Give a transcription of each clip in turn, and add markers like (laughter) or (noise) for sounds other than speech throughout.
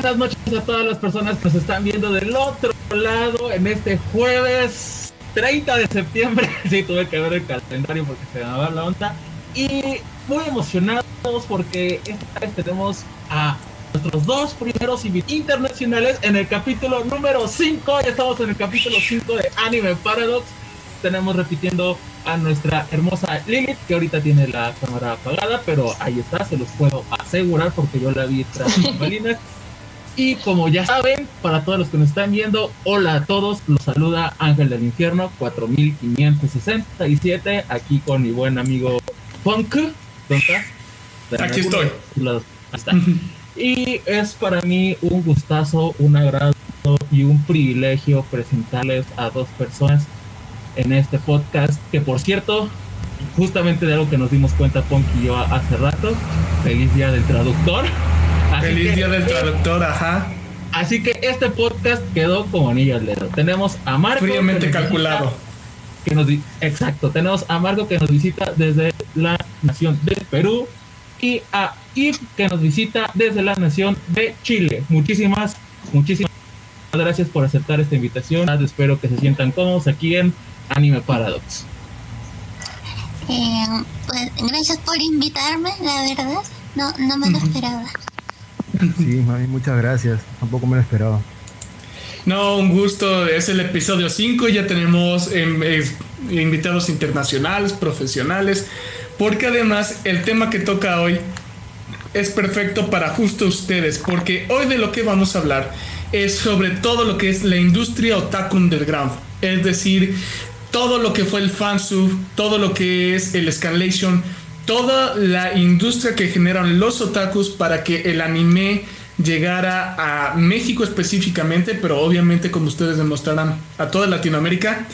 Buenas noches a todas las personas que nos están viendo del otro lado en este jueves 30 de septiembre. (laughs) Sí, tuve que ver el calendario porque se me va la onda. Y muy emocionados porque esta vez tenemos a nuestros dos primeros internacionales en el capítulo número 5. Ya estamos en el capítulo 5 de Anime Paradox. Tenemos repitiendo a nuestra hermosa Lilith, que ahorita tiene la cámara apagada, pero ahí está, se los puedo asegurar porque yo la vi tras (laughs) bambalinas. Y como ya saben, para todos los que nos están viendo, hola a todos, los saluda Ángel del Infierno 4567, aquí con mi buen amigo Funk. Aquí estoy. (laughs) Y es para mí un gustazo, un agrado y un privilegio presentarles a dos personas en este podcast, que por cierto, justamente de algo que nos dimos cuenta Punk y yo hace rato, feliz día del traductor. Feliz día del traductor, ajá. Así que este podcast quedó como anillo al dedo. Tenemos a Marco. Fríamente calculado. que nos, exacto, tenemos a Marco que nos visita desde la nación de Perú y a Yves que nos visita desde la nación de Chile. Muchísimas, muchísimas gracias por aceptar esta invitación. Espero que se sientan cómodos aquí en Anime Paradox. Eh, pues, gracias por invitarme, la verdad. No, no me lo esperaba. Sí, mami, muchas gracias. Tampoco me lo esperaba. No, un gusto. Es el episodio 5. Ya tenemos em, invitados internacionales, profesionales. Porque además el tema que toca hoy es perfecto para justo ustedes. Porque hoy de lo que vamos a hablar es sobre todo lo que es la industria otaku underground. Es decir, todo lo que fue el fansub, todo lo que es el escalation, toda la industria que generan los otakus para que el anime llegara a México específicamente, pero obviamente como ustedes demostrarán a toda Latinoamérica,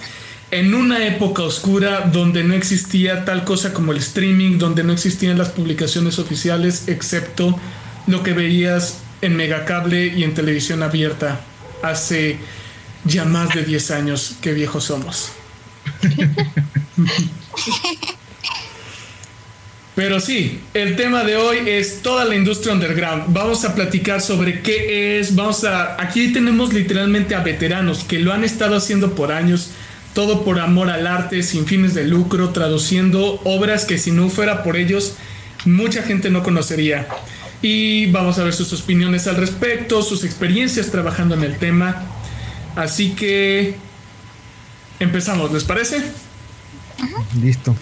en una época oscura donde no existía tal cosa como el streaming, donde no existían las publicaciones oficiales, excepto lo que veías en megacable y en televisión abierta hace ya más de 10 años, qué viejos somos. (laughs) Pero sí, el tema de hoy es toda la industria underground. Vamos a platicar sobre qué es, vamos a aquí tenemos literalmente a veteranos que lo han estado haciendo por años, todo por amor al arte, sin fines de lucro, traduciendo obras que si no fuera por ellos mucha gente no conocería. Y vamos a ver sus opiniones al respecto, sus experiencias trabajando en el tema. Así que Empezamos, ¿les parece? Listo.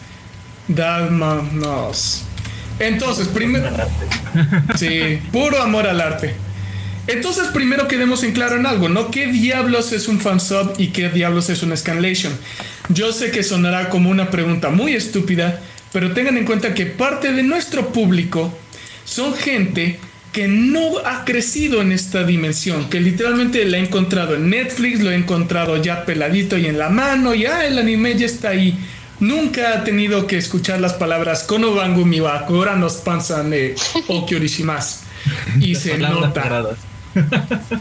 Dámonos. Entonces, primero. (laughs) Sí, puro amor al arte. Entonces, primero quedemos en claro en algo, ¿no? ¿Qué diablos es un fansub y qué diablos es un scanlation? Yo sé que sonará como una pregunta muy estúpida, pero tengan en cuenta que parte de nuestro público son gente que no ha crecido en esta dimensión, que literalmente la he encontrado en Netflix, lo he encontrado ya peladito y en la mano, ya el anime ya está ahí. Nunca ha tenido que escuchar las palabras Konobangu Miwa, ahora nos pansan de Okyorishimas. Y se nota.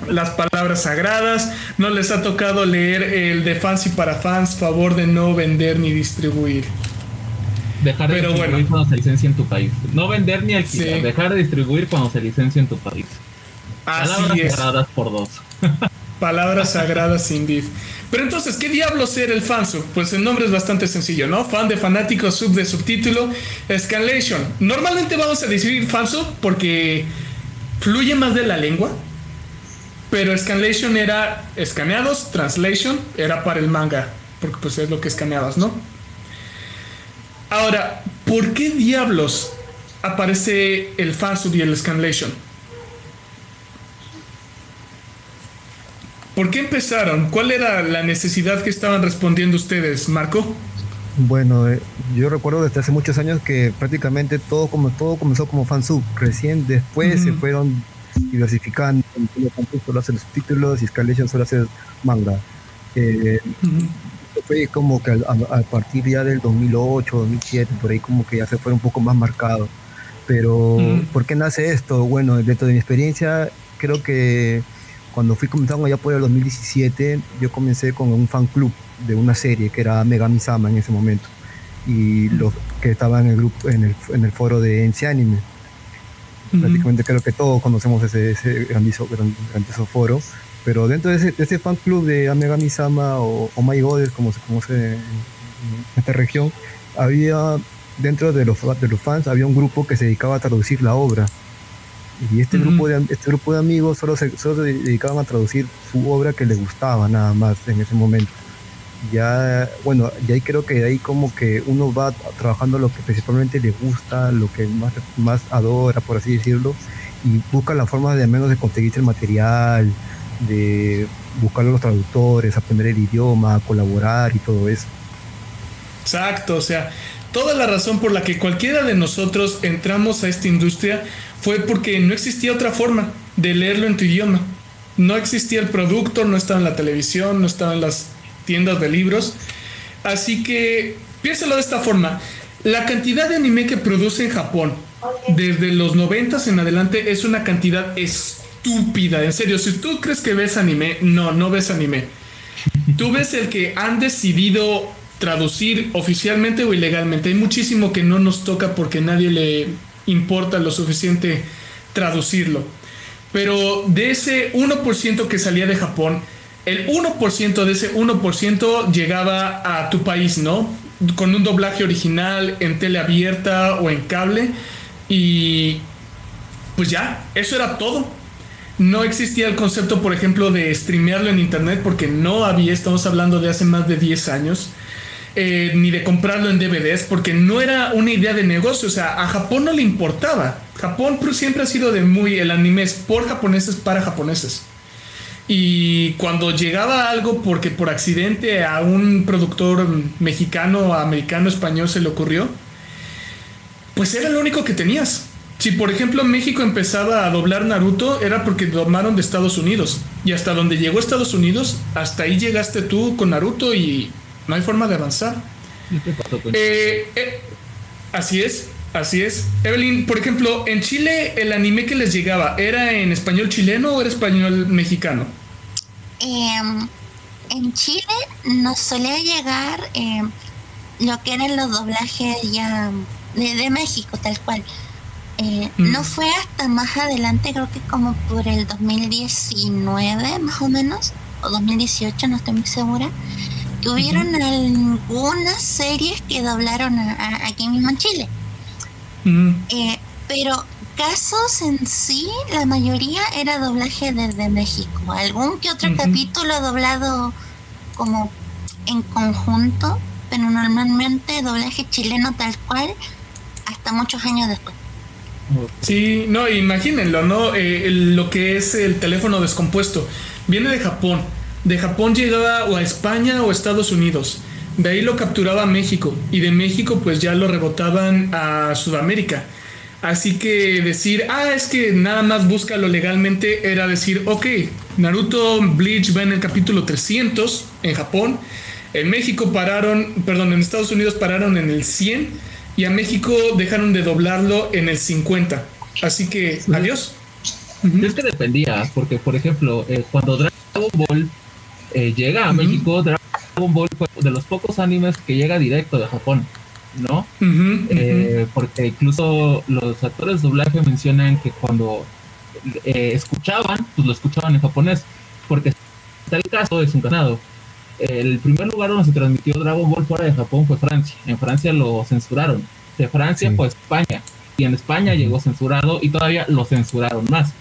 Las palabras sagradas. No les ha tocado leer el de fans y para fans, favor de no vender ni distribuir. Dejar de distribuir cuando se licencia en tu país. No vender ni alquilar, dejar de distribuir cuando se licencia en tu país. Palabras sagradas por dos. (laughs) Palabras sagradas indeed. Pero entonces, ¿qué diablos ser el fansub? Pues el nombre es bastante sencillo, ¿no? Fan de fanático, sub de subtítulo, escalation. Normalmente vamos a decir fansub porque fluye más de la lengua. Pero scanlation era escaneados, translation era para el manga, porque pues es lo que escaneabas, ¿no? Ahora, ¿por qué diablos aparece el fansub y el scanlation? ¿Por qué empezaron? ¿Cuál era la necesidad que estaban respondiendo ustedes, Marco? Bueno, eh, yo recuerdo desde hace muchos años que prácticamente todo, como, todo comenzó como fansub. Recién después se fueron diversificando. Solo hace los títulos y Scanlation solo hace manga. Eh, fue como que a, partir ya del 2008, 2007, por ahí como que ya se fue un poco más marcado. Pero, ¿por qué nace esto? Bueno, dentro de mi experiencia, creo que cuando fui comenzando ya por el 2017, yo comencé con un fan club de una serie que era Megami Sama en ese momento. Y los que estaba en el grupo, en el, en el foro de Ence Anime. Prácticamente creo que todos conocemos ese, ese grandioso, grandioso foro. Pero dentro de ese, de ese fan club de Amegami Sama o, o My Goddess, como se conoce en, esta región, había dentro de los, de los fans había un grupo que se dedicaba a traducir la obra. Y este, grupo, de, este grupo de amigos solo se, solo se dedicaban a traducir su obra que les gustaba nada más en ese momento ya, bueno, y ahí creo que ahí como que uno va trabajando lo que principalmente le gusta, lo que más, más adora, por así decirlo, y busca la forma de al menos de conseguir el material, de buscar a los traductores, aprender el idioma, colaborar y todo eso. Exacto, o sea, toda la razón por la que cualquiera de nosotros entramos a esta industria fue porque no existía otra forma de leerlo en tu idioma. No existía el producto, no estaba en la televisión, no estaba en las tiendas de libros. Así que piénsalo de esta forma. La cantidad de anime que produce en Japón desde los 90 en adelante es una cantidad estúpida. En serio, si tú crees que ves anime, no, no ves anime. Tú ves el que han decidido traducir oficialmente o ilegalmente. Hay muchísimo que no nos toca porque nadie le importa lo suficiente traducirlo. Pero de ese 1% que salía de Japón, el 1% de ese 1% llegaba a tu país, ¿no? Con un doblaje original en tele abierta o en cable. Y pues ya, eso era todo. No existía el concepto, por ejemplo, de streamearlo en internet porque no había, estamos hablando de hace más de 10 años. Eh, ni de comprarlo en DVDs porque no era una idea de negocio, o sea, a Japón no le importaba. Japón siempre ha sido de muy el anime es por japoneses para japoneses. Y cuando llegaba algo porque por accidente a un productor mexicano, americano, español se le ocurrió, pues era lo único que tenías. Si por ejemplo México empezaba a doblar Naruto, era porque doblaron de Estados Unidos. Y hasta donde llegó Estados Unidos, hasta ahí llegaste tú con Naruto y no hay forma de avanzar. Eh, eh, así es, así es. Evelyn, por ejemplo, en Chile el anime que les llegaba, ¿era en español chileno o era español mexicano? Em, en Chile nos solía llegar em, lo que eran los doblajes ya de, México, tal cual. Eh, mm. No fue hasta más adelante, creo que como por el 2019 más o menos, o 2018, no estoy muy segura, tuvieron algunas series que doblaron aquí mismo en Chile. Eh, pero casos en sí, la mayoría era doblaje desde México. Algún que otro capítulo doblado como en conjunto, pero normalmente doblaje chileno tal cual hasta muchos años después. Sí, no, imagínenlo, ¿no? Eh, lo que es el teléfono descompuesto. Viene de Japón. De Japón llegaba o a España o a Estados Unidos. De ahí lo capturaba México. Y de México pues ya lo rebotaban a Sudamérica. Así que decir, ah, es que nada más búscalo legalmente, era decir, ok, Naruto Bleach va en el capítulo 300 en Japón. En México pararon, perdón, en Estados Unidos pararon en el 100 y a México dejaron de doblarlo en el 50. Así que, adiós. Es que dependía, porque por ejemplo, eh, cuando Dragon Ball eh, llega a México, Dragon Ball fue de los pocos animes que llega directo de Japón. ¿no? Eh, porque incluso los actores de doblaje mencionan que cuando eh, escuchaban, pues lo escuchaban en japonés, porque está el caso de ganado El primer lugar donde se transmitió Dragon Ball fuera de Japón fue Francia. En Francia lo censuraron. De Francia fue España. Y en España llegó censurado y todavía lo censuraron más.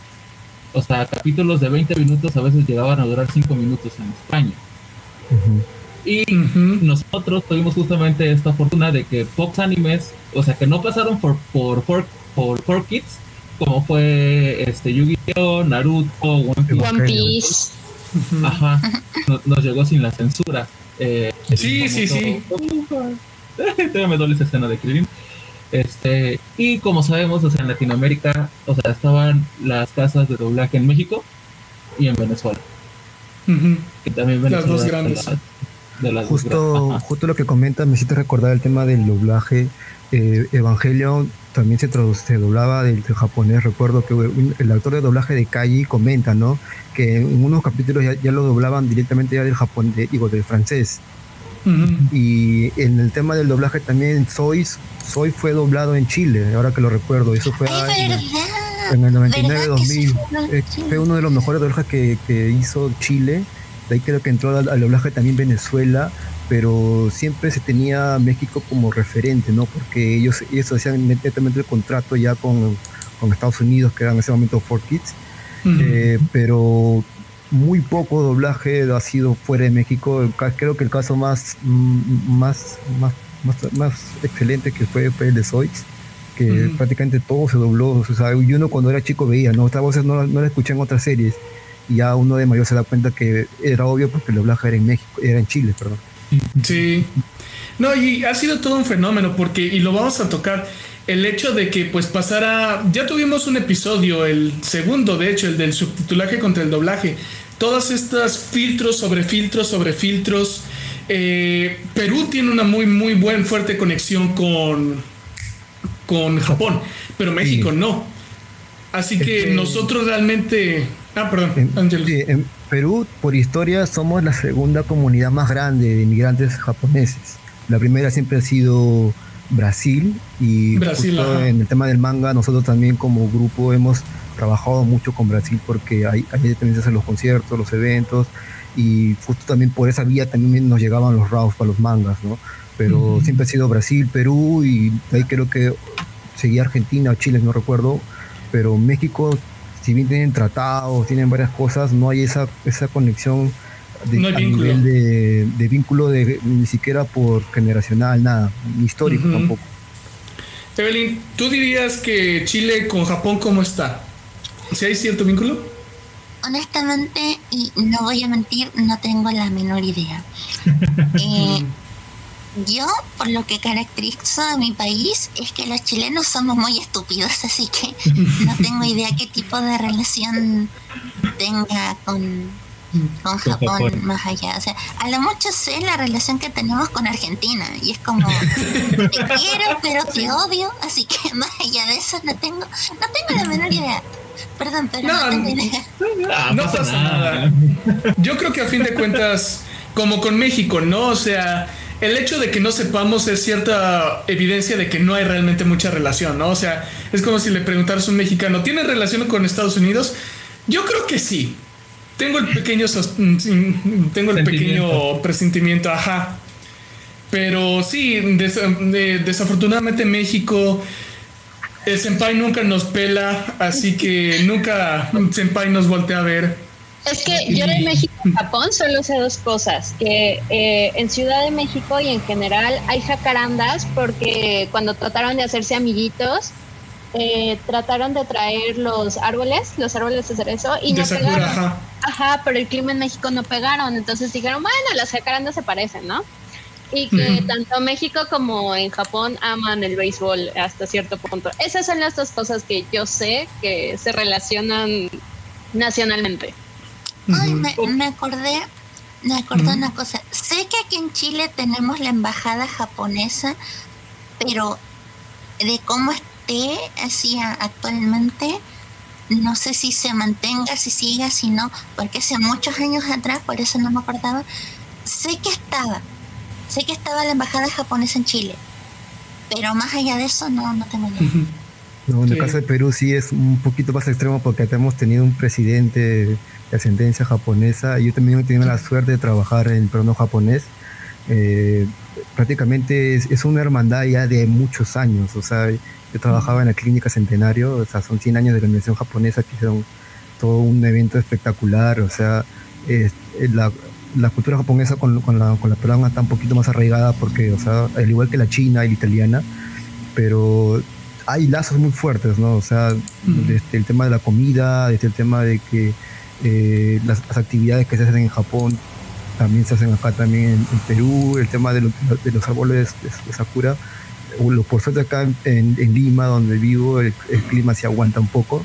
O sea, capítulos de 20 minutos a veces llegaban a durar 5 minutos en España. Y nosotros tuvimos justamente esta fortuna de que Fox Animes, o sea, que no pasaron por por por, por, Kids, como fue este Yu-Gi-Oh, Naruto, One Piece. Ajá, nos, llegó sin la censura. Eh, sí, sí, sí. Todavía me duele esa escena de Krillin. Este, y como sabemos, o sea, en Latinoamérica, o sea, estaban las casas de doblaje en México y en Venezuela. Que también Venezuela. Las dos grandes justo, justo lo que comenta me hiciste recordar el tema del doblaje. Eh, Evangelion también se, traduce, doblaba del, japonés. Recuerdo que el actor de doblaje de Kaji comenta, ¿no? Que en unos capítulos ya, lo doblaban directamente ya del japonés, digo, del francés. Y en el tema del doblaje también Soy, Soy fue doblado en Chile, ahora que lo recuerdo. Eso fue. en el 99-2000 eh, fue uno de los mejores doblajes que, que hizo Chile. De ahí creo que entró al, doblaje también Venezuela, pero siempre se tenía México como referente, ¿no? Porque ellos, ellos hacían netamente el contrato ya con, con Estados Unidos, que era en ese momento Four Kids. Eh, pero muy poco doblaje ha sido fuera de México. Creo que el caso más, mm, más, más, más, excelente que fue fue el de Zoids, que prácticamente todo se dobló. O sea, y uno cuando era chico veía, ¿no? Otras voces no, no la escuché en otras series. Y ya uno de mayor se da cuenta que era obvio porque el doblaje era en México, era en Chile, perdón. Sí. No, y ha sido todo un fenómeno porque, y lo vamos a tocar, el hecho de que pues pasara, ya tuvimos un episodio, el segundo de hecho, el del subtitulaje contra el doblaje, todas estas filtros sobre filtros sobre filtros. Eh, Perú tiene una muy, muy buena, fuerte conexión con, con Japón, pero México no. Así que nosotros realmente... Ah, perdón, en, en Perú, por historia, somos la segunda comunidad más grande de inmigrantes japoneses. La primera siempre ha sido Brasil y Brasil, en el tema del manga nosotros también como grupo hemos trabajado mucho con Brasil porque hay, hay dependencias en los conciertos, los eventos, y justo también por esa vía también nos llegaban los RAWs para los mangas, ¿no? Pero siempre ha sido Brasil, Perú, y ahí creo que seguía Argentina o Chile, no recuerdo, pero México, si bien tienen tratados, tienen varias cosas, no hay esa, esa conexión de, a nivel de, de, vínculo de, ni siquiera por generacional, nada, ni histórico tampoco. Evelyn, ¿tú dirías que Chile con Japón cómo está? ¿Si hay cierto vínculo? Honestamente, y no voy a mentir, no tengo la menor idea. (laughs) Eh, yo, por lo que caracterizo a mi país, es que los chilenos somos muy estúpidos, así que no tengo idea qué tipo de relación tenga con, (laughs) con Japón más allá. O sea, a lo mucho sé la relación que tenemos con Argentina y es como te quiero pero te odio, así que (laughs) más allá de eso no tengo, no tengo la menor idea. Perdón, pero no, no, ah, pasa nada. Yo creo que a fin de cuentas, como con México, ¿no? O sea, el hecho de que no sepamos es cierta evidencia de que no hay realmente mucha relación, ¿no? O sea, es como si le preguntaras a un mexicano, ¿tiene relación con Estados Unidos? Yo creo que sí. Tengo el pequeño mm, tengo el pequeño presentimiento, ajá. Pero sí, desafortunadamente México el senpai nunca nos pela, así que nunca senpai nos voltea a ver. Es que yo de México a Japón solo sé dos cosas, que eh, en Ciudad de México y en general hay jacarandas porque cuando trataron de hacerse amiguitos, eh, trataron de traer los árboles, los árboles de cerezo y no pegaron. Ajá. ajá, pero el clima en México no pegaron, entonces dijeron, bueno, las jacarandas se parecen, ¿no? y que tanto México como en Japón aman el béisbol hasta cierto punto. Esas son las dos cosas que yo sé que se relacionan nacionalmente. Ay, me, acordé, me acordé una cosa. Sé que aquí en Chile tenemos la embajada japonesa, pero de cómo así actualmente, no sé si se mantenga, si siga, si no, porque hace muchos años atrás, por eso no me acordaba, sé que estaba, Sé que estaba la embajada japonesa en Chile, pero más allá de eso no, no tengo idea. No, en el caso de Perú sí es un poquito más extremo porque hemos tenido un presidente de ascendencia japonesa. Yo también he tenido la suerte de trabajar en el peruano japonés. Eh, prácticamente es, una hermandad ya de muchos años. O sea, yo trabajaba en la clínica Centenario, o sea, son 100 años de la Universidad japonesa que hicieron todo un evento espectacular. O sea, la, la cultura japonesa con, con, la, con la peruana está un poquito más arraigada porque, o sea, al igual que la china y la italiana, pero hay lazos muy fuertes, ¿no? O sea, desde el tema de la comida, desde el tema de que eh, las, actividades que se hacen en Japón también se hacen acá también en, Perú, el tema de, de los árboles de, Sakura. Por suerte acá en, Lima, donde vivo, el, clima se aguanta un poco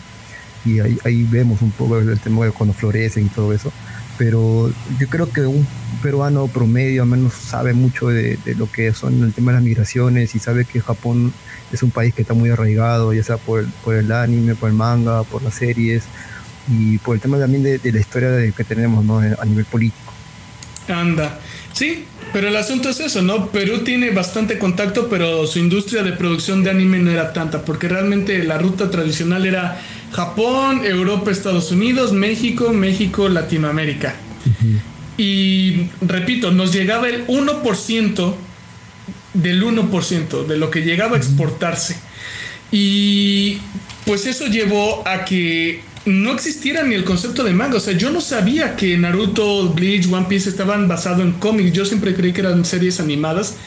y ahí, ahí vemos un poco el tema de cuando florecen y todo eso pero yo creo que un peruano promedio al menos sabe mucho de, lo que son el tema de las migraciones y sabe que Japón es un país que está muy arraigado, ya sea por por el anime, por el manga, por las series y por el tema también de, la historia que tenemos ¿no? a nivel político. Anda, sí, pero el asunto es eso, ¿no? Perú tiene bastante contacto, pero su industria de producción de anime no era tanta, porque realmente la ruta tradicional era Japón, Europa, Estados Unidos, México, México, Latinoamérica. Y repito, nos llegaba el 1% del 1% de lo que llegaba a exportarse. Y pues eso llevó a que no existiera ni el concepto de manga. O sea, yo no sabía que Naruto, Bleach, One Piece estaban basados en cómics. Yo siempre creí que eran series animadas.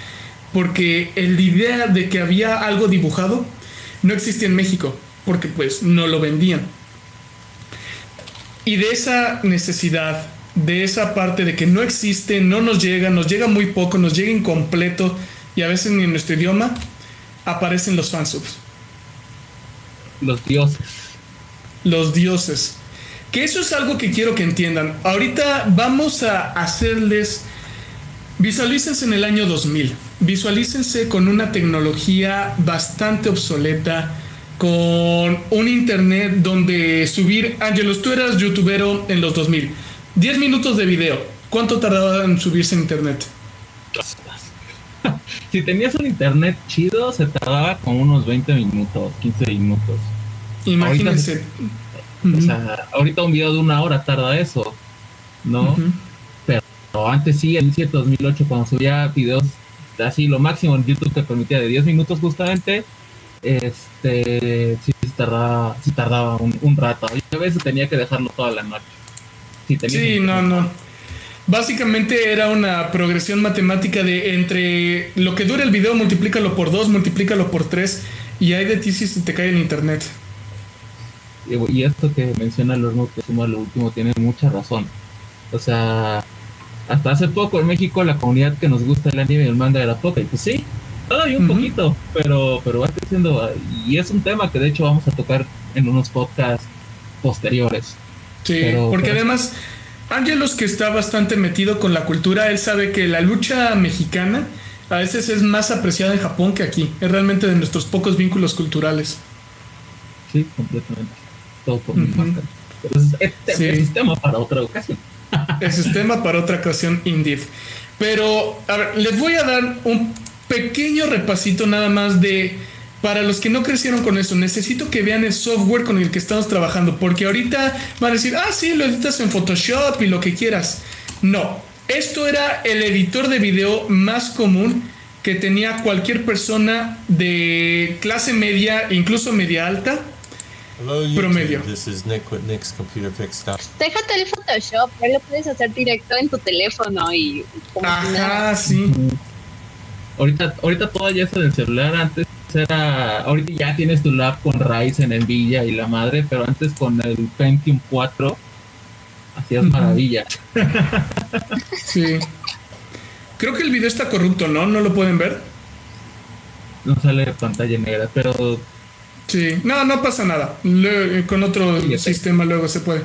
Porque la idea de que había algo dibujado no existía en México. Porque pues no lo vendían. Y de esa necesidad, de esa parte de que no existe, no nos llega, nos llega muy poco, nos llega incompleto y a veces ni en nuestro idioma, aparecen los fansubs. Los dioses. Los dioses. Que eso es algo que quiero que entiendan. Ahorita vamos a hacerles... Visualícense en el año 2000. Visualícense con una tecnología bastante obsoleta, con un internet donde subir... Ángelos, tú eras youtubero en los 2000. 10 minutos de video. ¿Cuánto tardaba en subirse a internet? (laughs) si tenías un internet chido, se tardaba como unos 20 minutos, 15 minutos. Imagínense. Ahorita, O sea, ahorita un video de una hora tarda eso, ¿no? Pero antes sí, en 2008, cuando subía videos así, lo máximo en YouTube que permitía de 10 minutos justamente, este, sí tardaba, sí tardaba un, rato. Y a veces tenía que dejarlo toda la noche. sí, no, no. Básicamente era una progresión matemática de entre lo que dura el video, multiplícalo por 2, multiplícalo por 3 y hay de ti si se te cae en internet. Y esto que menciona Lorno, que suma lo último, tiene mucha razón. O sea, hasta hace poco en México la comunidad que nos gusta el anime y el manga era poca. Y pues sí, todavía un poquito, pero, pero va creciendo. Y es un tema que de hecho vamos a tocar en unos podcasts posteriores. Sí, porque además Ángelos que está bastante metido con la cultura, él sabe que la lucha mexicana a veces es más apreciada en Japón que aquí. Es realmente de nuestros pocos vínculos culturales. Sí, completamente. Todo por mi es, tema para otra ocasión. (laughs) Es tema para otra ocasión, indeed. Pero, a ver, les voy a dar un pequeño repasito nada más de para los que no crecieron con eso, necesito que vean el software con el que estamos trabajando, porque ahorita van a decir, ah, sí, lo editas en Photoshop y lo que quieras. No, esto era el editor de video más común que tenía cualquier persona de clase media, incluso media alta. Promedio. Déjate el Photoshop, ya lo puedes hacer directo en tu teléfono y... Ajá, sí. Ahorita, ahorita todo ya está del celular, antes era, ahorita ya tienes tu lab con Ryzen, Nvidia y la madre, pero antes con el Pentium 4 hacías maravilla. (laughs) Sí. Creo que el video está corrupto, ¿no? ¿No lo pueden ver? No sale pantalla negra, pero... Sí, no, no pasa nada. con otro sistema luego se puede.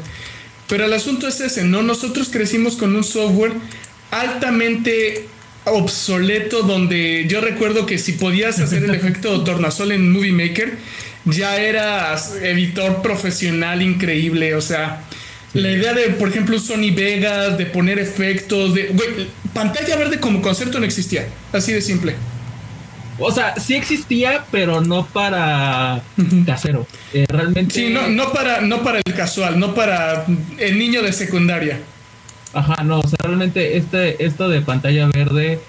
Pero el asunto es ese, ¿no? Nosotros crecimos con un software altamente obsoleto donde yo recuerdo que si podías hacer el (laughs) efecto tornasol en Movie Maker, ya eras editor profesional increíble, o sea, la idea de, por ejemplo, Sony Vegas, de poner efectos, de... pantalla verde como concepto no existía, así de simple. O sea, sí existía, pero no para casero. Eh, realmente. Sí, no, no, para, no para el casual, no para el niño de secundaria. Ajá, no, o sea, realmente este, esto de pantalla verde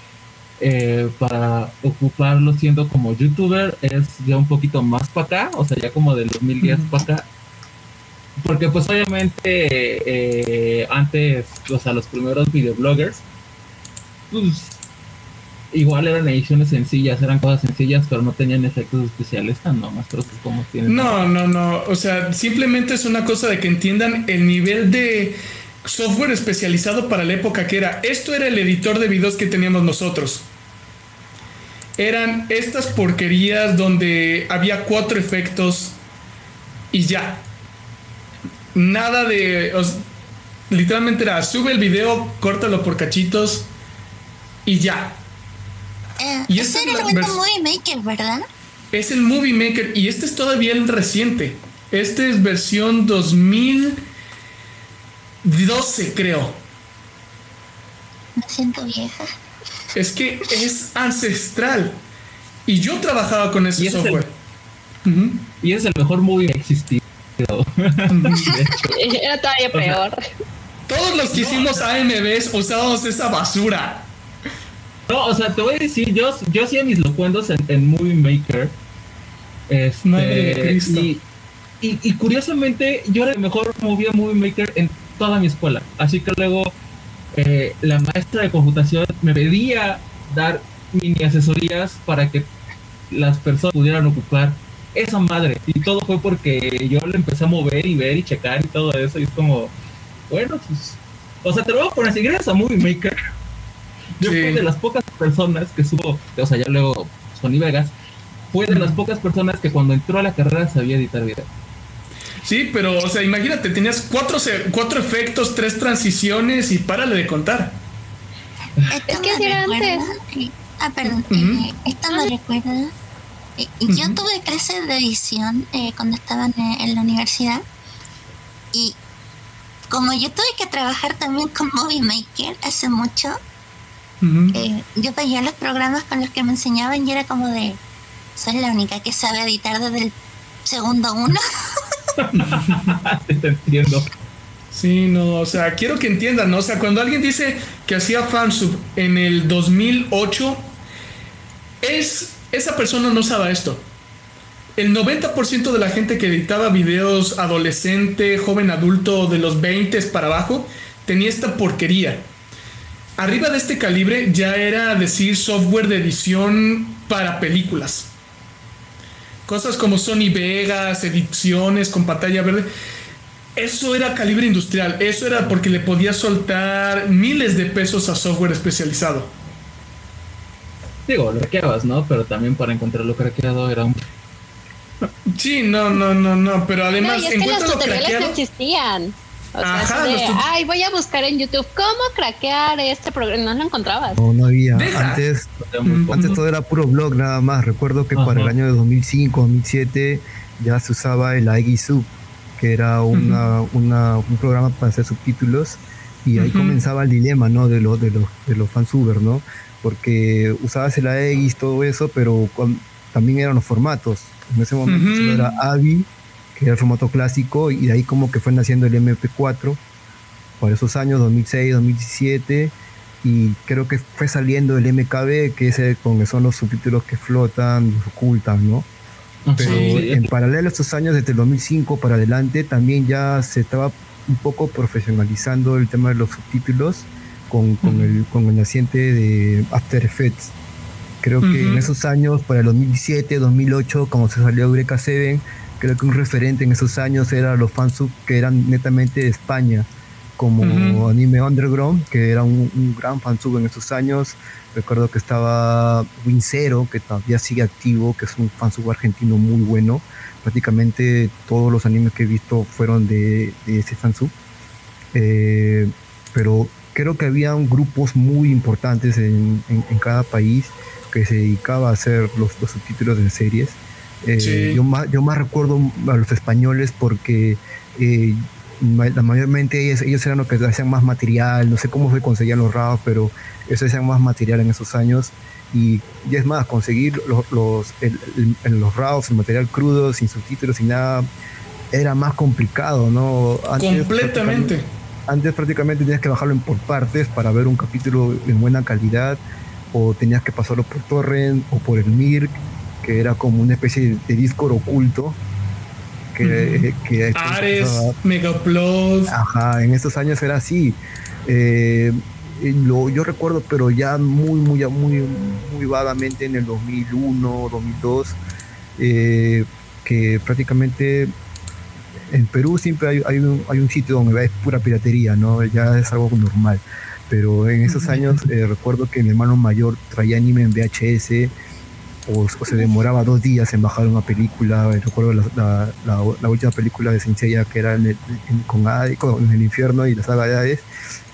eh, para ocuparlo siendo como youtuber es ya un poquito más para acá, o sea, ya como del 2010 para acá. Porque pues obviamente eh, antes, o sea, los primeros videobloggers, pues igual eran ediciones sencillas, eran cosas sencillas, pero no tenían efectos especiales tan no como tienen. No, no, no, o sea, simplemente es una cosa de que entiendan el nivel de software especializado para la época que era. Esto era el editor de videos que teníamos nosotros. Eran estas porquerías donde había cuatro efectos y ya. Nada de... literalmente era, sube el video, córtalo por cachitos y ya. Eh, y este era el Movie Maker, ¿verdad? Es el Movie Maker y este es todavía el reciente. Este es versión 2000... 12, creo. Me siento vieja. Es que es ancestral. Y yo trabajaba con ese software. Y es el mejor movie existido. (laughs) Era todavía peor. Todos los que hicimos AMBs usábamos esa basura. No, o sea, te voy a decir, yo, yo hacía mis locuendos en, en Movie Maker. Este, Madre de Cristo. Y, y, y curiosamente, yo era el mejor movía Movie Maker en toda mi escuela. Así que luego eh, la maestra de computación me pedía dar mini asesorías para que las personas pudieran ocupar esa madre. Y todo fue porque yo le empecé a mover y ver y checar y todo eso. Y es como, bueno, pues. O sea, te lo voy a poner así, gracias a Movie Maker. Yo Sí. fui de las pocas personas que supo, o sea, ya luego Sony Vegas, fue de las pocas personas que cuando entró a la carrera sabía editar video. Sí, pero, o sea, imagínate, tenías cuatro, cuatro efectos, tres transiciones y párale de contar. Esto Es que me recuerda- antes. eh, Ah, perdón. Eh, esto me recuerda. eh, Yo tuve clases de edición eh, cuando estaba en, en la universidad. Y como yo tuve que trabajar también con Movie Maker hace mucho, Ujú. eh, yo veía los programas con los que me enseñaban y era como de. Soy la única que sabe editar desde el segundo uno. (laughs) Te entiendo. Sí, no, o sea, quiero que entiendan, ¿no? O sea, cuando alguien dice que hacía fansub en el 2008, es, esa persona no sabe esto. El 90% de la gente que editaba videos adolescente, joven adulto, de los 20 para abajo, tenía esta porquería. Arriba de este calibre ya era decir software de edición para películas. Cosas como Sony Vegas, ediciones con pantalla verde. Eso era calibre industrial. Eso era porque le podías soltar miles de pesos a software especializado. Digo, lo craqueabas, ¿no? Pero también para encontrar lo craqueado era un... Sí, no, no, no, no. Pero No, además, y es que los tutoriales no existían. O sea, Ajá, de, ay, voy a buscar en YouTube cómo craquear este programa. No lo encontrabas. No, no había. Deja. Antes, Mm. antes todo era puro blog nada más. Recuerdo que para el Ajá. año de 2005, 2007 ya se usaba el iGSub, que era una, una- un programa para hacer subtítulos y ahí comenzaba el dilema, ¿no? De los de los de los fansubers, ¿no? Porque usabas el AEGIS, todo eso, pero con- también eran los formatos. En ese momento solo era AVI, que era el formato clásico, y de ahí como que fue naciendo el MP4 por esos años, 2006, 2017, y creo que fue saliendo el MKB, que ese con son los subtítulos que flotan, los ocultan, ¿no? Pero Sí, en paralelo a estos años, desde el 2005 para adelante, también ya se estaba un poco profesionalizando el tema de los subtítulos con, con, Ujú. el, con el naciente de After Effects. Creo que en esos años, para el 2007, 2008, como se salió Eureka 7, creo que un referente en esos años era los fansub que eran netamente de España, como. Anime Underground, que era un, un gran fansub en esos años. Recuerdo que estaba Wincero, que todavía sigue activo, que es un fansub argentino muy bueno. Prácticamente todos los animes que he visto fueron de, de ese fansub. Eh, pero creo que habían grupos muy importantes en, en- en cada país que se dedicaba a hacer los, los subtítulos de series. Eh, Sí. yo, más, yo más recuerdo a los españoles porque eh, mayormente ellos, ellos eran los que hacían más material, no sé cómo se conseguían los RAWs, pero ellos hacían más material en esos años. Y, y es más, conseguir los, los, el- los RAWs, el material crudo, sin subtítulos, sin nada, era más complicado, ¿no? Antes, Completamente. antes prácticamente tenías que bajarlo en por partes para ver un capítulo en buena calidad o tenías que pasarlo por torrent o por el MIRC que era como una especie de, de disco oculto que, que Ares, Ah, Megaupload. Ajá, en estos años era así. Eh, y lo, yo recuerdo, pero ya muy, muy, muy, muy vagamente en el 2001, 2002, eh, que prácticamente en Perú siempre hay, hay, un, hay un sitio donde es pura piratería, ¿no? Ya es algo normal. Pero en esos años eh, recuerdo que mi hermano mayor traía anime en VHS o, o se demoraba dos días en bajar una película. Eh, Recuerdo la, la, la, la última película de Senseiya que era en el, en- con Hades- con- en el infierno y la saga de Hades.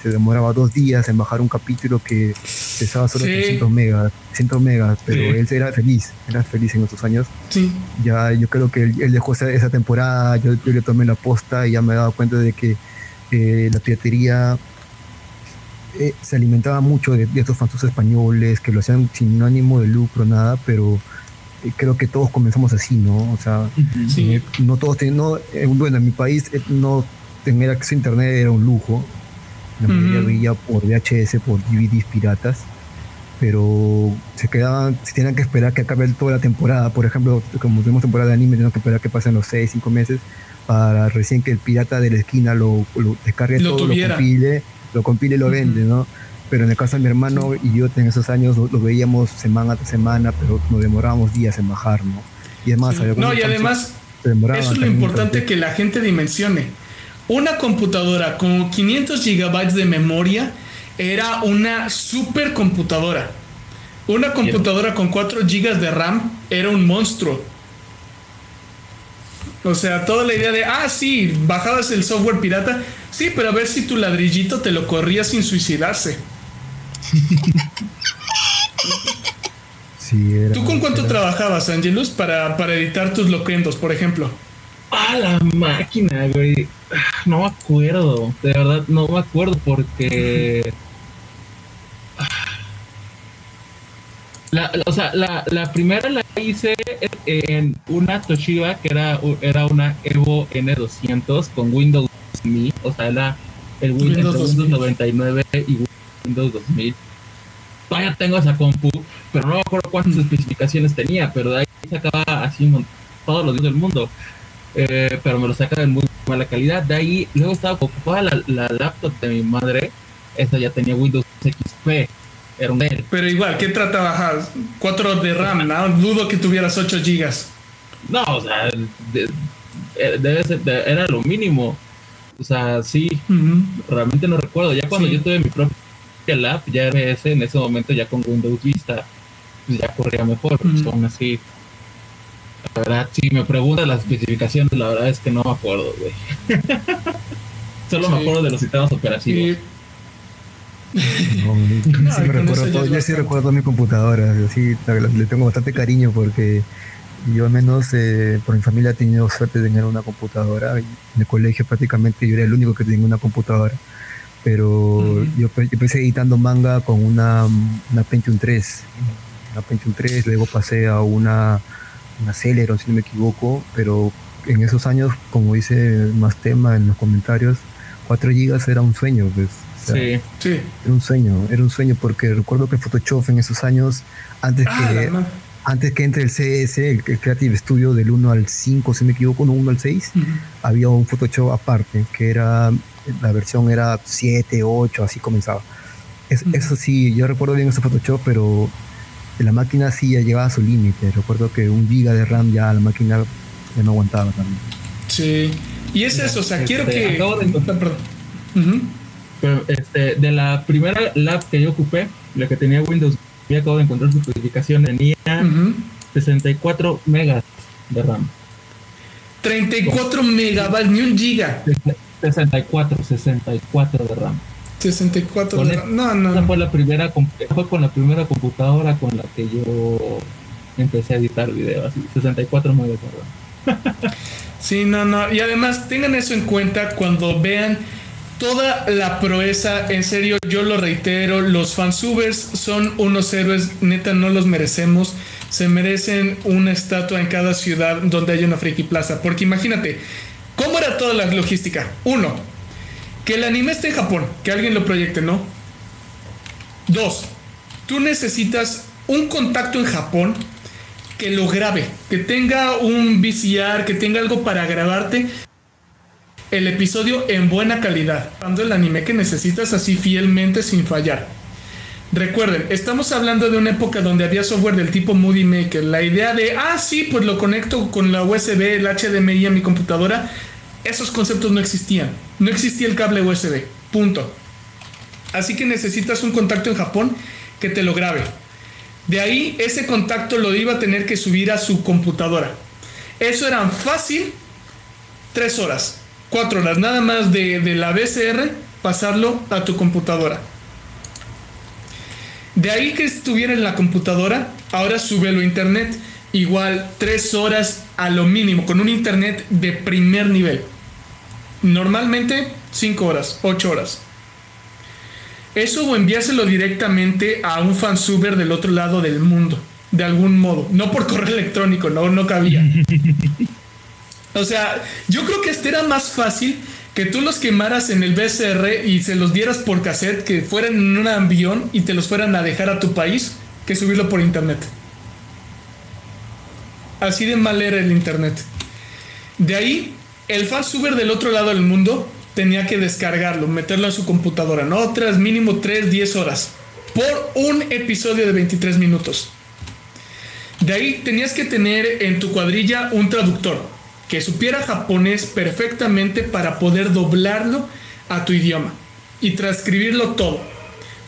Se demoraba dos días en bajar un capítulo que pesaba solo Sí. 300 megas, 100 megas, pero Sí. él era feliz, era feliz en esos años Sí. ya yo creo que él, él dejó esa, esa temporada, yo, yo le tomé la posta y ya me he dado cuenta de que eh, la piratería eh, se alimentaba mucho de, de estos fansubs españoles que lo hacían sin ánimo de lucro, nada, pero creo que todos comenzamos así, ¿no? O sea, Sí. eh, no todos tienen, no, eh, bueno, en mi país eh, no tener acceso a internet era un lujo. La mayoría Ujú. veía por VHS, por DVDs piratas, pero se quedaban, se tenían que esperar que acabe toda la temporada. Por ejemplo, como tenemos temporada de anime, tenemos que esperar que pasen los 6, 5 meses para recién que el pirata de la esquina lo, lo descargue Lo todo, tuviera. lo compile, lo compile y lo vende, ¿no? Pero en el caso de mi hermano y yo en esos años lo, lo veíamos semana tras semana, pero nos demorábamos días en bajar, ¿no? Y además, Sí. No, y además, eso es lo importante que la gente dimensione. Una computadora con 500 gigabytes de memoria era una supercomputadora. Una computadora con 4 gigas de RAM era un monstruo. O sea, toda la idea de, ah, sí, bajabas el software pirata. Sí, pero a ver si tu ladrillito te lo corría sin suicidarse. Sí, era- ¿Tú con cuánto era- trabajabas, Angelus, para, para editar tus loquendos, por ejemplo? A la máquina, güey. No me acuerdo. De verdad, no me acuerdo porque. (sighs) La, la- o sea, la, la primera la hice en una Toshiba que era, era una Evo N200 con Windows 2000. O sea, era el Win- Windows entre 2000. Windows 99 y Windows 2000. Todavía tengo esa compu, pero no me acuerdo cuántas especificaciones tenía, pero de ahí sacaba así todos los días del mundo. Eh, pero me lo sacaba en muy mala calidad. De ahí, luego estaba ocupada la, la laptop de mi madre. Esta ya tenía Windows XP. Era un Dell. Pero igual, ¿qué tratabas? 4 de RAM, ¿no? Dudo que tuvieras 8 gigas. No, o sea, de- debe ser- de- era lo mínimo. O sea, sí, realmente no recuerdo. Ya cuando Sí. yo tuve mi propia lab, ya RS, en ese momento ya con Windows Vista, pues ya corría mejor. Ujú. aún así, la verdad, si me preguntas las especificaciones, la verdad es que no me acuerdo, güey. (laughs) Solo me Sí. acuerdo de los sistemas operativos. Y No, yo No, sí y me con eso recuerdo ya todo, yo sí recuerdo mi computadora, yo sí le tengo bastante cariño porque yo al menos eh, por mi familia he tenido suerte de tener una computadora en el colegio prácticamente yo era el único que tenía una computadora pero yo, pe- yo empecé editando manga con una, una Pentium 3 una Pentium 3 luego pasé a una una Celeron si no me equivoco pero en esos años como dice más tema en los comentarios 4 gigas era un sueño pues o sea, Sí. sí. era un sueño, era un sueño porque recuerdo que Photoshop en esos años, antes Ah, que antes que entre el CS, el, el Creative Studio del 1 al 5, si me equivoco, no 1 al 6, Ujú. había un Photoshop aparte, que era, la versión era 7, 8, así comenzaba. Es- Ujú. Eso sí, yo recuerdo bien ese Photoshop, pero la máquina sí ya llegaba a su límite. Recuerdo que un giga de RAM ya la máquina ya no aguantaba también. Sí. Y es eso, o sea, Este, quiero que. acabo de encontrar- perdón. Ujú. Pero este, de la primera lab que yo ocupé, la que tenía Windows, ya acabo de encontrar su especificación, tenía Ujú. 64 megas de RAM. 34 megabytes, ni un giga. 64, 64 de RAM. 64 Con de RAM. No, Esa no. fue la primera, fue con la primera computadora con la que yo empecé a editar videos, así, 64 megas de RAM. Sí, no, no. Y además, tengan eso en cuenta cuando vean toda la proeza. En serio, yo lo reitero, los fansubers son unos héroes, neta, no los merecemos. Se merecen una estatua en cada ciudad donde haya una Friki Plaza. Porque imagínate, ¿cómo era toda la logística? Uno, que el anime esté en Japón, que alguien lo proyecte, ¿no? Dos, tú necesitas un contacto en Japón que lo grabe, que tenga un VCR, que tenga algo para grabarte el episodio en buena calidad, dando el anime que necesitas así fielmente sin fallar. Recuerden, estamos hablando de una época donde había software del tipo Movie Maker. La idea de, ah, sí, pues lo conecto con la USB, el HDMI a mi computadora. Esos conceptos no existían. No existía el cable USB. Punto. Así que necesitas un contacto en Japón que te lo grabe. De ahí ese contacto lo iba a tener que subir a su computadora. Eso eran fácil tres horas, cuatro horas, nada más de, de la BCR pasarlo a tu computadora. De ahí que estuviera en la computadora, ahora súbelo a internet. Igual tres horas a lo mínimo, con un internet de primer nivel. Normalmente cinco horas, ocho horas. Eso o enviárselo directamente a un fansuber del otro lado del mundo. de algún modo, no por correo electrónico, no, no cabía. (laughs) o sea, yo creo que este era más fácil que tú los quemaras en el BCR y se los dieras por cassette, que fueran en un avión y te los fueran a dejar a tu país, que subirlo por internet. Así de mal era el internet. De ahí, el fansuber del otro lado del mundo tenía que descargarlo, meterlo a su computadora, ¿no? Otras mínimo 3, 10 horas por un episodio de 23 minutos. De ahí tenías que tener en tu cuadrilla un traductor que supiera japonés perfectamente para poder doblarlo a tu idioma y transcribirlo todo.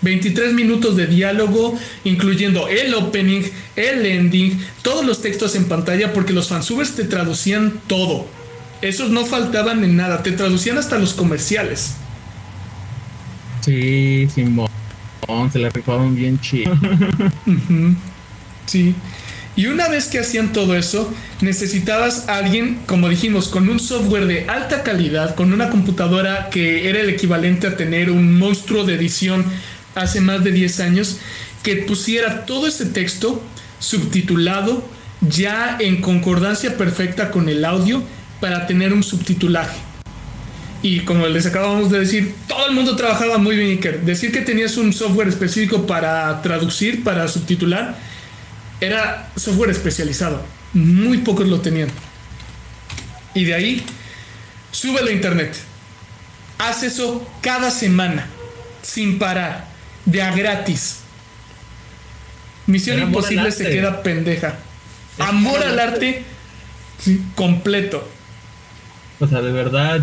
23 minutos de diálogo, incluyendo el opening, el ending, todos los textos en pantalla, porque los fansubers te traducían todo. Esos no faltaban en nada, te traducían hasta los comerciales. Sí, Simón, se la rifaban bien chido. Sí. Y una vez que hacían todo eso, necesitabas a alguien, como dijimos, con un software de alta calidad, con una computadora que era el equivalente a tener un monstruo de edición hace más de 10 años, que pusiera todo ese texto subtitulado ya en concordancia perfecta con el audio para tener un subtitulaje. Y como les acabamos de decir, todo el mundo trabajaba muy bien. Decir que tenías un software específico para traducir, para subtitular, era software especializado. Muy pocos lo tenían. Y de ahí, sube a internet. Haz eso cada semana, sin parar, de a gratis. Misión Imposible se queda pendeja. Amor al arte completo. O sea, de verdad,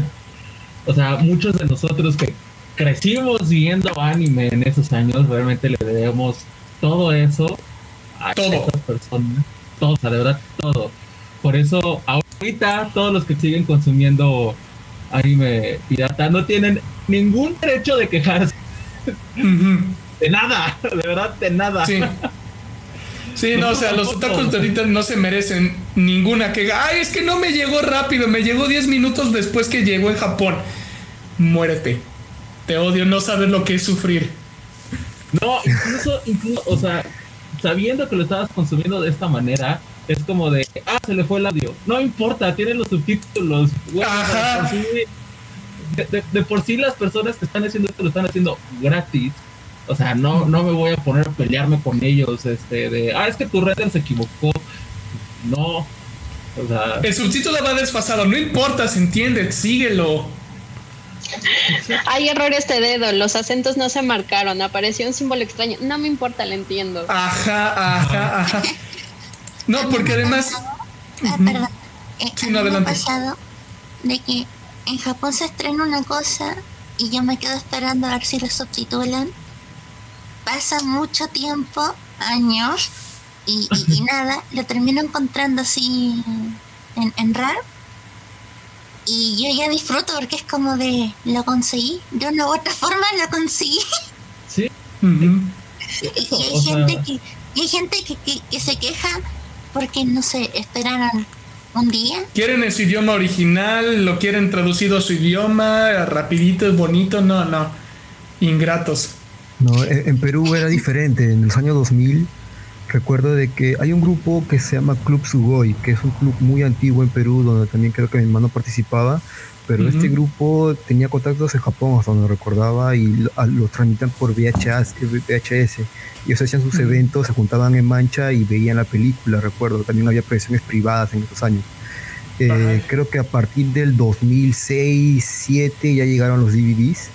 o sea, muchos de nosotros que crecimos viendo anime en esos años, realmente le debemos todo eso a todo. personas. Todo, o sea, de verdad, todo. Por eso, ahorita, todos los que siguen consumiendo anime pirata no tienen ningún derecho de quejarse. De nada, de verdad, de nada. Sí. Sí, no, o sea, los otakus ahorita no se merecen ninguna que. Ay, es que no me llegó rápido, me llegó 10 minutos después que llegó en Japón. Muérete. Te odio no saber lo que es sufrir. No, incluso, incluso, o sea, sabiendo que lo estabas consumiendo de esta manera, es como de, ah, se le fue el audio. No importa, tiene los subtítulos. Ajá. De, por sí las personas que están haciendo esto lo están haciendo gratis. O sea, no, no me voy a poner a pelearme con ellos, este, de, ah, es que tu render se equivocó. No. O sea, el subtítulo va desfasado, no importa, se entiende, síguelo. (laughs) Hay errores de dedo, los acentos no se marcaron, apareció un símbolo extraño. No me importa, lo entiendo. Ajá, ajá, ajá. No, porque además. Ah, perdón. Eh, me ha pasado de que en Japón se estrena una cosa y yo me quedo esperando a ver si lo subtitulan. Pasa mucho tiempo, años, y, (laughs) nada, lo termino encontrando así en, en RAR y yo ya disfruto porque es como de lo conseguí, de una u otra forma lo conseguí. Sí. (laughs) y, hay gente, que, hay gente que, se queja porque no sé, esperan un día. Quieren ese idioma original, lo quieren traducido a su idioma, rapidito, bonito, no, no. Ingratos. No, en Perú era diferente. En los años 2000 recuerdo de que hay un grupo que se llama Club Sugoi, que es un club muy antiguo en Perú, donde también creo que mi hermano participaba, pero este grupo tenía contactos en Japón, hasta donde recordaba, y lo, transmitían por VHS, VHS. Ellos hacían sus eventos, se juntaban en mancha y veían la película, recuerdo. También había proyecciones privadas en esos años. Eh, creo que a partir del 2006, 2007 ya llegaron los DVDs,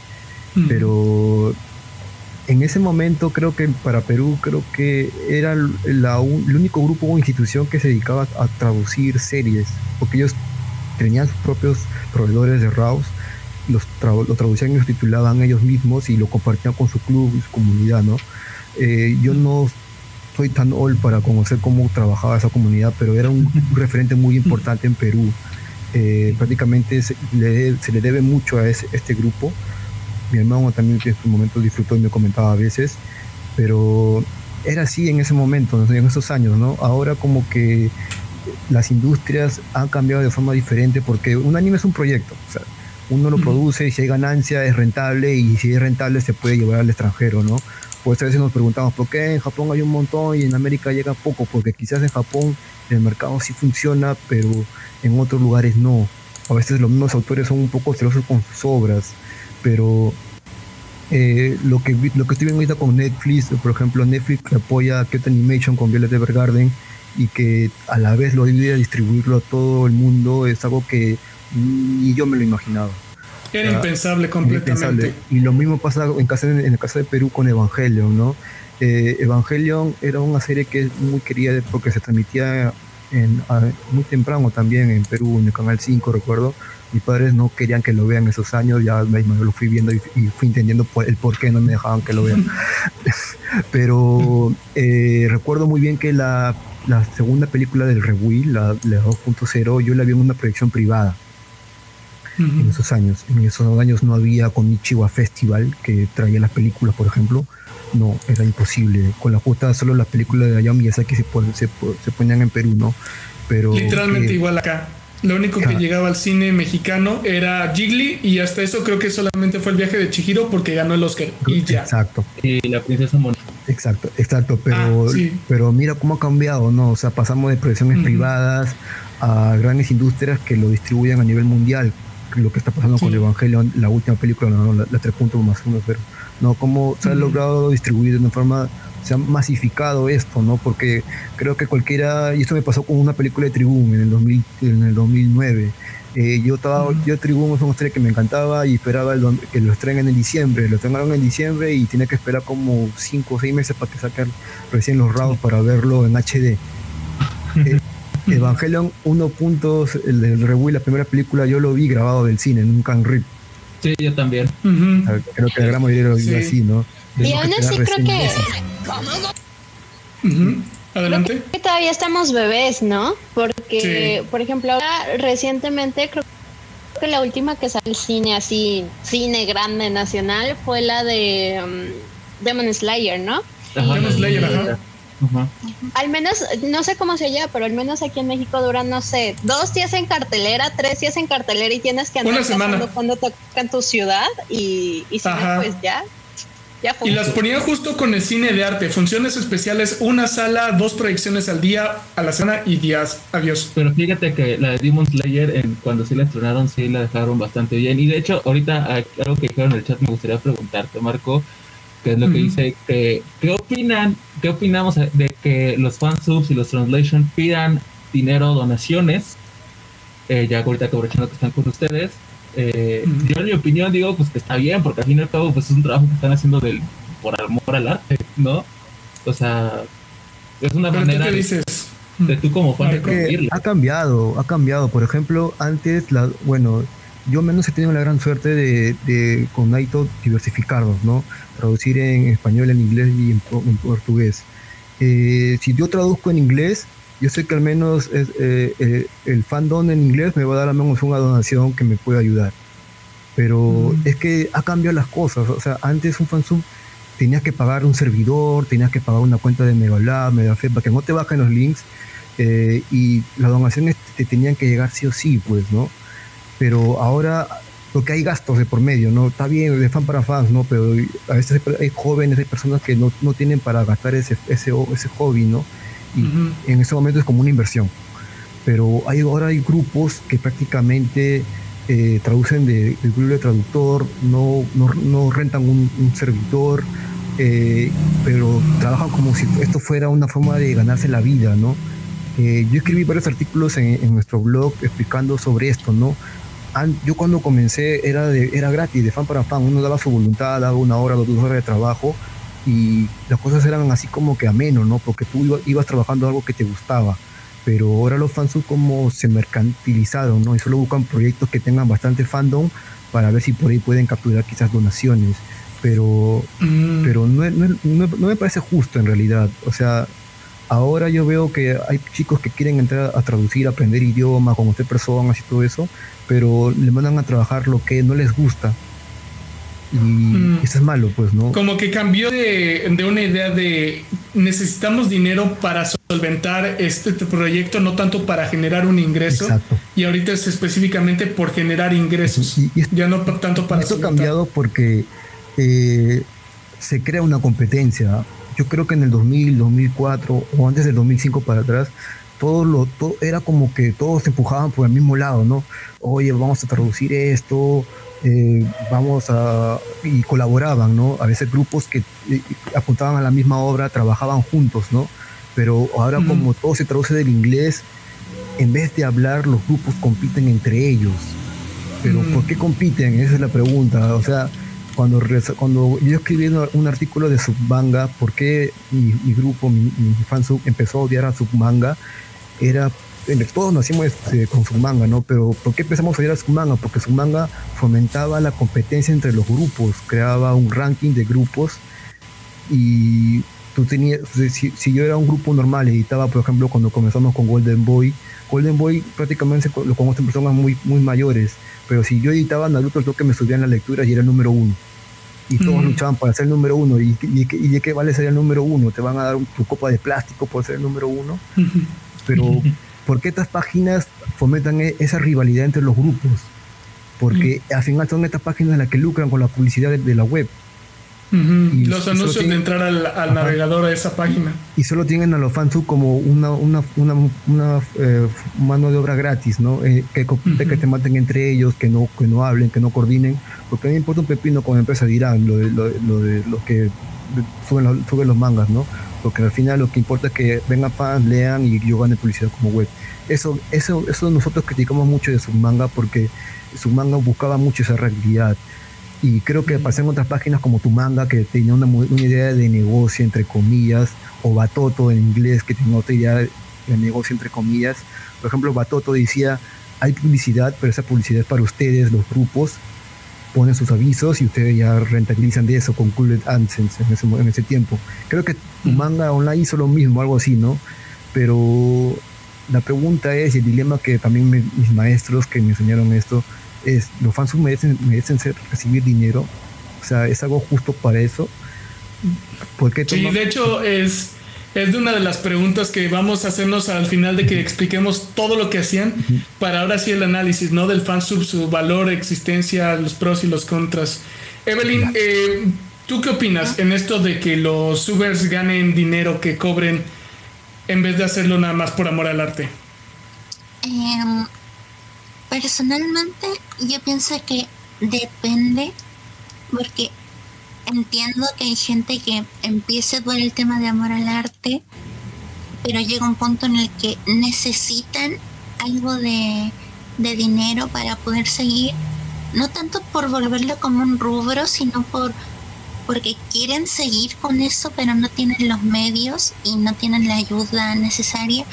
pero en ese momento creo que para Perú creo que era la, el único grupo o institución que se dedicaba a traducir series, porque ellos tenían sus propios proveedores de RAWs, los lo traducían y los titulaban ellos mismos y lo compartían con su club y su comunidad, ¿no? Eh, yo no soy tan old para conocer cómo trabajaba esa comunidad, pero era un, (laughs) referente muy importante en Perú. Eh, prácticamente se le, se le, debe mucho a ese, este grupo mi hermano también en su momento disfrutó y me comentaba a veces, pero era así en ese momento, en esos años, ¿no? Ahora como que las industrias han cambiado de forma diferente porque un anime es un proyecto, o sea, uno lo produce y si hay ganancia es rentable y si es rentable se puede llevar al extranjero, ¿no? Pues a veces nos preguntamos por qué en Japón hay un montón y en América llega poco, porque quizás en Japón el mercado sí funciona, pero en otros lugares no. A veces los mismos autores son un poco celosos con sus obras, pero eh, lo, que, lo que estoy viendo ahorita con Netflix, por ejemplo, Netflix apoya a Kyoto Animation con Violet Evergarden y que a la vez lo divide a distribuirlo a todo el mundo es algo que ni yo me lo imaginaba. Era impensable completamente. Y lo mismo pasa en, casa, en el caso de Perú con Evangelion, ¿no? Eh, Evangelion era una serie que es muy querida porque se transmitía en, muy temprano también en Perú, en el Canal 5, recuerdo. Mis padres no querían que lo vean esos años, ya me lo fui viendo y, fui entendiendo el por qué no me dejaban que lo vean. (laughs) Pero eh, recuerdo muy bien que la, la segunda película del Rewill, la, la 2.0, yo la vi en una proyección privada en esos años. En esos años no había con Ichiwa Festival que traía las películas, por ejemplo. No, era imposible. Con la justa solo las películas de Hayao Miyazaki se, se, se ponían en Perú, ¿no? Pero Literalmente igual acá. Lo único que llegaba al cine mexicano era Jiggly y hasta eso creo que solamente fue el viaje de Chihiro porque ganó el Oscar y ya. Exacto. Y la princesa Mononoke. Exacto, exacto, pero, ah, pero mira cómo ha cambiado, ¿no? O sea, pasamos de producciones privadas a grandes industrias que lo distribuyen a nivel mundial, lo que está pasando con Evangelion, la última película, no, la, la 3 más 1, pero no, cómo se ha logrado distribuir de una forma, se ha masificado esto, ¿no? Porque creo que cualquiera, y esto me pasó con una película de Tribune en el, 2000, en el 2009. Eh, yo estaba, yo Tribune fue una serie que me encantaba y esperaba el, que lo estrenen en diciembre. Lo estrenaron en diciembre y tenía que esperar como 5 o 6 meses para que saquen recién los RAWs para verlo en HD. Evangelion 1 puntos, el del la primera película, yo lo vi grabado del cine en un can rip. Sí, yo también. Creo que el gran mayoría lo vi así, ¿no? Y aún así creo que... Adelante. que todavía estamos bebés, ¿no? Porque, por ejemplo, ahora recientemente creo que la última que salió al cine así, cine grande nacional, fue la de um, Demon Slayer, ¿no? Demon Slayer, ajá. Al menos, no sé cómo se llama, pero al menos aquí en México duran, no sé, dos días en cartelera, tres días en cartelera y tienes que andar pasando cuando toca en tu ciudad y, y si no, pues ya. Ya y las ponían justo con el cine de arte, funciones especiales, una sala, dos proyecciones al día, a la semana y días. Adiós. Pero fíjate que la de Demon Slayer, en, cuando sí la estrenaron, sí la dejaron bastante bien. Y de hecho, ahorita algo que dijeron en el chat me gustaría preguntarte, Marco que es lo que dice que qué opinan, qué opinamos de que los fansubs y los translation pidan dinero, donaciones, eh, ya ahorita aprovechando que están con ustedes, eh, yo en mi opinión digo pues que está bien, porque al fin y al cabo pues es un trabajo que están haciendo del, por amor al arte, ¿no? O sea, es una manera qué dices? de tú como fan de Ha cambiado, ha cambiado. Por ejemplo, antes, la, bueno, yo menos he tenido la gran suerte de, de con Naito diversificarnos, ¿no? Traducir en español, en inglés y en, portugués. Eh, si yo traduzco en inglés, yo sé que al menos eh, eh, el fandom en inglés me va a dar al menos una donación que me puede ayudar. Pero mm. es que ha cambiado las cosas. O sea, antes un fansub tenías que pagar un servidor, tenías que pagar una cuenta de Megalab, Megafed, para que no te bajen los links. y las donaciones te tenían que llegar sí o sí, pues, ¿no? pero ahora porque hay gastos de por medio, ¿no? Está bien, de fan para fans, ¿no? Pero a veces hay jóvenes, hay personas que no, no tienen para gastar ese, ese, ese hobby, ¿no? Y en ese momento es como una inversión. Pero hay, ahora hay grupos que prácticamente eh, traducen de, del grupo de traductor, no, no, no rentan un, servidor, eh, pero trabajan como si esto fuera una forma de ganarse la vida, ¿no? Eh, yo escribí varios artículos en, en, nuestro blog explicando sobre esto, ¿no? yo cuando comencé era, de, era gratis, de fan para fan, uno daba su voluntad, daba una hora, dos horas de trabajo y las cosas eran así como que ameno, ¿no? Porque tú ibas, trabajando algo que te gustaba, pero ahora los fans como se mercantilizaron, ¿no? Y solo buscan proyectos que tengan bastante fandom para ver si por ahí pueden capturar quizás donaciones, pero, mm. pero no, no, no me parece justo en realidad, o sea, Ahora yo veo que hay chicos que quieren entrar a traducir, aprender idioma, usted personas y todo eso, pero le mandan a trabajar lo que no les gusta. Y mm. eso es malo, pues, ¿no? Como que cambió de, una idea de necesitamos dinero para solventar este proyecto, no tanto para generar un ingreso. Exacto. Y ahorita es específicamente por generar ingresos. ya no tanto para. Esto ha cambiado porque eh, se crea una competencia. Yo creo que en el 2000, 2004 o antes del 2005 para atrás, todo lo todo, era como que todos se empujaban por el mismo lado, ¿no? Oye, vamos a traducir esto, eh, vamos a y colaboraban, ¿no? A veces grupos que eh, apuntaban a la misma obra trabajaban juntos, ¿no? Pero ahora como todo se traduce del inglés, en vez de hablar los grupos compiten entre ellos. Pero ¿por qué compiten? Esa es la pregunta. O sea, cuando, cuando yo escribí un artículo de Submanga, ¿por qué mi, grupo, mi, mi fansub empezó a odiar a Submanga? Era, todos nacimos este, con Submanga, ¿no? Pero ¿por qué empezamos a odiar a Submanga? Porque Submanga fomentaba la competencia entre los grupos, creaba un ranking de grupos y tú tenías, si, si yo era un grupo normal, editaba, por ejemplo, cuando comenzamos con Golden Boy, Golden Boy prácticamente lo conocen personas muy, muy mayores, pero si yo editaba Naruto, lo que me subían las lecturas y era el número uno y todos luchaban para ser el número uno. ¿Y, y, de qué vale ser el número uno? Te van a dar tu copa de plástico por ser el número uno. Pero, (laughs) ¿por qué estas páginas fomentan e, esa rivalidad entre los grupos? Porque al final son estas páginas las que lucran con la publicidad de la web y los anuncios de entrar al, navegador a esa página. Y, solo tienen a los fans como una, una, una, una eh, mano de obra gratis, ¿no? Eh, que, que te maten entre ellos, que no, que no hablen, que no coordinen. Porque a mí me importa un pepino como empresa dirán lo de, lo, de los que suben los, suben los mangas, ¿no? Porque al final lo que importa es que vengan fans, lean y yo gane publicidad como web. Eso, eso, eso nosotros criticamos mucho de su manga porque su manga buscaba mucho esa realidad y creo que pasé en otras páginas como Tu Manga, que tenía una, una, idea de negocio, entre comillas, o Batoto en inglés, que tenía otra idea de negocio, entre comillas. Por ejemplo, Batoto decía, hay publicidad, pero esa publicidad es para ustedes, los grupos, ponen sus avisos y ustedes ya rentabilizan de eso con Cool AdSense en ese, en ese tiempo. Creo que Tu Manga Online hizo lo mismo, algo así, ¿no? Pero la pregunta es, y el dilema que también mis maestros que me enseñaron esto, es, los fans merecen, merecen ser, recibir dinero. O sea, es algo justo para eso. Porque sí, de hecho es, es de una de las preguntas que vamos a hacernos al final de que expliquemos todo lo que hacían para ahora sí el análisis, ¿no? Del fansub, su valor, existencia, los pros y los contras. Evelyn, eh, ¿tú qué opinas en esto de que los subers ganen dinero, que cobren, en vez de hacerlo nada más por amor al arte? Eh, Personalmente yo pienso que depende porque entiendo que hay gente que empieza por el tema de amor al arte, pero llega un punto en el que necesitan algo de, de dinero para poder seguir, no tanto por volverlo como un rubro, sino por porque quieren seguir con eso, pero no tienen los medios y no tienen la ayuda necesaria.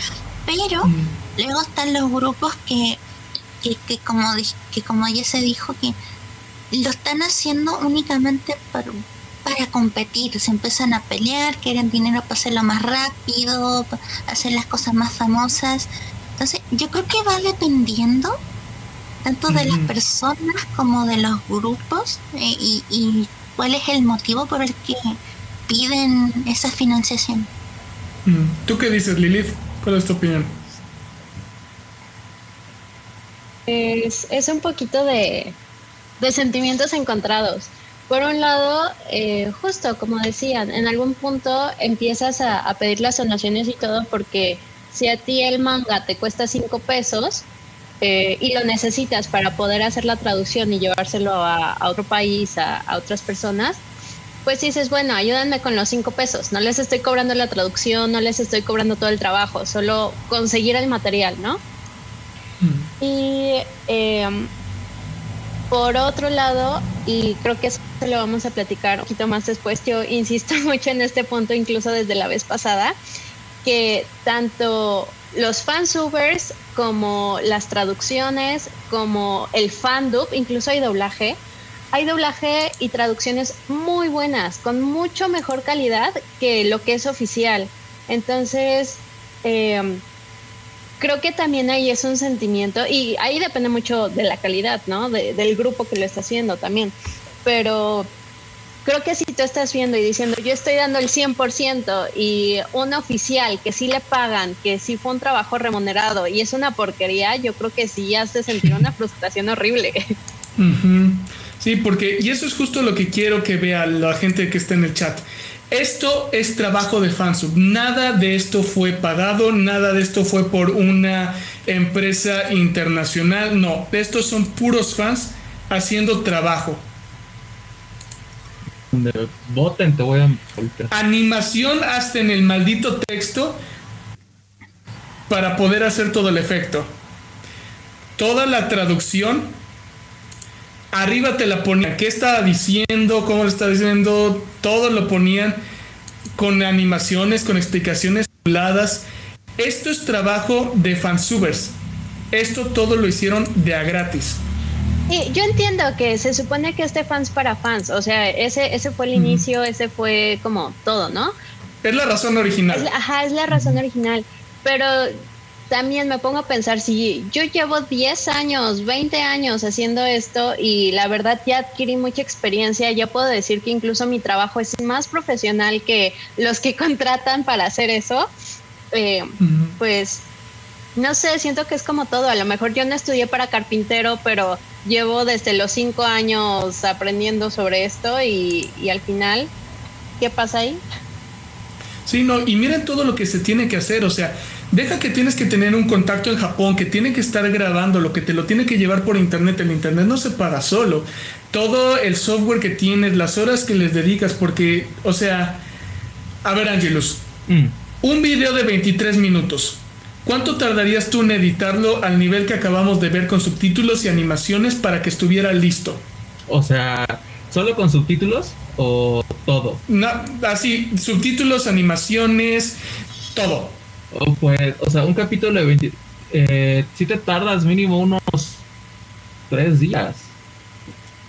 Pero mm. luego están los grupos que que, como, que como ya se dijo, que lo están haciendo únicamente para, para competir, se empiezan a pelear, quieren dinero para hacerlo más rápido, para hacer las cosas más famosas. Entonces, yo creo que va dependiendo tanto de las personas como de los grupos eh, y, y, cuál es el motivo por el que piden esa financiación. ¿Tú qué dices, Lilith? ¿Cuál es tu opinión? Es, es un poquito de, sentimientos encontrados. Por un lado, eh, justo como decían, en algún punto empiezas a, pedir las donaciones y todo porque si a ti el manga te cuesta cinco pesos eh, y lo necesitas para poder hacer la traducción y llevárselo a, otro país, a, a, otras personas, pues dices, bueno, ayúdenme con los cinco pesos, no les estoy cobrando la traducción, no les estoy cobrando todo el trabajo, solo conseguir el material, ¿no? Y em, por otro lado, y creo que eso lo vamos a platicar un poquito más después, yo insisto (laughs) mucho en este punto, incluso desde la vez pasada, que tanto los fansubers como las traducciones, como el fandub, incluso hay doblaje, hay doblaje y traducciones muy buenas, con mucho mejor calidad que lo que es oficial. Entonces, eh, creo que también ahí es un sentimiento y ahí depende mucho de la calidad, ¿no? del grupo que lo está haciendo también. Pero creo que si tú estás viendo y diciendo, yo estoy dando el 100% y un oficial que sí le pagan, que sí fue un trabajo remunerado y es una porquería, yo creo que sí ya se sentirá una (laughs) frustración horrible. Sí, porque, y eso es justo lo que quiero que vea la gente que está en el chat. Esto es trabajo de fansub. Nada de esto fue pagado, nada de esto fue por una empresa internacional. No, estos son puros fans haciendo trabajo. Voten, te voy a Animación hasta en el maldito texto para poder hacer todo el efecto. Toda la traducción arriba te la ponían. ¿Qué estaba diciendo? ¿Cómo lo estaba diciendo? Todo lo ponían con animaciones, con explicaciones habladas. Esto es trabajo de fansubers. Esto todo lo hicieron de a gratis. Y yo entiendo que se supone que este fans para fans, o sea, ese, ese fue el inicio, ese fue como todo, ¿no? Es la razón original. ajá, es la razón original. Pero también me pongo a pensar, si yo llevo 10 años, 20 años haciendo esto y la verdad ya adquirí mucha experiencia, ya puedo decir que incluso mi trabajo es más profesional que los que (laughs) contratan para hacer eso, eh, pues no sé, siento que es como todo, a lo mejor yo no estudié para carpintero, pero llevo desde los 5 años aprendiendo sobre esto y, y al final, ¿qué pasa ahí? Sí, no, y miren todo lo que se tiene que hacer, o sea, Deja que tienes que tener un contacto en Japón, que tiene que estar grabando, lo que te lo tiene que llevar por internet. El internet no se paga solo. Todo el software que tienes, las horas que les dedicas, porque, o sea, a ver, Angelus, mm. un video de 23 minutos. ¿Cuánto tardarías tú en editarlo al nivel que acabamos de ver con subtítulos y animaciones para que estuviera listo? O sea, ¿solo con subtítulos o todo? No, así, subtítulos, animaciones, todo. O pues, o sea, un capítulo de 20... Eh, si te tardas mínimo unos tres días.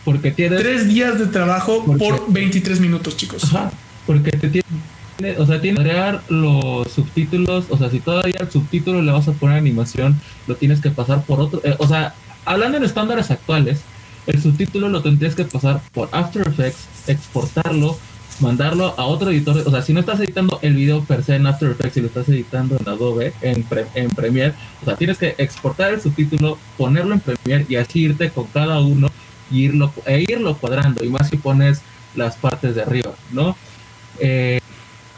Porque tienes... Tres días de trabajo por 23 minutos, chicos. Ajá, porque te tiene... O sea, tiene que crear los subtítulos. O sea, si todavía el subtítulo le vas a poner animación, lo tienes que pasar por otro... Eh, o sea, hablando en estándares actuales, el subtítulo lo tendrías que pasar por After Effects, exportarlo, mandarlo a otro editor. O sea, si no estás editando el video per se en After Effects, si lo estás editando en Adobe, en, en Premiere, o sea, tienes que exportar el subtítulo, ponerlo en Premiere y así irte con cada uno y irlo, e irlo cuadrando. Y más si pones las partes de arriba, ¿no? Eh,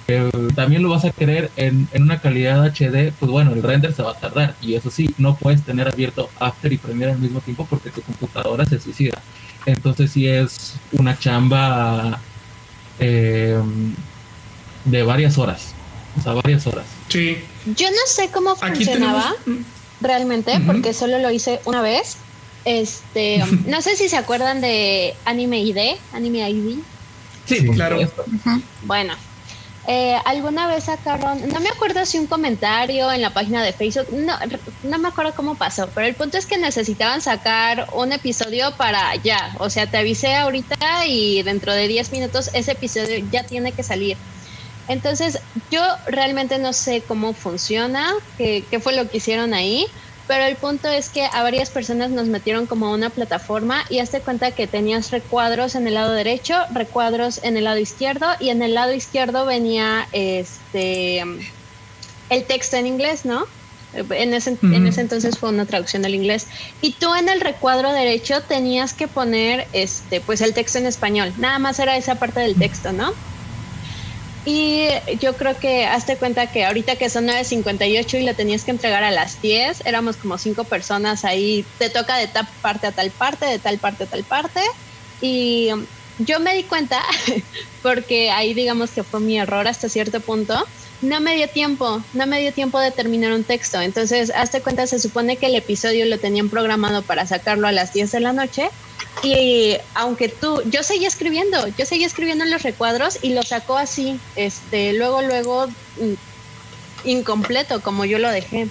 eh, también lo vas a querer en, en, una calidad HD, pues bueno, el render se va a tardar. Y eso sí, no puedes tener abierto After y Premiere al mismo tiempo porque tu computadora se suicida. Entonces sí es una chamba eh, de varias horas. O sea, varias horas. Sí. Yo no sé cómo funcionaba realmente, porque solo lo hice una vez. Este, (laughs) no sé si se acuerdan de Anime ID, Anime ID. Sí, claro. Bueno, eh, alguna vez sacaron, no me acuerdo si un comentario en la página de Facebook, no, no me acuerdo cómo pasó, pero el punto es que necesitaban sacar un episodio para ya, o sea, te avisé ahorita y dentro de 10 minutos ese episodio ya tiene que salir. Entonces, yo realmente no sé cómo funciona, qué, qué fue lo que hicieron ahí, pero el punto es que a varias personas nos metieron como a una plataforma y hazte cuenta que tenías recuadros en el lado derecho, recuadros en el lado izquierdo y en el lado izquierdo venía este el texto en inglés, ¿no? En ese, en ese entonces fue una traducción al inglés. Y tú en el recuadro derecho tenías que poner este pues el texto en español. Nada más era esa parte del texto, ¿no? Y yo creo que hazte cuenta que ahorita que son 9.58 y lo tenías que entregar a las 10, éramos como cinco personas ahí, te toca de tal parte a tal parte, de tal parte a tal parte. Y yo me di cuenta, (laughs) porque ahí digamos que fue mi error hasta cierto punto, no me dio tiempo, no me dio tiempo de terminar un texto. Entonces, hazte cuenta, se supone que el episodio lo tenían programado para sacarlo a las 10 de la noche y aunque tú, yo seguía escribiendo, yo seguía escribiendo en los recuadros y lo sacó así, este, luego, luego, mm, incompleto, como yo lo dejé.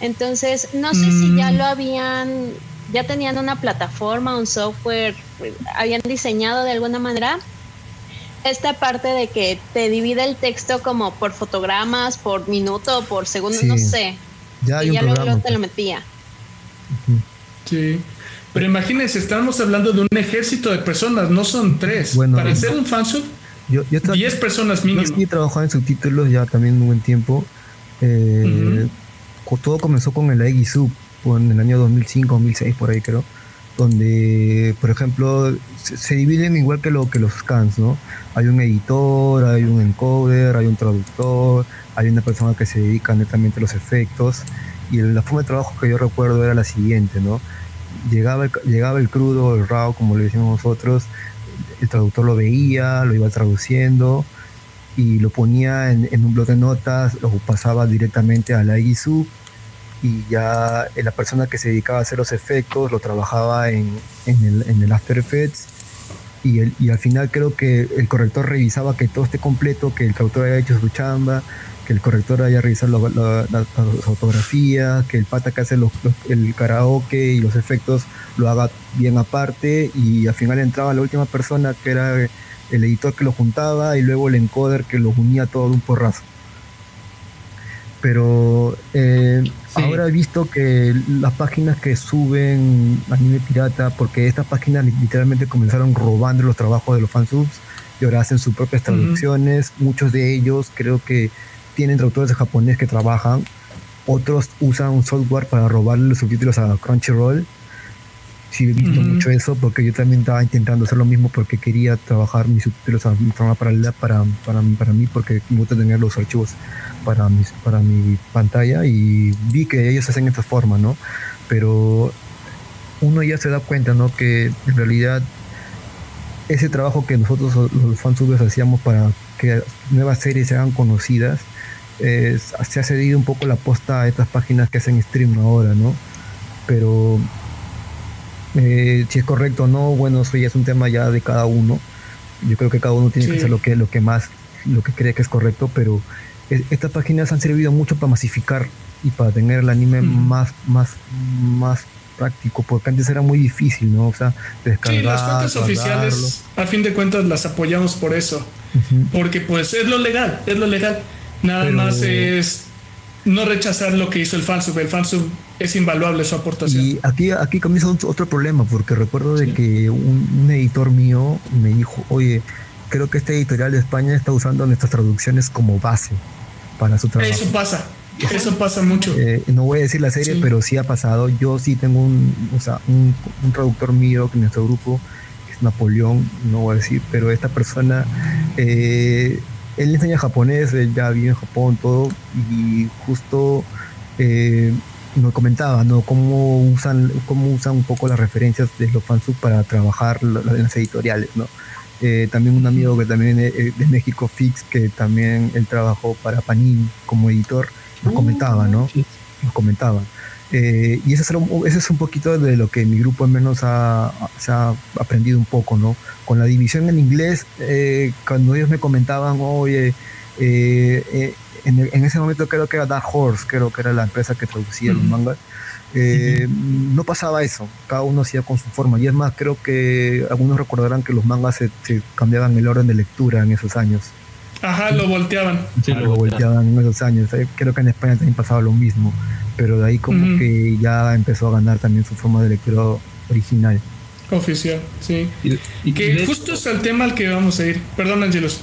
Entonces, no sé si ya lo mm. habían, ya tenían una plataforma, un software, habían diseñado de alguna manera esta parte de que te divide el texto como por fotogramas, por minuto, por segundo, no sé. Ya y ya luego te lo metía. Sí. Pero imagínense, estamos hablando de un ejército de personas, no son tres. Para ser un fansub, yo, yo 10 personas mínimo. Yo sí he trabajado en subtítulos ya también un buen tiempo. Eh, Todo comenzó con el Sub en el año 2005, 2006, por ahí creo. Donde, por ejemplo, se, dividen igual que, lo, que los scans, ¿no? Hay un editor, hay un encoder, hay un traductor, hay una persona que se dedica netamente a los efectos, y la forma de trabajo que yo recuerdo era la siguiente, ¿no? Llegaba el, llegaba el crudo, el RAW, como le decimos nosotros, el traductor lo veía, lo iba traduciendo, y lo ponía en, un blog de notas, lo pasaba directamente a la ISU y ya eh, la persona que se dedicaba a hacer los efectos lo trabajaba en, el, en el After Effects y, el, y al final creo que el corrector revisaba que todo esté completo, que el traductor haya hecho su chamba, que el corrector haya revisado la, fotografía, que el pata que hace el karaoke y los efectos lo haga bien aparte y al final entraba la última persona que era el editor que lo juntaba y luego el encoder que lo unía todo de un porrazo. Pero eh, ahora he visto que las páginas que suben anime pirata, porque estas páginas literalmente comenzaron robando los trabajos de los fansubs y ahora hacen sus propias traducciones. Muchos de ellos creo que tienen traductores de japonés que trabajan. Otros usan un software para robarle los subtítulos a Crunchyroll sí he visto mucho eso porque yo también estaba intentando hacer lo mismo porque quería trabajar mis subtítulos a forma paralela para, para, para mí porque me gusta tener los archivos para, mis, para mi pantalla y vi que ellos hacen esta forma, ¿no? Pero uno ya se da cuenta, ¿no? Que en realidad ese trabajo que nosotros los fansubs hacíamos para que nuevas series sean conocidas, se ha cedido un poco la posta a estas páginas que hacen stream ahora, ¿no? Pero eh, si es correcto o no, bueno, eso ya es un tema ya de cada uno. Yo creo que cada uno tiene que hacer lo que, lo que más, lo que cree que es correcto, pero estas páginas han servido mucho para masificar y para tener el anime más, más, más práctico, porque antes era muy difícil, ¿no? O sea, descargar. Sí, las fuentes oficiales, a fin de cuentas, las apoyamos por eso. Porque, pues, es lo legal, es lo legal. Nada más es no rechazar lo que hizo el fansub. El fansub es invaluable su aportación. Y aquí, aquí comienza otro problema, porque recuerdo de que un, editor mío me dijo, oye, creo que este editorial de España está usando nuestras traducciones como base para su trabajo. Eso pasa, eso pasa mucho. Eh, no voy a decir la serie, pero sí ha pasado. Yo sí tengo un, o sea, un, traductor mío que en nuestro grupo es Napoleón, no voy a decir, pero esta persona... Eh, él enseña japonés, él ya vive en Japón, todo, y justo eh, nos comentaba, ¿no? Cómo usan, cómo usan un poco las referencias de los fansub para trabajar en las editoriales, ¿no? Eh, también un amigo que también de, México, Fix, que también él trabajó para Panini como editor, nos comentaba, ¿no? Nos comentaba. Eh, y eso es, eso es, un poquito de lo que mi grupo al menos ha, se ha aprendido un poco, ¿no? Con la división en inglés, eh, cuando ellos me comentaban, oye, eh, en, ese momento creo que era Dark Horse, creo que era la empresa que traducía los mangas, no pasaba eso, cada uno hacía con su forma. Y es más, creo que algunos recordarán que los mangas se, cambiaban el orden de lectura en esos años. Ajá, lo volteaban. Sí, lo, volteaban en esos años. Creo que en España también pasaba lo mismo pero de ahí como que ya empezó a ganar también su forma de lectura original. Oficial, sí. Y, que justo es el tema al que vamos a ir. Perdón, Angelos.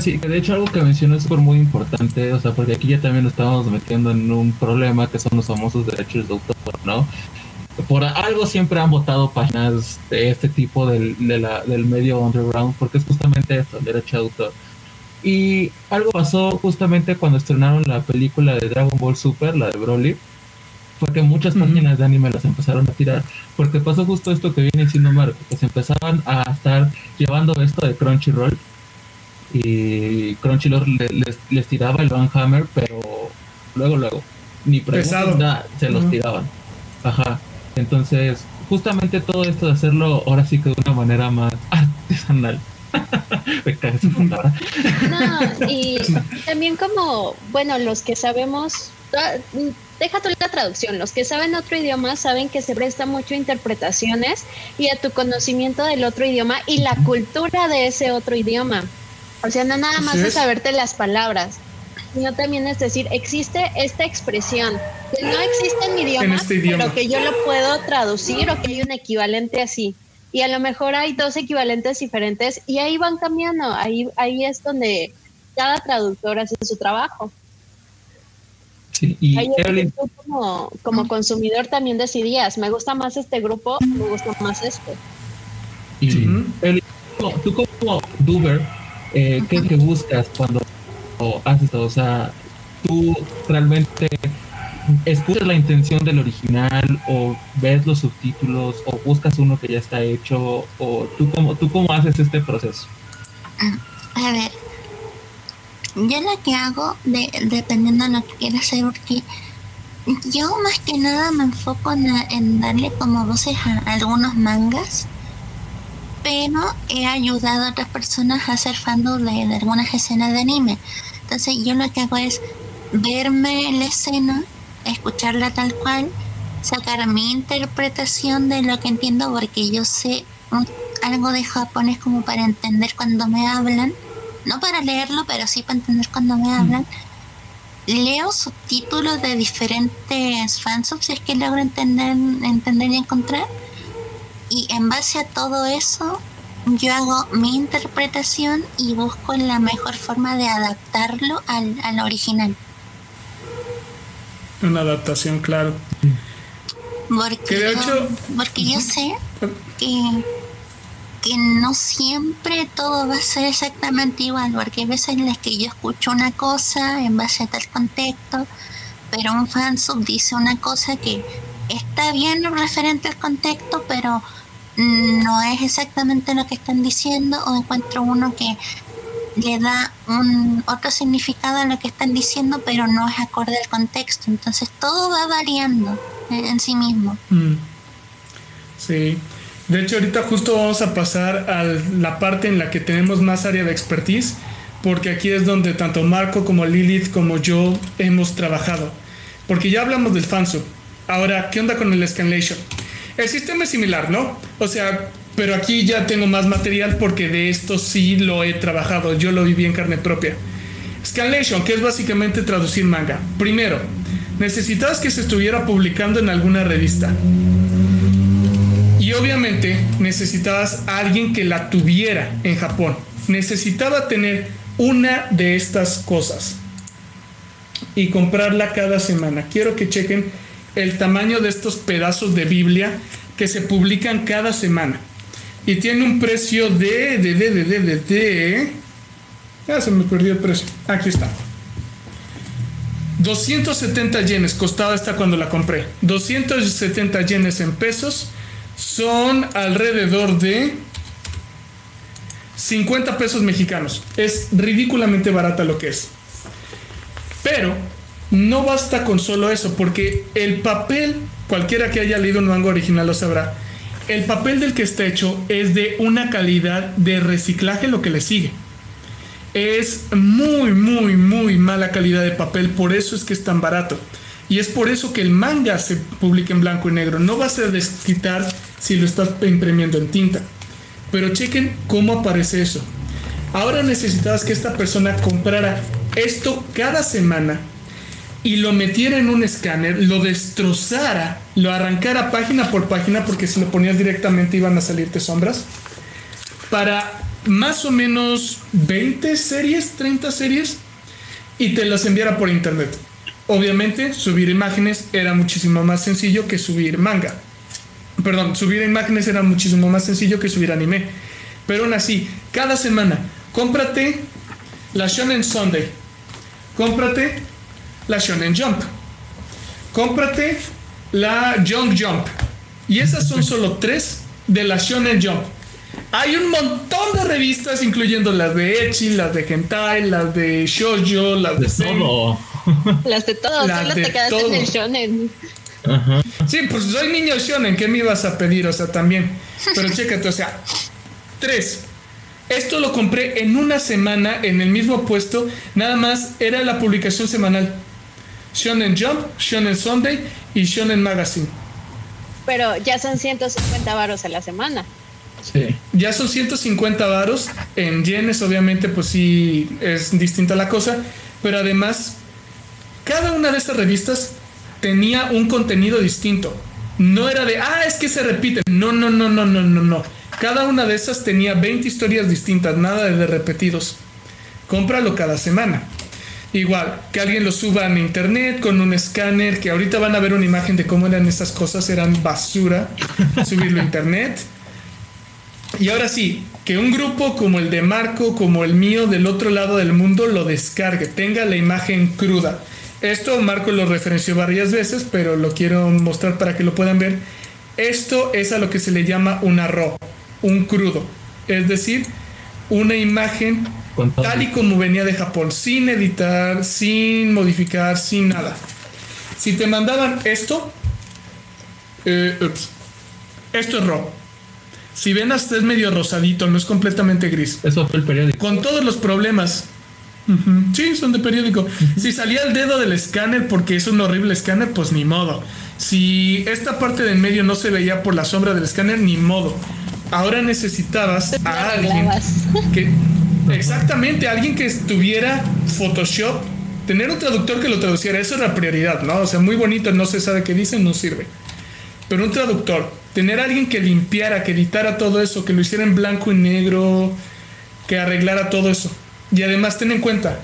sí, de hecho algo que mencionó es muy importante, o sea, porque aquí ya también nos estamos metiendo en un problema que son los famosos derechos de autor, ¿no? Por algo siempre han votado páginas de este tipo del, de la, del medio underground, porque es justamente esto, el derecho de autor y algo pasó justamente cuando estrenaron la película de Dragon Ball Super, la de Broly, fue que muchas páginas de anime las empezaron a tirar, porque pasó justo esto que viene diciendo Marco, que se empezaban a estar llevando esto de Crunchyroll, y Crunchyroll les, tiraba el Van Hammer, pero luego, luego, ni preguntas, se los tiraban. Ajá. Entonces, justamente todo esto de hacerlo ahora sí que de una manera más (laughs) artesanal (laughs) no, y también como, bueno, los que sabemos, ah, deja toda la traducción, los que saben otro idioma saben que se presta mucho a interpretaciones y a tu conocimiento del otro idioma y la cultura de ese otro idioma. O sea, no nada más de saberte las palabras, sino también es decir, existe esta expresión que no existe en mi idioma, este idioma, pero que yo lo puedo traducir o que hay un equivalente así y a lo mejor hay dos equivalentes diferentes y ahí van cambiando, ahí, ahí es donde cada traductor hace su trabajo. Sí, y Ahí tú como, como consumidor también decidías, me gusta más este grupo, me gusta más este. y Sí. Evelyn, tú como Duber, eh, ¿qué es que buscas cuando haces esto? O sea, tú realmente escuchas la intención del original o ves los subtítulos o buscas uno que ya está hecho o tú cómo, tú cómo haces este proceso. A ver, yo lo que hago, de, dependiendo de lo que quiera hacer, porque yo más que nada me enfoco en, darle como voces a algunos mangas, pero he ayudado a otras personas a hacer fandom de algunas escenas de anime. Entonces yo lo que hago es verme la escena, escucharla tal cual, sacar mi interpretación de lo que entiendo, porque yo sé un- algo de japonés como para entender cuando me hablan, no para leerlo, pero sí para entender cuando me hablan. Leo subtítulos de diferentes fansubs si es que logro entender, entender y encontrar. Y en base a todo eso, yo hago mi interpretación y busco la mejor forma de adaptarlo al, al original. Una adaptación, claro. Porque, Que de yo, hecho- porque yo sé que, que no siempre todo va a ser exactamente igual, porque hay veces en las que yo escucho una cosa en base a tal contexto, pero un fansub dice una cosa que está bien referente al contexto, pero no es exactamente lo que están diciendo, o encuentro uno que le da un otro significado a lo que están diciendo, pero no es acorde al contexto. Entonces todo va variando en, en sí mismo. Mm. Sí. De hecho, ahorita justo vamos a pasar a la parte en la que tenemos más área de expertise, porque aquí es donde tanto Marco como Lilith como yo hemos trabajado. Porque ya hablamos del fansub. Ahora, ¿qué onda con el scanlation? El sistema es similar, ¿no? O sea, pero aquí ya tengo más material porque de esto sí lo he trabajado, yo lo viví en carne propia. Scanlation, que es básicamente traducir manga. Primero, necesitabas que se estuviera publicando en alguna revista. Y obviamente necesitabas a alguien que la tuviera en Japón. Necesitaba tener una de estas cosas y comprarla cada semana. Quiero que chequen el tamaño de estos pedazos de Biblia que se publican cada semana. Y tiene un precio de, de, de, de, de, de, de... Ah, se me perdió el precio. Aquí está. 270 yenes costaba esta cuando la compré. 270 yenes en pesos son alrededor de 50 pesos mexicanos. Es ridículamente barata lo que es. Pero no basta con solo eso, porque el papel, cualquiera que haya leído un manga original lo sabrá, el papel del que está hecho es de una calidad de reciclaje lo que le sigue. Es muy, muy, muy mala calidad de papel, por eso es que es tan barato. Y es por eso que el manga se publica en blanco y negro. No vas a desquitar si lo estás imprimiendo en tinta. Pero chequen cómo aparece eso. Ahora necesitabas que esta persona comprara esto cada semana y lo metiera en un escáner, lo destrozara, lo arrancara página por página, porque si lo ponías directamente iban a salirte sombras, para más o menos 20 series, 30 series, y te las enviara por internet. Obviamente, subir imágenes era muchísimo más sencillo que subir manga. Perdón, subir imágenes era muchísimo más sencillo que subir anime. Pero aún así, cada semana, cómprate la Shonen Sunday. Cómprate la Shonen Jump. Cómprate la Jump Jump. Y esas son solo tres de la Shonen Jump. Hay un montón de revistas, incluyendo las de Echi, las de Hentai, las de Shoujo, las de, De todo. Las de todo, Las solo de te quedaste todo. en el shonen. Ajá. Sí, pues soy niño shonen, ¿qué me ibas a pedir? O sea, también. Pero (laughs) chécate, o sea, tres. Esto lo compré en una semana en el mismo puesto, nada más era la publicación semanal. Shonen Jump, Shonen Sunday y Shonen Magazine. Pero ya son 150 varos a la semana. Sí. Ya son 150 varos. En yenes, obviamente, pues sí es distinta la cosa. Pero además, cada una de estas revistas tenía un contenido distinto. No era de, ah, es que se repiten. No, no, no, no, no, no, no. Cada una de esas tenía 20 historias distintas, nada de repetidos. Cómpralo cada semana. Igual, que alguien lo suba en internet con un escáner, que ahorita van a ver una imagen de cómo eran esas cosas, eran basura, (laughs) subirlo a internet. Y ahora sí, que un grupo como el de Marco, como el mío, del otro lado del mundo, lo descargue, tenga la imagen cruda. Esto Marco lo referenció varias veces, pero lo quiero mostrar para que lo puedan ver. Esto es a lo que se le llama un arroz, un crudo. Es decir, una imagen tal y como venía de Japón, sin editar, sin modificar, sin nada. Si te mandaban esto, eh, esto es RAW. Si ven hasta es medio rosadito, no es completamente gris. Eso fue el periódico. Con todos los problemas. Sí, son de periódico. Si salía el dedo del escáner porque es un horrible escáner, pues ni modo. Si esta parte del medio no se veía por la sombra del escáner, ni modo. Ahora necesitabas a alguien que exactamente alguien que estuviera Photoshop, tener un traductor que lo traduciera, eso era prioridad, ¿no? O sea, muy bonito, no se sabe qué dicen, no sirve. Pero un traductor, tener alguien que limpiara, que editara todo eso, que lo hiciera en blanco y negro, que arreglara todo eso. Y además ten en cuenta,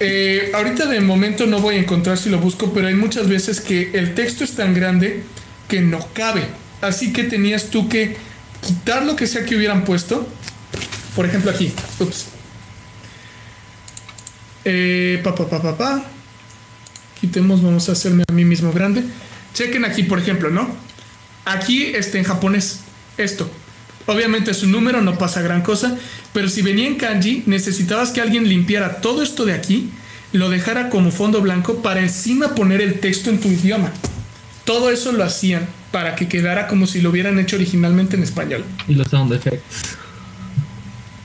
eh, ahorita de momento no voy a encontrar si lo busco, pero hay muchas veces que el texto es tan grande que no cabe. Así que tenías tú que quitar lo que sea que hubieran puesto. Por ejemplo, aquí. Ups. Eh, pa, pa, pa, pa, Quitemos, vamos a hacerme a mí mismo grande. Chequen aquí, por ejemplo, ¿no? Aquí está en japonés. Esto. Obviamente su número no pasa gran cosa, pero si venía en kanji, necesitabas que alguien limpiara todo esto de aquí, lo dejara como fondo blanco para encima poner el texto en tu idioma. Todo eso lo hacían para que quedara como si lo hubieran hecho originalmente en español. Y los sound effects.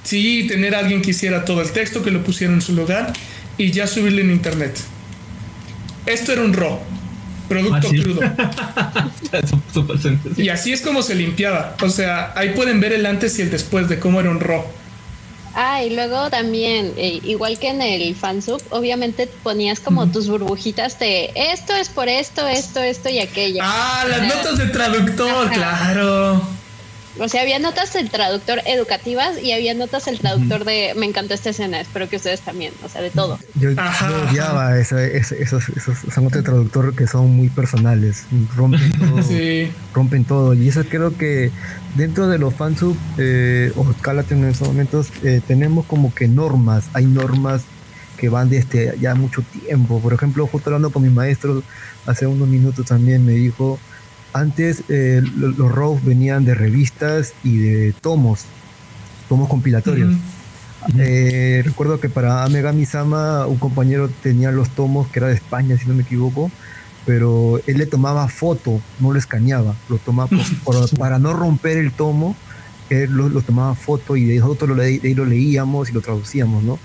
Sí, tener a alguien que hiciera todo el texto, que lo pusiera en su lugar y ya subirlo en internet. Esto era un RAW, producto Ah, crudo. (laughs) Y así es como se limpiaba. O sea, ahí pueden ver el antes y el después de cómo era un RAW. Ah, y luego también, eh, igual que en el fansub, obviamente ponías como tus burbujitas de esto es por esto, esto, esto y aquello. Ah, las notas de traductor, Ajá. claro. O sea, había notas del traductor educativas y había notas del traductor de me encantó esta escena, espero que ustedes también, o sea, de todo. Yo, Ajá, yo odiaba esa- esa- esos, esos, son otros traductor que son muy personales, rompen (laughs) todo, Sí. rompen todo. Y eso creo que dentro de los fansub eh, o Scalaton en estos momentos eh, tenemos como que normas, hay normas que van desde ya mucho tiempo. Por ejemplo, justo hablando con mi maestro hace unos minutos también me dijo, antes eh, lo- los RAWs venían de revistas y de tomos, tomos compilatorios. Eh, recuerdo que para Amegami Sama un compañero tenía los tomos que era de España, si no me equivoco, pero él le tomaba foto, no lo escaneaba, lo tomaba por- (laughs) por- para no romper el tomo, él lo, lo tomaba foto y nosotros lo, le- de ahí lo leíamos y lo traducíamos, ¿no?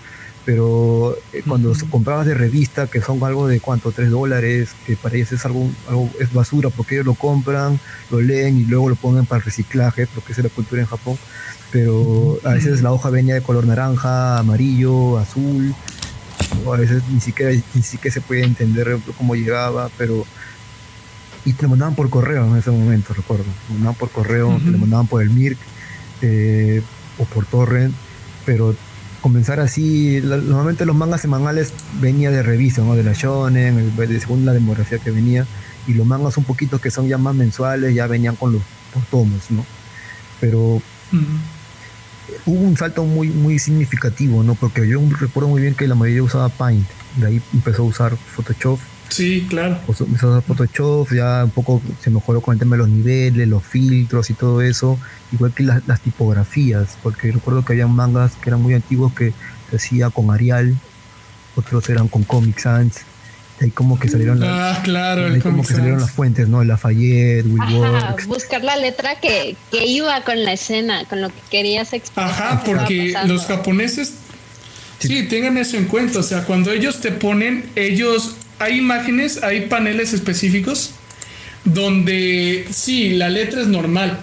Pero eh, cuando Ujú. comprabas de revista, que son algo de cuánto, tres dólares, que para ellos es algo, algo es basura, porque ellos lo compran, lo leen y luego lo ponen para el reciclaje, porque esa es la cultura en Japón pero a veces la hoja venía de color naranja, amarillo, azul, o a veces ni siquiera, ni siquiera se puede entender cómo llegaba, pero... Y te lo mandaban por correo en ese momento, recuerdo. Te lo mandaban por correo, te lo mandaban por el MIRC eh, o por torrent, pero comenzar así, la- normalmente los mangas semanales venía de revista, ¿no? de la Shonen, de según la demografía que venía, y los mangas un poquito que son ya más mensuales, ya venían con los por tomos, ¿no? Pero hubo un salto muy muy significativo, ¿no? Porque yo recuerdo muy bien que la mayoría usaba Paint, de ahí empezó a usar Photoshop, Sí, claro. a usar Photoshop, ya un poco se mejoró con el tema de los niveles, los filtros y todo eso, igual que las, las tipografías, porque recuerdo que había mangas que eran muy antiguos que se hacía con Arial, otros eran con Comic Sans, de ahí como que salieron las, Ah, claro, ahí como que salieron las fuentes, ¿no? Lafayette, Ajá, Willworks, buscar la letra que, que iba con la escena, con lo que querías expresar. Ajá, porque los japoneses sí tengan eso en cuenta. O sea, cuando ellos te ponen, ellos hay imágenes, hay paneles específicos donde sí, la letra es normal,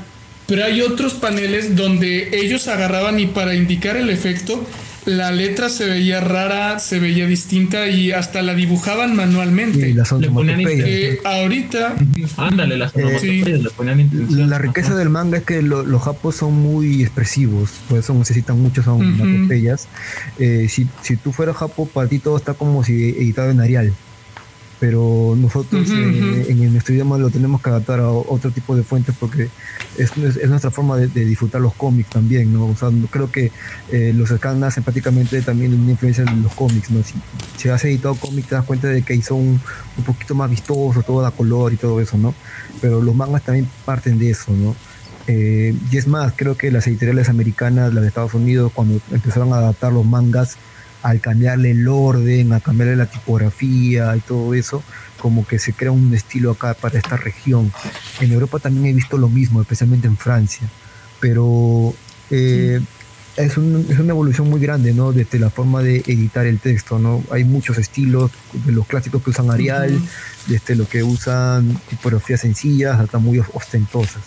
pero hay otros paneles donde ellos agarraban y para indicar el efecto la letra se veía rara, se veía distinta y hasta la dibujaban manualmente. Y las Le ponían. Que ahorita, Ándale, las Eh, le ponían. La riqueza del manga es que lo- los japos son muy expresivos, por eso necesitan muchas onomatopeyas. Eh, si, si tú fueras japo, para ti todo está como si editado en Arial. Pero nosotros Ujú, eh, ujú. en nuestro idioma lo tenemos que adaptar a otro tipo de fuentes porque es, es- es nuestra forma de, de disfrutar los cómics también, ¿no? O sea, creo que eh, los scans nacen prácticamente también de una influencia de los cómics, ¿no? Si, si has editado cómics te das cuenta de que son un, un poquito más vistosos, todo da color y todo eso, ¿no? Pero los mangas también parten de eso, ¿no? Eh, y es más, creo que las editoriales americanas, las de Estados Unidos, cuando empezaron a adaptar los mangas, al cambiarle el orden, a cambiarle la tipografía y todo eso, como que se crea un estilo acá para esta región. En Europa también he visto lo mismo, especialmente en Francia, pero eh, es, un- es una evolución muy grande, ¿no? Desde la forma de editar el texto, ¿no? Hay muchos estilos, de los clásicos que usan Arial, desde lo que usan tipografías sencillas hasta muy ostentosas.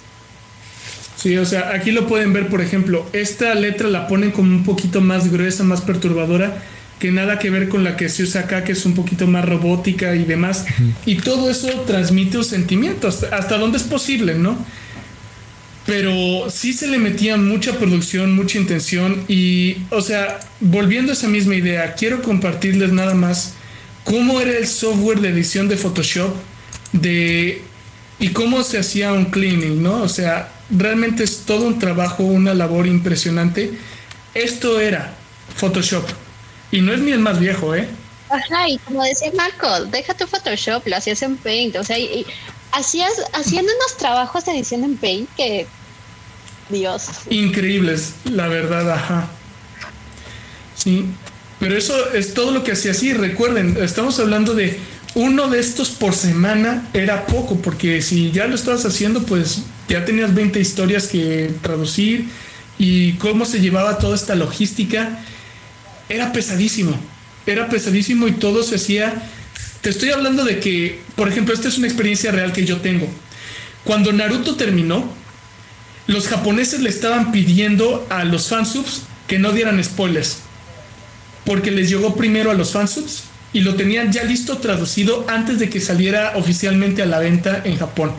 Sí, o sea, aquí lo pueden ver, por ejemplo, esta letra la ponen como un poquito más gruesa, más perturbadora, que nada que ver con la que se usa acá, que es un poquito más robótica y demás. Y todo eso transmite un sentimiento, hasta, hasta donde es posible, ¿no? Pero sí se le metía mucha producción, mucha intención y, o sea, volviendo a esa misma idea, quiero compartirles nada más cómo era el software de edición de Photoshop de y cómo se hacía un cleaning, ¿no? O sea, realmente es todo un trabajo, una labor impresionante. Esto era Photoshop y no es ni el más viejo, ¿eh? Ajá, y como decía Marco, deja tu Photoshop, lo hacías en Paint, o sea, y, y hacías, haciendo unos trabajos de edición en Paint que, Dios, Increíbles, la verdad, ajá. Sí, pero eso es todo lo que hacía así. Recuerden, estamos hablando de uno de estos por semana era poco, porque si ya lo estabas haciendo, pues ya tenías 20 historias que traducir y cómo se llevaba toda esta logística. Era pesadísimo, era pesadísimo y todo se hacía. Te estoy hablando de que, por ejemplo, esta es una experiencia real que yo tengo. Cuando Naruto terminó, los japoneses le estaban pidiendo a los fansubs que no dieran spoilers. Porque les llegó primero a los fansubs y lo tenían ya listo traducido antes de que saliera oficialmente a la venta en Japón.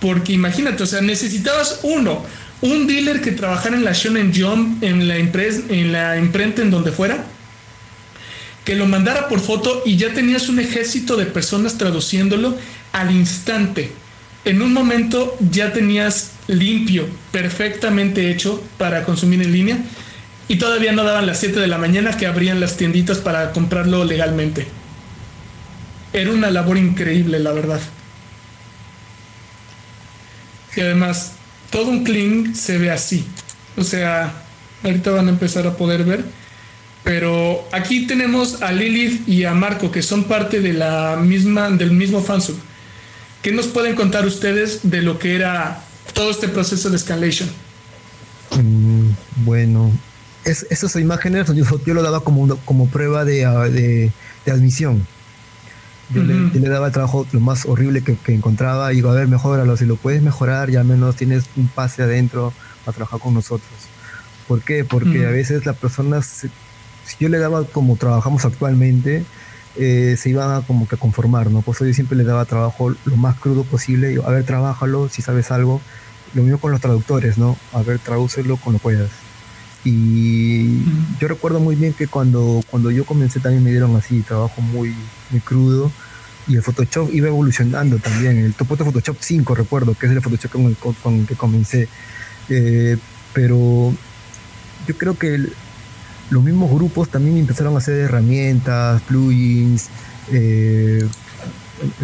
Porque imagínate, o sea, necesitabas uno, un dealer que trabajara en la Shonen Jump, en la, impres- en la imprenta, en donde fuera, que lo mandara por foto y ya tenías un ejército de personas traduciéndolo al instante. En un momento ya tenías limpio, perfectamente hecho para consumir en línea y todavía no daban las 7 de la mañana que abrían las tienditas para comprarlo legalmente. Era una labor increíble, la verdad. Y además, todo un clean se ve así. O sea, ahorita van a empezar a poder ver. Pero aquí tenemos a Lilith y a Marco, que son parte de la misma, del mismo fansub. ¿Qué nos pueden contar ustedes de lo que era todo este proceso de escalation? Mm, bueno, es, esas imágenes yo, yo lo daba como, como prueba de- de admisión. Yo, le, yo daba el trabajo lo más horrible que, que encontraba y digo, a ver, mejóralo. Si lo puedes mejorar, ya menos tienes un pase adentro a trabajar con nosotros. ¿Por qué? Porque a veces las personas, si yo le daba como trabajamos actualmente, eh, se iban a como que a conformar, ¿no? Por eso yo siempre le daba trabajo lo más crudo posible. Digo, a ver, trabájalo, si sabes algo. Lo mismo con los traductores, ¿no? A ver, tradúcelo cuando puedas. Y yo recuerdo muy bien que cuando, cuando yo comencé también me dieron así trabajo muy, muy crudo. Y el Photoshop iba evolucionando también. El topo de Photoshop 5, recuerdo, que es el Photoshop con el, con, que comencé. Eh, pero yo creo que los mismos grupos también empezaron a hacer herramientas, plugins, eh,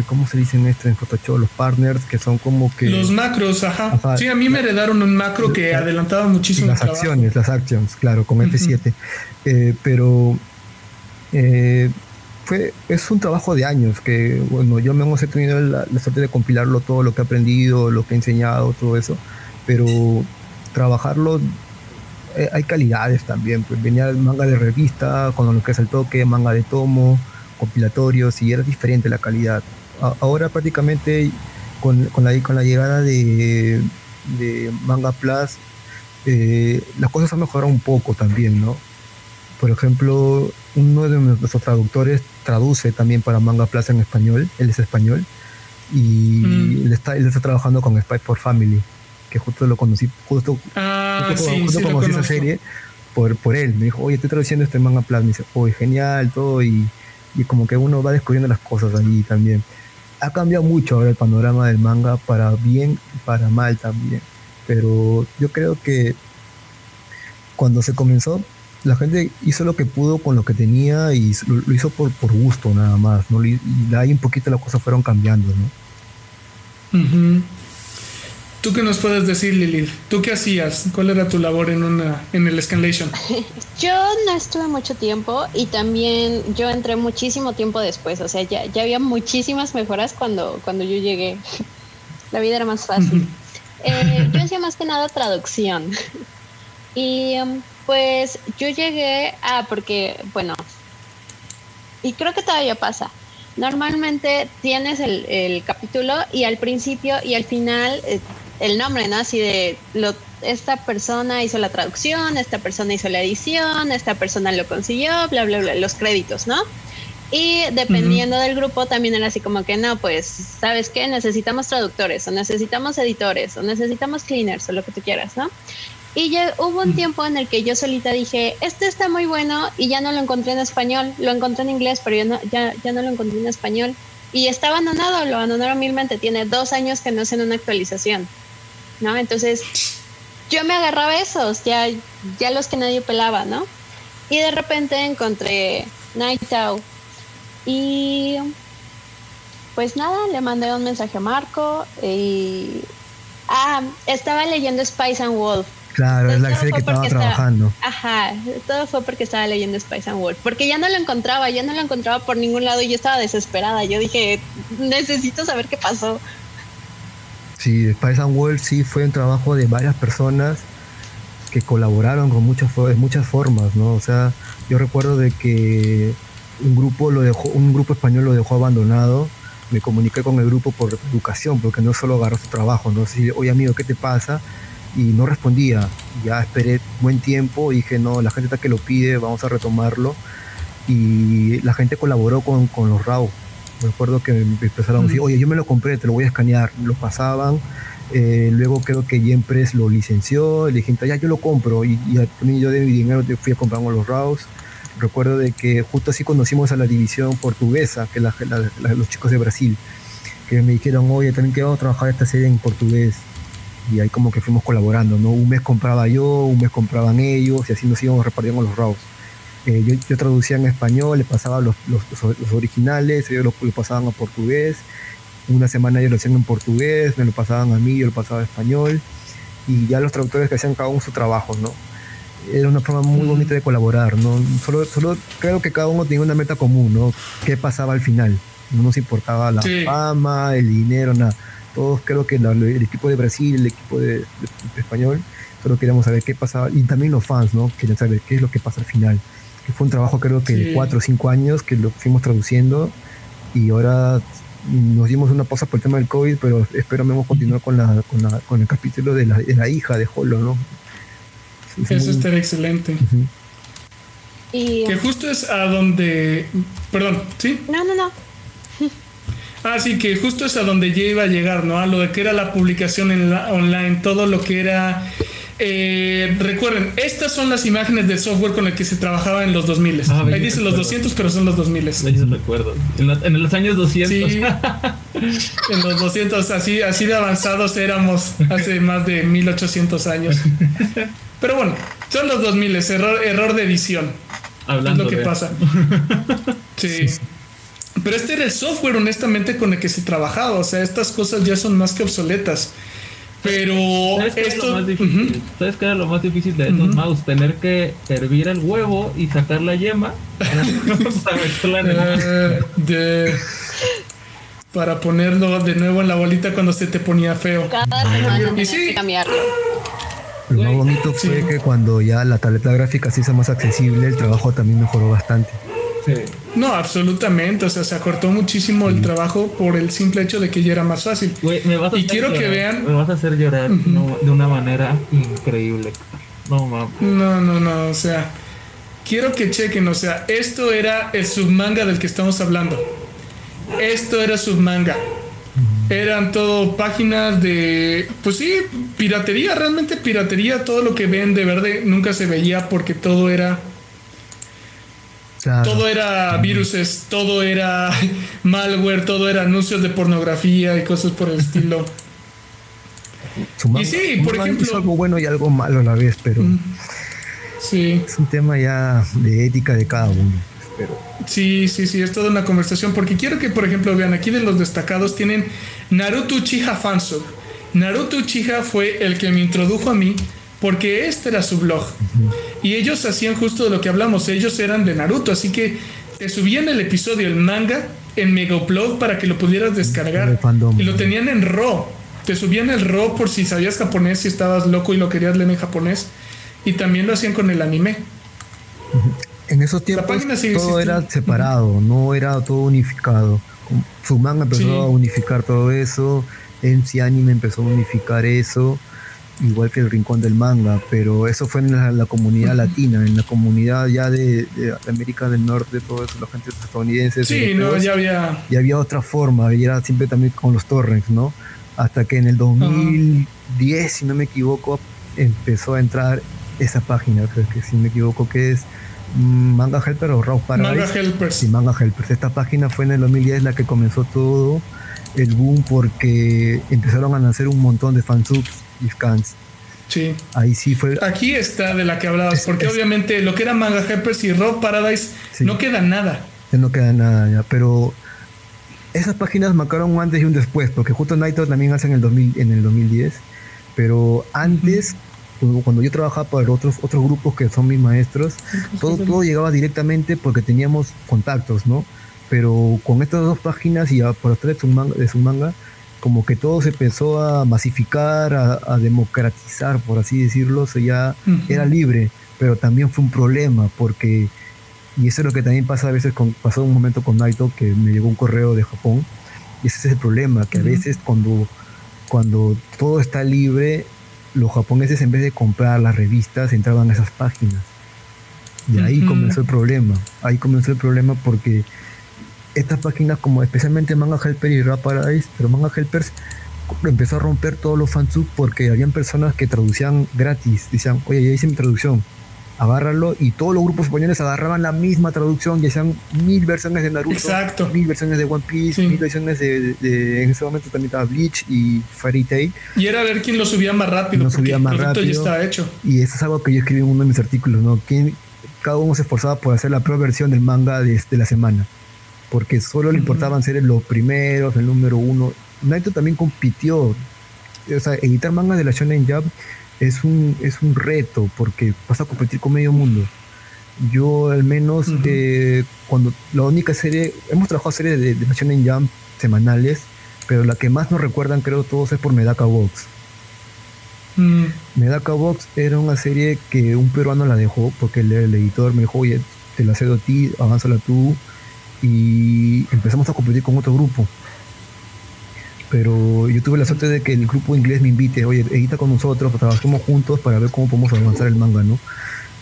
¿cómo se dicen esto en Photoshop? Los partners, que son como que... Los macros, ajá. Ajá. Sí, a mí me heredaron un macro que adelantaba muchísimo las trabajo. acciones, las actions, claro, con Ujú. F7. Eh, pero eh, fue, es un trabajo de años que, bueno, yo me hemos tenido la, la suerte de compilarlo todo lo que he aprendido, lo que he enseñado, todo eso, pero trabajarlo, eh, hay calidades también, pues venía manga de revista, con lo que es el toque, manga de tomo, compilatorios, y era diferente la calidad. A- ahora prácticamente con, con la, con la llegada de, de Manga Plus, eh, las cosas han mejorado un poco también, ¿no? Por ejemplo, uno de nuestros traductores traduce también para Manga Plus en español, él es español, y Mm. él, está, él está trabajando con Spy for Family, que justo lo conocí, justo, Ah, justo, sí, justo sí lo conocí esa serie por, por él. Me dijo, oye, estoy traduciendo este Manga Plus, me dice, oye, genial, todo, y, y como que uno va descubriendo las cosas allí también. Ha cambiado mucho ahora el panorama del manga para bien y para mal también. Pero yo creo que cuando se comenzó, la gente hizo lo que pudo con lo que tenía y lo, hizo por, por gusto nada más, ¿no? Y de ahí un poquito las cosas fueron cambiando, ¿no? ¿Tú qué nos puedes decir, Lilith? ¿Tú qué hacías? ¿Cuál era tu labor en una en el Scanlation? (laughs) Yo no estuve mucho tiempo y también yo entré muchísimo tiempo después, o sea, ya, ya había muchísimas mejoras cuando, cuando yo llegué. (laughs) La vida era más fácil. Eh, yo hacía más que nada traducción. (laughs) Y um, pues yo llegué a, porque, bueno, y creo que todavía pasa. Normalmente tienes el, el capítulo y al principio y al final eh, el nombre, ¿no? Así de lo, esta persona hizo la traducción, esta persona hizo la edición, esta persona lo consiguió, bla, bla, bla, los créditos, ¿no? Y dependiendo del grupo también era así como que no, pues, ¿sabes qué? Necesitamos traductores, o necesitamos editores, o necesitamos cleaners, o lo que tú quieras, ¿no? Y ya hubo un tiempo en el que yo solita dije, este está muy bueno y ya no lo encontré en español, lo encontré en inglés, pero yo no, ya, ya no lo encontré en español. Y está abandonado, lo abandonaron milmente, tiene dos años que no hacen una actualización, ¿no? Entonces, yo me agarraba esos, ya, ya los que nadie pelaba, ¿no? Y de repente encontré Night Owl y pues nada, le mandé un mensaje a Marco y... Ah, estaba leyendo Spice and Wolf. Claro, es la serie que estaba- trabajando. Ajá, todo fue porque estaba leyendo Spice and Wolf. Porque ya no lo encontraba, ya no lo encontraba por ningún lado y yo estaba desesperada. Yo dije, necesito saber qué pasó. Sí, Spice and World sí fue un trabajo de varias personas que colaboraron con muchas de muchas formas, ¿no? O sea, yo recuerdo de que un grupo lo dejó, un grupo español lo dejó abandonado. Me comuniqué con el grupo por educación, porque no solo agarró su trabajo, no sé, oye amigo, ¿qué te pasa? Y no respondía. Ya esperé buen tiempo dije, no, la gente está que lo pide, vamos a retomarlo. Y la gente colaboró con, con los RAW. Recuerdo que me empezaron a decir, oye, yo me lo compré, te lo voy a escanear. Lo pasaban. eh, luego creo que Yempres lo licenció. Le dije, ya yo lo compro. Y, y también yo de mi dinero te fui a comprar los RAWs. Recuerdo de que justo así conocimos a la división portuguesa, que la- la- la- los chicos de Brasil, que me dijeron, oye, también que vamos a trabajar esta serie en portugués. Y ahí como que fuimos colaborando, ¿no? Un mes compraba yo, un mes compraban ellos, y así nos íbamos repartiendo los RAWs. Eh, yo, yo traducía en español, les pasaba los, los, los- los originales, ellos lo, lo pasaban a portugués. Una semana ellos lo hacían en portugués, me lo pasaban a mí, yo lo pasaba a español. Y ya los traductores que hacían cada uno su trabajo, ¿no? Era una forma muy bonita de colaborar, ¿no? Solo, solo creo que cada uno tenía una meta común, ¿no? ¿Qué pasaba al final? No nos importaba la Sí. fama, el dinero, nada. Todos creo que la- el equipo de Brasil, el equipo de, de- de español, solo queríamos saber qué pasaba. Y también los fans, ¿no? Querían saber qué es lo que pasa al final. Que fue un trabajo creo que Sí. de cuatro o cinco años que lo fuimos traduciendo y ahora nos dimos una pausa por el tema del COVID, pero esperamos continuar con, la, con, la, con el capítulo de la, de la hija de Holo, ¿no? Es Eso muy- estaría excelente. Y Que justo es a donde. Perdón, ¿sí? no, no, no. (laughs) Ah, sí, que justo es a donde ya iba a llegar, ¿no? A lo de que era la publicación en la- online, todo lo que era. Eh, recuerden, estas son las imágenes del software con el que se trabajaba en los 2000. Ah, Ahí bello dice los recuerdo. 200, pero son los 2000. De hecho, recuerdo. En, la- en los años 200. Sí, (laughs) en los 200, así, así de avanzados éramos hace más de 1800 años. (laughs) Pero bueno, son los 2000, error, error de edición. hablando es lo que de- pasa. (laughs) Sí. Pero este era el software, honestamente, con el que se trabajaba. O sea, estas cosas ya son más que obsoletas. Pero ¿Sabes qué era esto. lo más difícil? ¿Sabes qué era lo más difícil de Ujú. mouse? Tener que hervir el huevo y sacar la yema (laughs) para de- para ponerlo de nuevo en la bolita cuando se te ponía feo. Cada semana Y tenía sí. que cambiarlo. Lo más bonito fue sí. que cuando ya la tableta gráfica se hizo más accesible, el trabajo también mejoró bastante. No, absolutamente. O sea, se acortó muchísimo el trabajo por el simple hecho de que ya era más fácil. y quiero que vean. Me vas a hacer llorar de una manera increíble. No mames. No, no, no. O sea, quiero que chequen. O sea, esto era el submanga del que estamos hablando. Esto era submanga. Eran todo páginas de, pues sí, piratería, realmente piratería, todo lo que ven de verde nunca se veía porque todo era todo era viruses, todo era (laughs) malware, todo era anuncios de pornografía y cosas por el estilo. (laughs) y sí, por ejemplo. Es algo bueno y algo malo a la vez, pero. Mm. Sí. Es un tema ya de ética de cada uno. Pero. Sí, sí, sí, es toda una conversación. Porque quiero que, por ejemplo, vean aquí de los destacados tienen Naruto Uchiha Fansub. Naruto Uchiha fue el que me introdujo a mí porque este era su blog. Y ellos hacían justo de lo que hablamos, ellos eran de Naruto, así que te subían el episodio, el manga, en Megaupload para que lo pudieras descargar. Y lo tenían en RAW. Te subían el RAW por si sabías japonés, si estabas loco y lo querías leer en japonés. Y también lo hacían con el anime. En esos tiempos todo era separado, no era todo unificado. Su manga empezó a unificar todo eso, MC Anime empezó a unificar eso igual que el Rincón del Manga, pero eso fue en la, comunidad latina, en la comunidad ya de, América del Norte, todo eso, la gente estadounidense. Sí, no, ya había... Ya había otra forma, y era siempre también con los torrents, ¿no? Hasta que en el 2010, si no me equivoco, empezó a entrar esa página, creo que si me equivoco, que es mm, Manga Helper o Raw Paradise. Manga Helpers. Sí, Manga Helpers. Esta página fue en el 2010 la que comenzó todo el boom porque empezaron a nacer un montón de fansubs y scans. Sí. Ahí sí fue. Aquí está de la que hablabas, porque obviamente lo que era Manga Helpers y Rock Paradise no queda nada. no queda nada ya, pero esas páginas marcaron un antes y un después, porque justo Naito también hace en el, 2000, en el 2010, pero antes, cuando yo trabajaba para otros, otros grupos que son mis maestros, todo, todo llegaba directamente porque teníamos contactos, ¿no? pero con estas dos páginas y por tres de su manga, como que todo se empezó a masificar, a, democratizar, por así decirlo, se ya era libre, pero también fue un problema porque, y eso es lo que también pasa a veces, con, pasó un momento con Naito que me llegó un correo de Japón, y ese es el problema, que a veces cuando, cuando todo está libre, los japoneses en vez de comprar las revistas entraban a esas páginas. Y ahí comenzó el problema, ahí comenzó el problema porque estas páginas como especialmente Manga Helper y Rap Paradise, pero Manga Helpers empezó a romper todos los fansubs porque habían personas que traducían gratis, decían, oye, ya hice mi traducción, agárralo, y todos los grupos españoles agarraban la misma traducción y hacían mil versiones de Naruto, Exacto. mil versiones de One Piece, mil versiones de, en ese momento también estaba Bleach y Fairy Tail. Y era ver quién lo subía más rápido, subía más rápido, ya estaba hecho. Y eso es algo que yo escribí en uno de mis artículos, ¿no? ¿Quién, cada uno se esforzaba por hacer la peor versión del manga de, de la semana porque solo le importaban ser los primeros, el número uno. Naito también compitió. O sea, editar manga de la Shonen Jump es un, es un reto porque vas a competir con medio mundo. Yo al menos eh, cuando la única serie, hemos trabajado series de, de la Shonen Jump semanales, pero la que más nos recuerdan creo todos es por Medaka Box. Mm. Medaka Box era una serie que un peruano la dejó porque el, el editor me dijo, oye, te la cedo a ti, avánzala tú y empezamos a competir con otro grupo. Pero yo tuve la suerte de que el grupo inglés me invite, oye, edita con nosotros, trabajemos juntos para ver cómo podemos avanzar el manga, ¿no?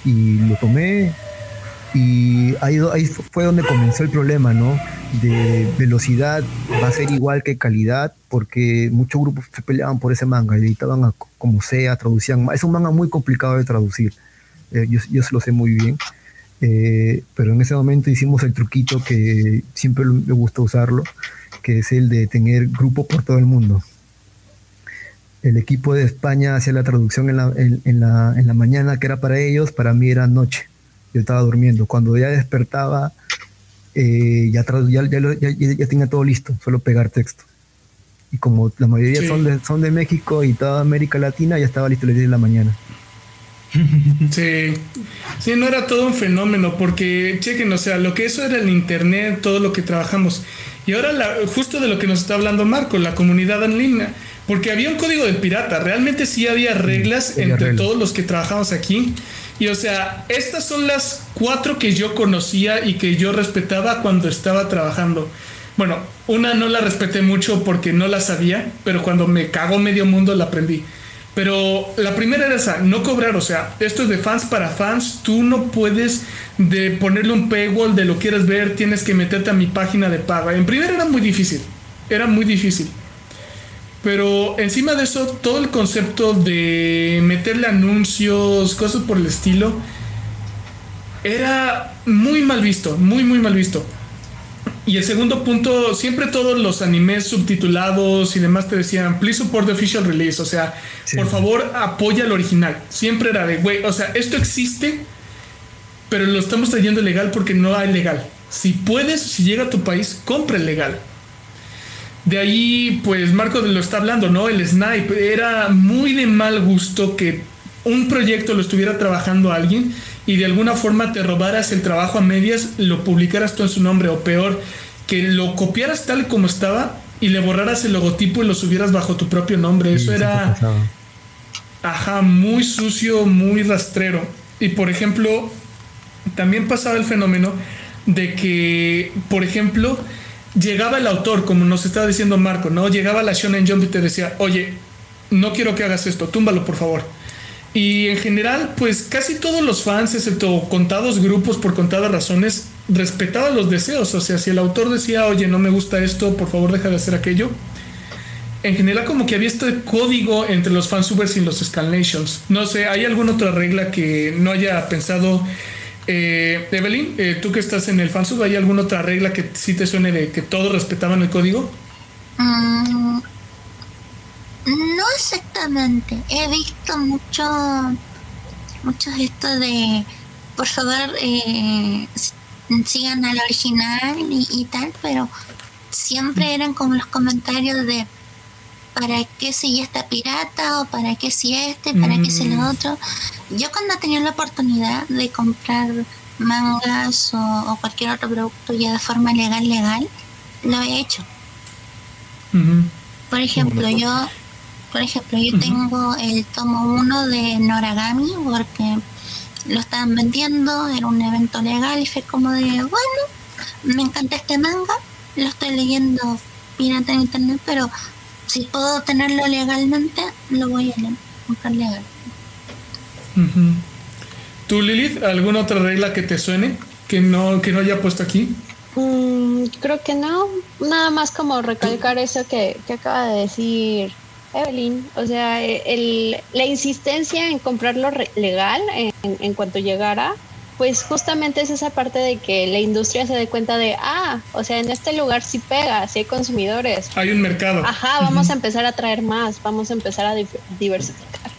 Y lo tomé y ahí, ahí fue donde comenzó el problema, ¿no? De velocidad va a ser igual que calidad, porque muchos grupos se peleaban por ese manga, editaban como sea, traducían. Es un manga muy complicado de traducir, eh, yo, yo lo sé muy bien. Eh, pero en ese momento hicimos el truquito que siempre me gusta usarlo, que es el de tener grupo por todo el mundo. El equipo de España hacía la traducción en la, en, la, en la mañana, que era para ellos, para mí era noche. Yo estaba durmiendo. Cuando ya despertaba, eh, ya, ya, ya, ya, tenía todo listo, solo pegar texto. Y como la mayoría son, de, son de México y toda América Latina, ya estaba listo a las 10 de la mañana. Sí, sí, no era todo un fenómeno, porque chequen, o sea, lo que eso era el internet, todo lo que trabajamos. Y ahora, justo de lo que nos está hablando Marco, la comunidad en línea, porque había un código de pirata, realmente sí había reglas entre todos los que trabajamos aquí. Y o sea, estas son las cuatro que yo conocía y que yo respetaba cuando estaba trabajando. Bueno, una no la respeté mucho porque no la sabía, pero cuando me cagó medio mundo la aprendí. Pero la primera era esa, no cobrar, o sea, esto es de fans para fans, tú no puedes de ponerle un paywall de lo quieres ver, tienes que meterte a mi página de paga. En primera era muy difícil, era muy difícil. Pero encima de eso, todo el concepto de meterle anuncios, cosas por el estilo, era muy mal visto, muy, muy mal visto. Y el segundo punto, siempre todos los animes subtitulados y demás te decían, please support the official release, o sea, por favor apoya el original. Siempre era de, güey, o sea, esto existe, pero lo estamos trayendo legal porque no hay legal. Si puedes, si llega a tu país, compra el legal. De ahí, pues Marco lo está hablando, ¿no? El Snipe era muy de mal gusto que un proyecto lo estuviera trabajando alguien y de alguna forma te robaras el trabajo a medias, lo publicaras tú en su nombre o peor, que lo copiaras tal como estaba y le borraras el logotipo y lo subieras bajo tu propio nombre. Eso era, ajá, muy sucio, muy rastrero. Y por ejemplo, también pasaba el fenómeno de que, por ejemplo, llegaba el autor, como nos estaba diciendo Marco, ¿no? Llegaba la Shonen Jump y te decía, oye, no quiero que hagas esto, túmbalo por favor. Y en general, pues casi todos los fans, excepto contados grupos por contadas razones, respetaban los deseos. O sea, si el autor decía, oye, no me gusta esto, por favor deja de hacer aquello. En general, como que había este código entre los fansubers y los Scanlations. No sé, ¿hay alguna otra regla que no haya pensado eh, Evelyn, eh, tú que estás en el fansub, ¿hay alguna otra regla que sí te suene de que todos respetaban el código? Mm, no exactamente. He visto mucho, muchos esto de, por favor, eh, sigan al original y, tal, pero siempre eran como los comentarios de ¿para qué si ya está pirata? o ¿para qué si este? ¿para qué si lo mm. otro? Yo cuando tenía la oportunidad de comprar mangas o, cualquier otro producto ya de forma legal, legal, lo he hecho. Por ejemplo, yo por ejemplo, yo tengo el tomo 1 de Noragami porque lo estaban vendiendo, era un evento legal y fue como de, bueno, me encanta este manga, lo estoy leyendo pirata en internet, pero si puedo tenerlo legalmente, lo voy a comprar legal. ¿Tú, Lilith, alguna otra regla que te suene que no, que no haya puesto aquí? Mm, creo que no. Nada más como recalcar eso que, que acaba de decir Evelyn. O sea, el, la insistencia en comprarlo legal en, en cuanto llegara pues justamente es esa parte de que la industria se dé cuenta de, ah, o sea, en este lugar sí pega, sí hay consumidores. Hay un mercado. Ajá, vamos a empezar a traer más, vamos a empezar a diversificar.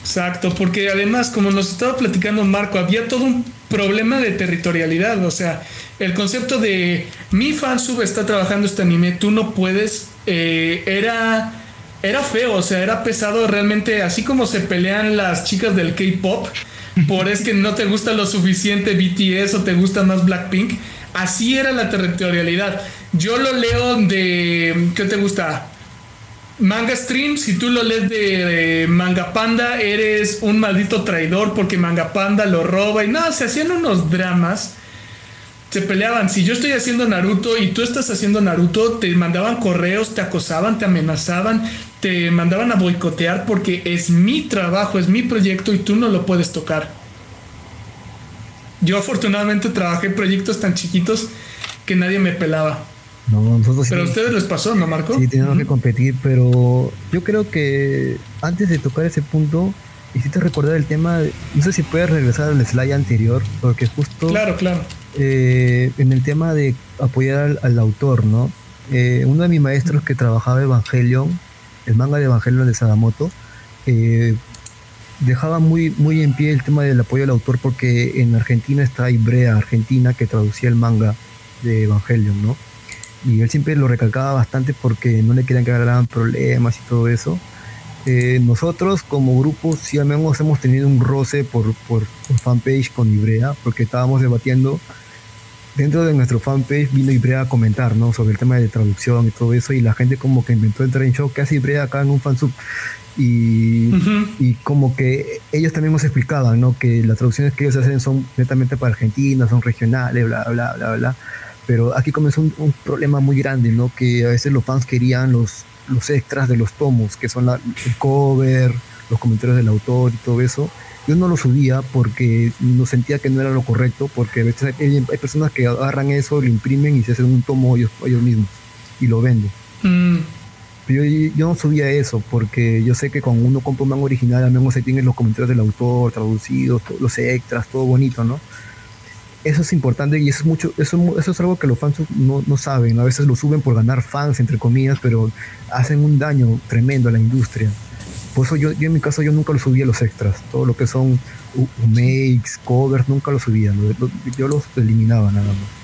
Exacto, porque además, como nos estaba platicando Marco, había todo un problema de territorialidad, o sea, el concepto de mi fansub está trabajando este anime, tú no puedes, eh, era, era feo, o sea, era pesado realmente, así como se pelean las chicas del K-Pop, por es que no te gusta lo suficiente BTS o te gusta más Blackpink. Así era la territorialidad. Yo lo leo de. ¿Qué te gusta? Manga Stream, si tú lo lees de, Manga Panda, eres un maldito traidor porque Manga Panda lo roba y no, se hacían unos dramas. Se peleaban. Si yo estoy haciendo Naruto y tú estás haciendo Naruto, te mandaban correos, te acosaban, te amenazaban, te mandaban a boicotear porque es mi trabajo, es mi proyecto y tú no lo puedes tocar. Yo afortunadamente trabajé en proyectos tan chiquitos que nadie me pelaba. No, nosotros pero a ustedes les pasó, ¿no, Marco? Sí, teníamos que competir, pero yo creo que antes de tocar ese punto, hiciste recordar el tema, no sé si puedes regresar al slide anterior, porque justo... Claro, claro. Eh, en el tema de apoyar al, autor, ¿no? Eh, uno de mis maestros que trabajaba Evangelion, el manga de Evangelio de Sadamoto, eh, dejaba muy, muy en pie el tema del apoyo al autor porque en Argentina está Ibrea Argentina que traducía el manga de Evangelion, ¿no? Y él siempre lo recalcaba bastante porque no le querían que agarraran problemas y todo eso. Eh, nosotros como grupo sí al menos hemos tenido un roce por, por, fanpage con Ibrea porque estábamos debatiendo dentro de nuestro fanpage vino Ibrea a comentar, ¿no? Sobre el tema de traducción y todo eso, y la gente como que inventó entrar en show, ¿qué hace Ibrea acá en un fansub? Y, y como que ellos también nos explicaban, ¿no? Que las traducciones que ellos hacen son netamente para Argentina, son regionales, bla, bla, bla, bla. Pero aquí comenzó un, un problema muy grande, ¿no? Que a veces los fans querían los, los extras de los tomos, que son la, el cover, los comentarios del autor y todo eso yo no lo subía porque no sentía que no era lo correcto, porque a veces hay, personas que agarran eso, lo imprimen y se hacen un tomo ellos, ellos mismos y lo venden. Mm. Yo, yo, no subía eso porque yo sé que cuando uno compra un manga original, al menos ahí tienen los comentarios del autor traducidos, los extras, todo bonito, ¿no? Eso es importante y eso es mucho, eso, eso es algo que los fans no, no saben. A veces lo suben por ganar fans, entre comillas, pero hacen un daño tremendo a la industria. Por eso yo, yo en mi caso yo nunca lo subía los extras. Todo lo que son makes, covers, nunca lo subía. Yo los eliminaba nada más.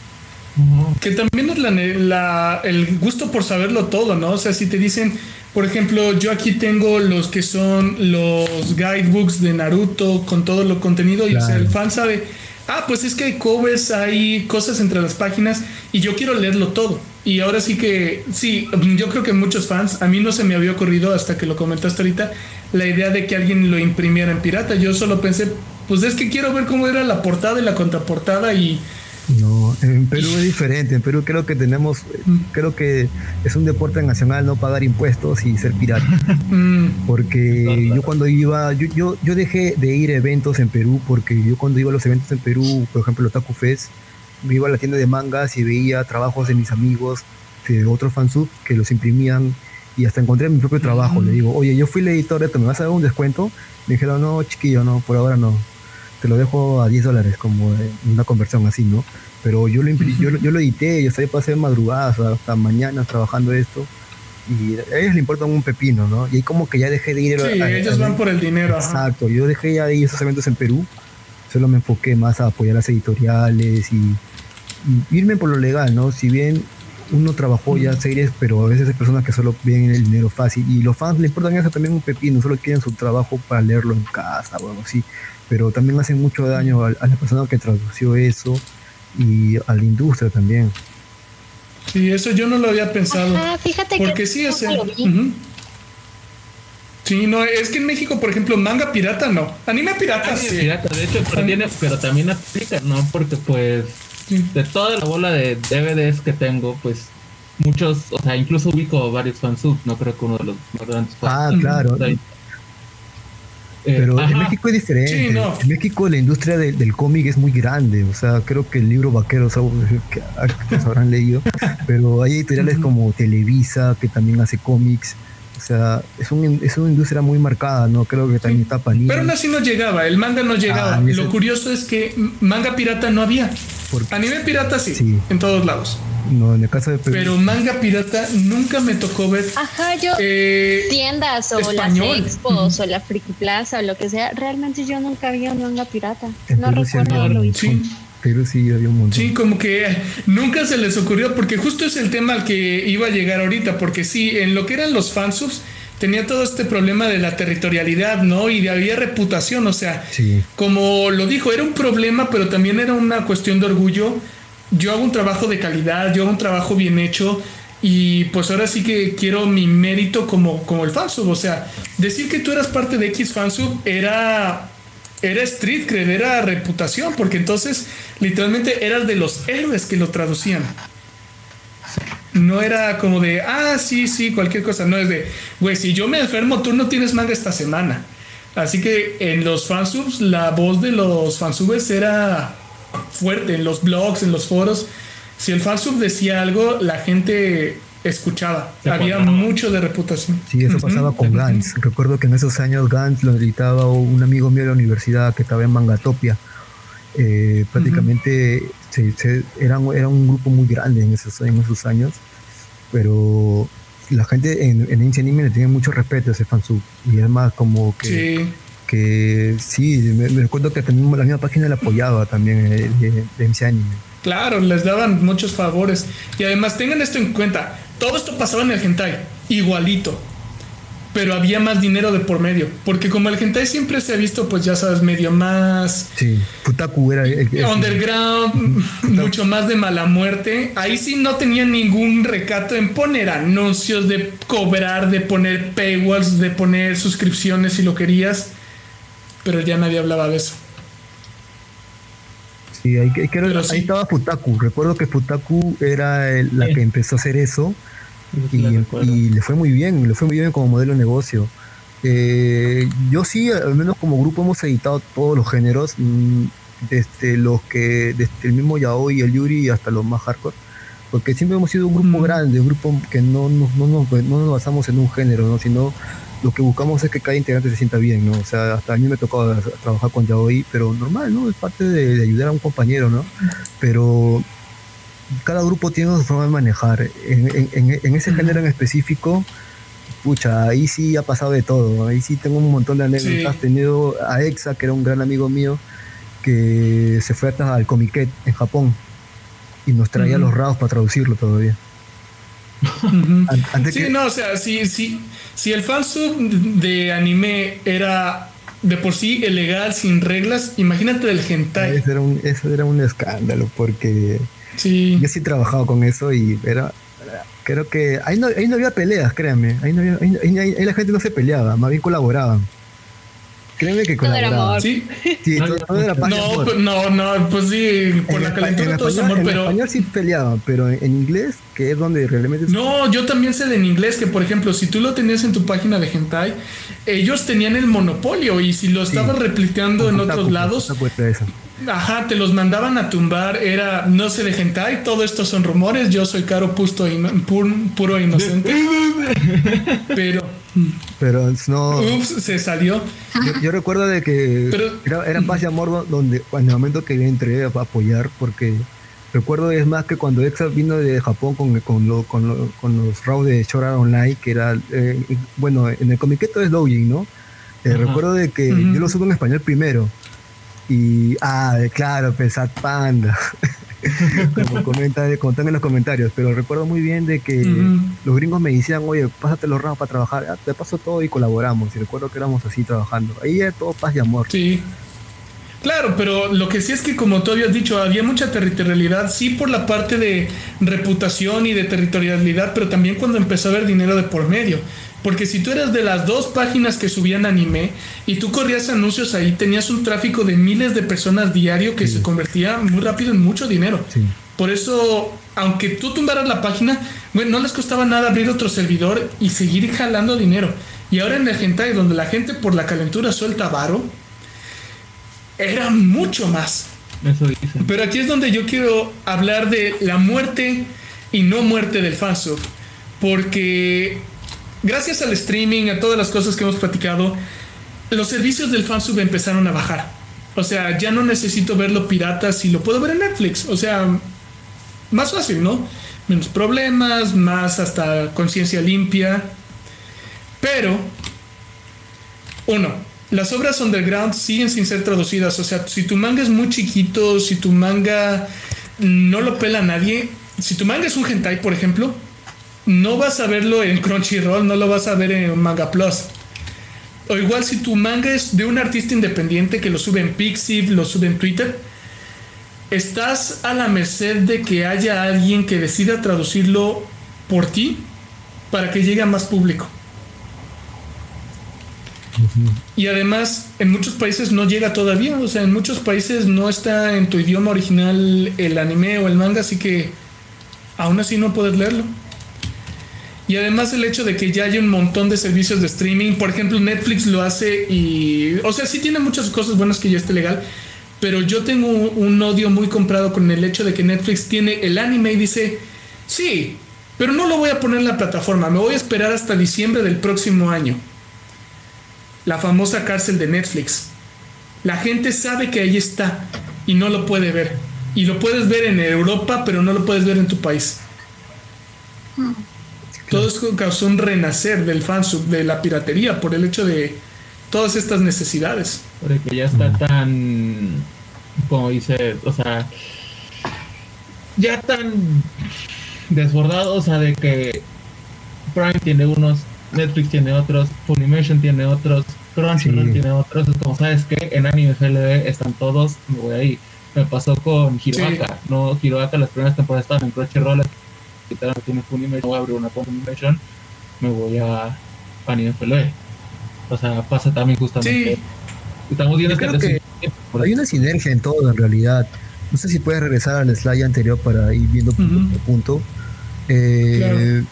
Que también es la, el gusto por saberlo todo, ¿no? O sea, si te dicen, por ejemplo, yo aquí tengo los que son los guidebooks de Naruto con todo lo contenido y el fan sabe, ah, pues es que hay covers, hay cosas entre las páginas y yo quiero leerlo todo. Y ahora sí que, sí, yo creo que muchos fans, a mí no se me había ocurrido hasta que lo comentaste ahorita, la idea de que alguien lo imprimiera en pirata. Yo solo pensé, pues es que quiero ver cómo era la portada y la contraportada y... No, en Perú es diferente. En Perú creo que tenemos, mm. creo que es un deporte nacional no pagar impuestos y ser pirata. (laughs) Mm. Porque yo cuando iba, yo, yo, yo dejé de ir a eventos en Perú porque yo cuando iba a los eventos en Perú, por ejemplo, Otaku Fest, me iba a la tienda de mangas y veía trabajos de mis amigos de otros fansub que los imprimían y hasta encontré mi propio trabajo. Le digo, oye, yo fui el editor de esto, ¿me vas a dar un descuento? Me dijeron, no, chiquillo, no, por ahora no. Te lo dejo a 10 dólares, como una conversión así, ¿no? Pero yo lo, yo, yo, lo edité, yo sabía pasé madrugadas hasta mañana trabajando esto. Y a ellos le importan un pepino, ¿no? Y ahí como que ya dejé de ir. Sí, ellos van por el dinero. Exacto, yo dejé ya de ir a esos eventos en Perú solo me enfoqué más a apoyar las editoriales y, irme por lo legal, ¿no? Si bien uno trabajó ya series, pero a veces hay personas que solo ven el dinero fácil y los fans le importan eso también un pepino, solo quieren su trabajo para leerlo en casa o algo así, pero también hacen mucho daño a, la persona que tradució eso y a la industria también. Sí, eso yo no lo había pensado. fíjate porque que sí, es Sí, no, es que en México, por ejemplo, manga pirata no. Anime pirata sí. Pirata, de hecho, pero, también aplica, ¿no? Porque pues de toda la bola de DVDs que tengo, pues muchos, o sea, incluso ubico varios fansubs, no creo que uno de los más grandes Ah, claro. Eh, pero en México es diferente. En México la industria del cómic es muy grande. O sea, creo que el libro vaquero, (laughs) que, que habrán leído, (laughs) pero hay editoriales como Televisa que también hace cómics. O sea, es, un, es una industria muy marcada, ¿no? Creo que también está Panini. Pero aún así no llegaba, el manga no llegaba. Ah, Lo curioso es que manga pirata no había. Anime pirata sí, en todos lados. No, en el caso de Pero manga pirata nunca me tocó ver. Ajá, yo. Eh, tiendas o las expos o la Friki Plaza o lo que sea. Realmente yo nunca vi un manga pirata. no recuerdo visto. Sí sí había un montón. Sí, como que nunca se les ocurrió, porque justo es el tema al que iba a llegar ahorita, porque sí, en lo que eran los fansubs, tenía todo este problema de la territorialidad, ¿no? Y de había reputación, o sea, como lo dijo, era un problema, pero también era una cuestión de orgullo. Yo hago un trabajo de calidad, yo hago un trabajo bien hecho. Y pues ahora sí que quiero mi mérito como, como el fansub. O sea, decir que tú eras parte de X fansub era era street cred, era reputación, porque entonces literalmente eras de los héroes que lo traducían. No era como de, ah, sí, sí, cualquier cosa. No es de, güey, si yo me enfermo, tú no tienes manga esta semana. Así que en los fansubs, la voz de los fansubes era fuerte, en los blogs, en los foros. Si el fansub decía algo, la gente escuchaba. Había mucho de reputación. Sí, eso pasaba con Gantz. Recuerdo que en esos años Gantz lo editaba un amigo mío de la universidad que estaba en Mangatopia. Eh, prácticamente se, eran, era un grupo muy grande en esos, en esos años, pero la gente en, en Anime le tenía mucho respeto a ese fansub. Y además como que... Sí. Que sí, me, recuerdo que también la misma página le apoyaba también de, de, Anime. Claro, les daban muchos favores. Y además tengan esto en cuenta, todo esto pasaba en el hentai, igualito. Pero había más dinero de por medio. Porque como el hentai siempre se ha visto, pues ya sabes, medio más. Sí, Futaku era. underground. mucho más de mala muerte. Ahí sí no tenían ningún recato en poner anuncios, de cobrar, de poner paywalls, de poner suscripciones si lo querías. Pero ya nadie hablaba de eso. Sí, ahí, ahí estaba Futaku. Recuerdo que Futaku era la que empezó a hacer eso. Y, y, le fue muy bien, le fue muy bien como modelo de negocio. Eh, yo sí, al menos como grupo hemos editado todos los géneros, mm, desde los que, desde el mismo Yaoi el Yuri hasta los más hardcore, porque siempre hemos sido un grupo grande, un grupo que no, no, no, no, nos basamos en un género, ¿no? sino lo que buscamos es que cada integrante se sienta bien, ¿no? O sea, hasta a mí me tocó trabajar con Yaoi, pero normal, ¿no? Es parte de, ayudar a un compañero, ¿no? Pero cada grupo tiene su forma de manejar. En, en, en ese género en específico, pucha, ahí sí ha pasado de todo. Ahí sí tengo un montón de anécdotas. He tenido a Exa, que era un gran amigo mío, que se fue hasta al Comiquet en Japón y nos traía los RAWs para traducirlo todavía. sí, no, o sea, si, si, si el fansub de anime era de por sí ilegal, sin reglas, imagínate del hentai. Eso era un, eso era un escándalo porque sí. yo sí he trabajado con eso y era creo que ahí no, ahí no había peleas, créanme. Ahí, no había, ahí, la gente no se peleaba, más bien colaboraban. Créeme que colaboraban. Sí, sí todo, era paz no, pues, no, no, pues sí, por la calentura todo español, amor, pero. En español sí peleaban, pero en, inglés, que es donde realmente. No, yo también sé de en inglés que, por ejemplo, si tú lo tenías en tu página de Hentai, ellos tenían el monopolio y si lo estabas replicando en otros lados. Ajá, te los mandaban a tumbar, era no se dejen hentai, todo esto son rumores, yo soy caro pusto puro inocente. (laughs) pero pero no Ups, se salió. Yo, recuerdo de que era, paz y amor donde en el momento que yo entré a apoyar porque recuerdo es más que cuando Exa vino de Japón con, con, los rounds de Shora Online que era eh, bueno en el comiqueto es Doujin, ¿no? Eh, recuerdo de que yo lo subo en español primero y, ah, claro, Pesat Panda. (laughs) como comenta, comentan en los comentarios, pero recuerdo muy bien de que los gringos me decían, oye, pásate los ramos para trabajar, ah, te paso todo y colaboramos. Y recuerdo que éramos así trabajando. Ahí era todo paz y amor. Sí. Claro, pero lo que sí es que como tú habías dicho, había mucha territorialidad, sí por la parte de reputación y de territorialidad, pero también cuando empezó a haber dinero de por medio. Porque si tú eras de las dos páginas que subían anime y tú corrías anuncios ahí, tenías un tráfico de miles de personas diario que se convertía muy rápido en mucho dinero. Por eso, aunque tú tumbaras la página, bueno, no les costaba nada abrir otro servidor y seguir jalando dinero. Y ahora en el hentai, donde la gente por la calentura suelta varo, era mucho más. Pero aquí es donde yo quiero hablar de la muerte y no muerte del fansub. Porque gracias al streaming, a todas las cosas que hemos platicado, los servicios del fansub empezaron a bajar. O sea, ya no necesito verlo pirata si lo puedo ver en Netflix. O sea, más fácil, ¿no? Menos problemas, más hasta conciencia limpia. Pero, uno, las obras underground siguen sin ser traducidas. O sea, si tu manga es muy chiquito, si tu manga no lo pela nadie, si tu manga es un hentai, por ejemplo, no vas a verlo en Crunchyroll, no lo vas a ver en Manga Plus. O igual si tu manga es de un artista independiente que lo sube en Pixiv, lo sube en Twitter, estás a la merced de que haya alguien que decida traducirlo por ti para que llegue a más público. Y además, en muchos países no llega todavía. O sea, en muchos países no está en tu idioma original el anime o el manga, así que aún así no puedes leerlo. Y además el hecho de que ya hay un montón de servicios de streaming, por ejemplo Netflix lo hace y, o sea, sí tiene muchas cosas buenas que ya esté legal, pero yo tengo un odio muy comprado con el hecho de que Netflix tiene el anime y dice, sí, pero no lo voy a poner en la plataforma, me voy a esperar hasta diciembre del próximo año. La famosa cárcel de Netflix. La gente sabe que ahí está y no lo puede ver. Y lo puedes ver en Europa, pero no lo puedes ver en tu país. Hmm. Todo eso causó un renacer del fansub, de la piratería, por el hecho de todas estas necesidades. Porque ya está tan, como dice, o sea, ya tan desbordado, o sea, de que Prime tiene unos, Netflix tiene otros, Funimation tiene otros, Crunchyroll tiene otros, es como sabes que en Anime FLB están todos, me voy ahí. me pasó con Hiroaka. No, Hiroaka las primeras temporadas estaban en Crunchyroll, quitaron tiene Funimation, voy a abrir una Funimation, me voy a Anime FLE. O sea, pasa también justamente. Sí. Estamos viendo que, hay una sinergia en todo en realidad. No sé si puedes regresar al slide anterior para ir viendo punto por punto. Eh,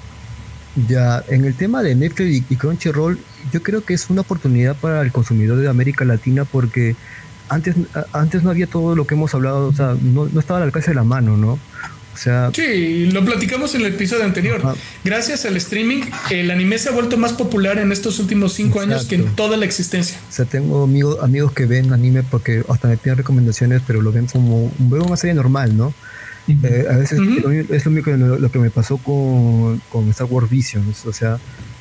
ya, en el tema de Netflix y Crunchyroll, yo creo que es una oportunidad para el consumidor de América Latina porque antes, antes no había todo lo que hemos hablado, o sea, no, no estaba al alcance de la mano, ¿no? O sea, sí, lo platicamos en el episodio anterior. Gracias al streaming, el anime se ha vuelto más popular en estos últimos cinco años que en toda la existencia. O sea, tengo amigos, amigos que ven anime porque hasta me piden recomendaciones, pero lo ven como una serie normal, ¿no? Eh, a veces es lo mismo que lo, que me pasó con, con Star Wars Visions. O sea,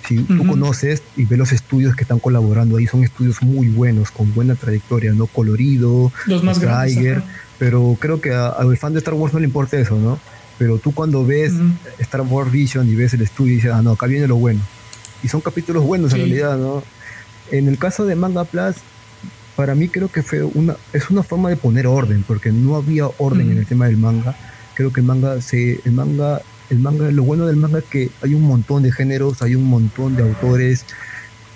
si tú conoces y ves los estudios que están colaborando ahí, son estudios muy buenos, con buena trayectoria, ¿no? Colorido, los más grandes. Pero creo que al fan de Star Wars no le importa eso, ¿no? Pero tú cuando ves Star Wars Vision y ves el estudio y dices, ah, no, acá viene lo bueno. Y son capítulos buenos en realidad, ¿no? En el caso de Manga Plus, para mí creo que fue una, es una forma de poner orden, porque no había orden en el tema del manga. Creo que el manga, se, el manga, el manga, lo bueno del manga es que hay un montón de géneros, hay un montón de autores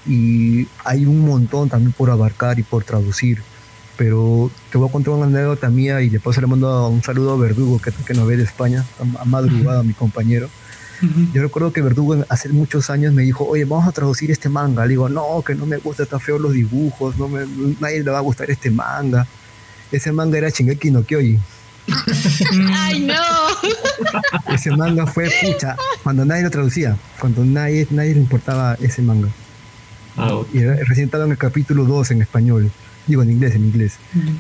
y hay un montón también por abarcar y por traducir pero te voy a contar una anécdota mía y después le mando un saludo a Verdugo, que, que nos ve de España, a madrugada, mi compañero. Yo recuerdo que Verdugo hace muchos años me dijo, oye, vamos a traducir este manga. Le digo, no, que no me gusta, está feo los dibujos, no me, nadie le va a gustar este manga. Ese manga era Shingeki no Kyoji. (laughs) ¡Ay, no! Ese manga fue pucha, cuando nadie lo traducía, cuando nadie, nadie le importaba ese manga. Ah, y recién estaba en el capítulo 2 en español digo en inglés, en inglés.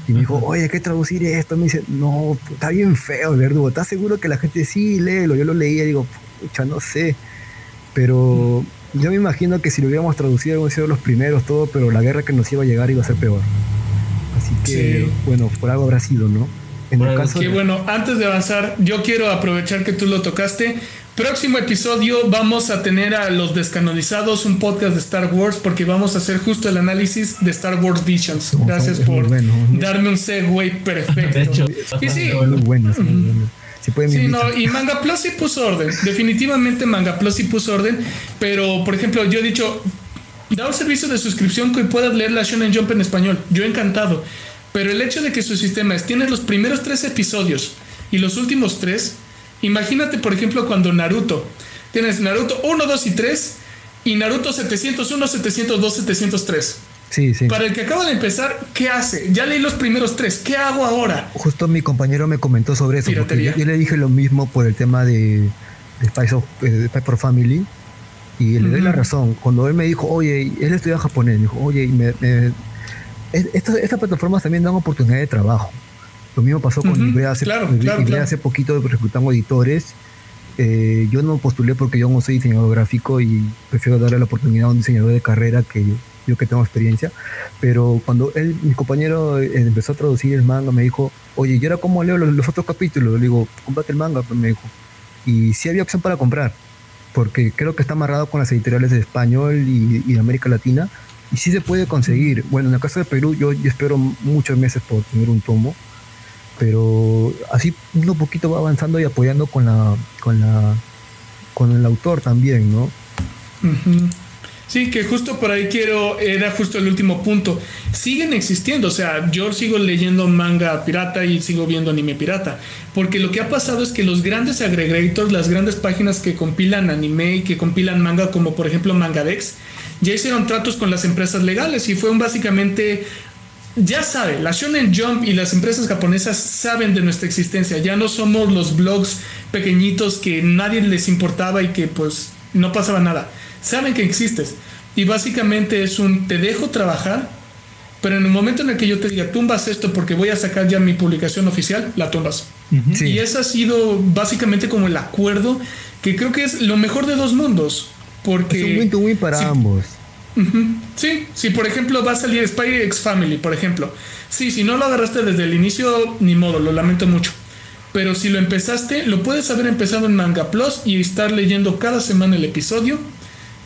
Y me dijo, oye, hay que traducir esto. Me dice, no, está bien feo el verdugo. ¿Estás seguro que la gente sí, léelo? Yo lo leía y digo, pucha, no sé. Pero yo me imagino que si lo hubiéramos traducido, hubiéramos sido los primeros, todo, pero la guerra que nos iba a llegar iba a ser peor. Así que, bueno, por algo habrá sido, ¿no? En el caso que bueno, antes de avanzar, yo quiero aprovechar que tú lo tocaste Próximo episodio vamos a tener a los descanonizados, un podcast de Star Wars, porque vamos a hacer justo el análisis de Star Wars Visions. Gracias por darme un segue perfecto. y sí, bueno, sí, no, y Manga Plus sí puso orden. Definitivamente Manga Plus sí puso orden. Pero, por ejemplo, yo he dicho, da un servicio de suscripción que puedas leer la Shonen Jump en español. Yo encantado. Pero el hecho de que su sistema es, tienes los primeros tres episodios y los últimos tres Imagínate, por ejemplo, cuando Naruto. Tienes Naruto 1, 2 y 3 y Naruto 701, 702, 703. Sí, sí. Para el que acaba de empezar, ¿qué hace? Ya leí los primeros tres, ¿qué hago ahora? Justo mi compañero me comentó sobre eso. Porque yo, le dije lo mismo por el tema de, de Spice of eh, Family. Y le doy la razón. Cuando él me dijo, oye, él estudia japonés, me dijo, oye, me, estas plataformas también dan oportunidad de trabajo. Lo mismo pasó con uh hace, claro, hace poquito reclutando editores. Eh, yo no postulé porque yo no soy diseñador gráfico y prefiero darle la oportunidad a un diseñador de carrera que yo, que tengo experiencia. Pero cuando él, mi compañero eh, empezó a traducir el manga, me dijo, oye, ¿y ahora cómo leo los, otros capítulos? Le digo, cómprate el manga, me dijo. Y sí había opción para comprar, porque creo que está amarrado con las editoriales de español y, de América Latina. Y sí se puede conseguir. Bueno, en el caso de Perú, yo espero muchos meses por tener un tomo pero así uno poquito va avanzando y apoyando con la con la con el autor también no Sí, que justo por ahí quiero, era justo el último punto. Siguen existiendo, o sea, yo sigo leyendo manga pirata y sigo viendo anime pirata, porque lo que ha pasado es que los grandes agregators, las grandes páginas que compilan anime y que compilan manga, como por ejemplo Mangadex, ya hicieron tratos con las empresas legales y fue un básicamente ya sabe, la Shonen Jump y las empresas japonesas saben de nuestra existencia. Ya no somos los blogs pequeñitos que nadie les importaba y que pues no pasaba nada. Saben que existes. Y básicamente es un te dejo trabajar, pero en el momento en el que yo te diga tumbas esto porque voy a sacar ya mi publicación oficial, la tumbas. Y ese ha sido básicamente como el acuerdo que creo que es lo mejor de dos mundos. Porque es un win-to-win para ambos. Sí, si por ejemplo va a salir Spider X Family, por ejemplo. Sí, si no lo agarraste desde el inicio, ni modo, lo lamento mucho. Pero si lo empezaste, lo puedes haber empezado en Manga Plus y estar leyendo cada semana el episodio.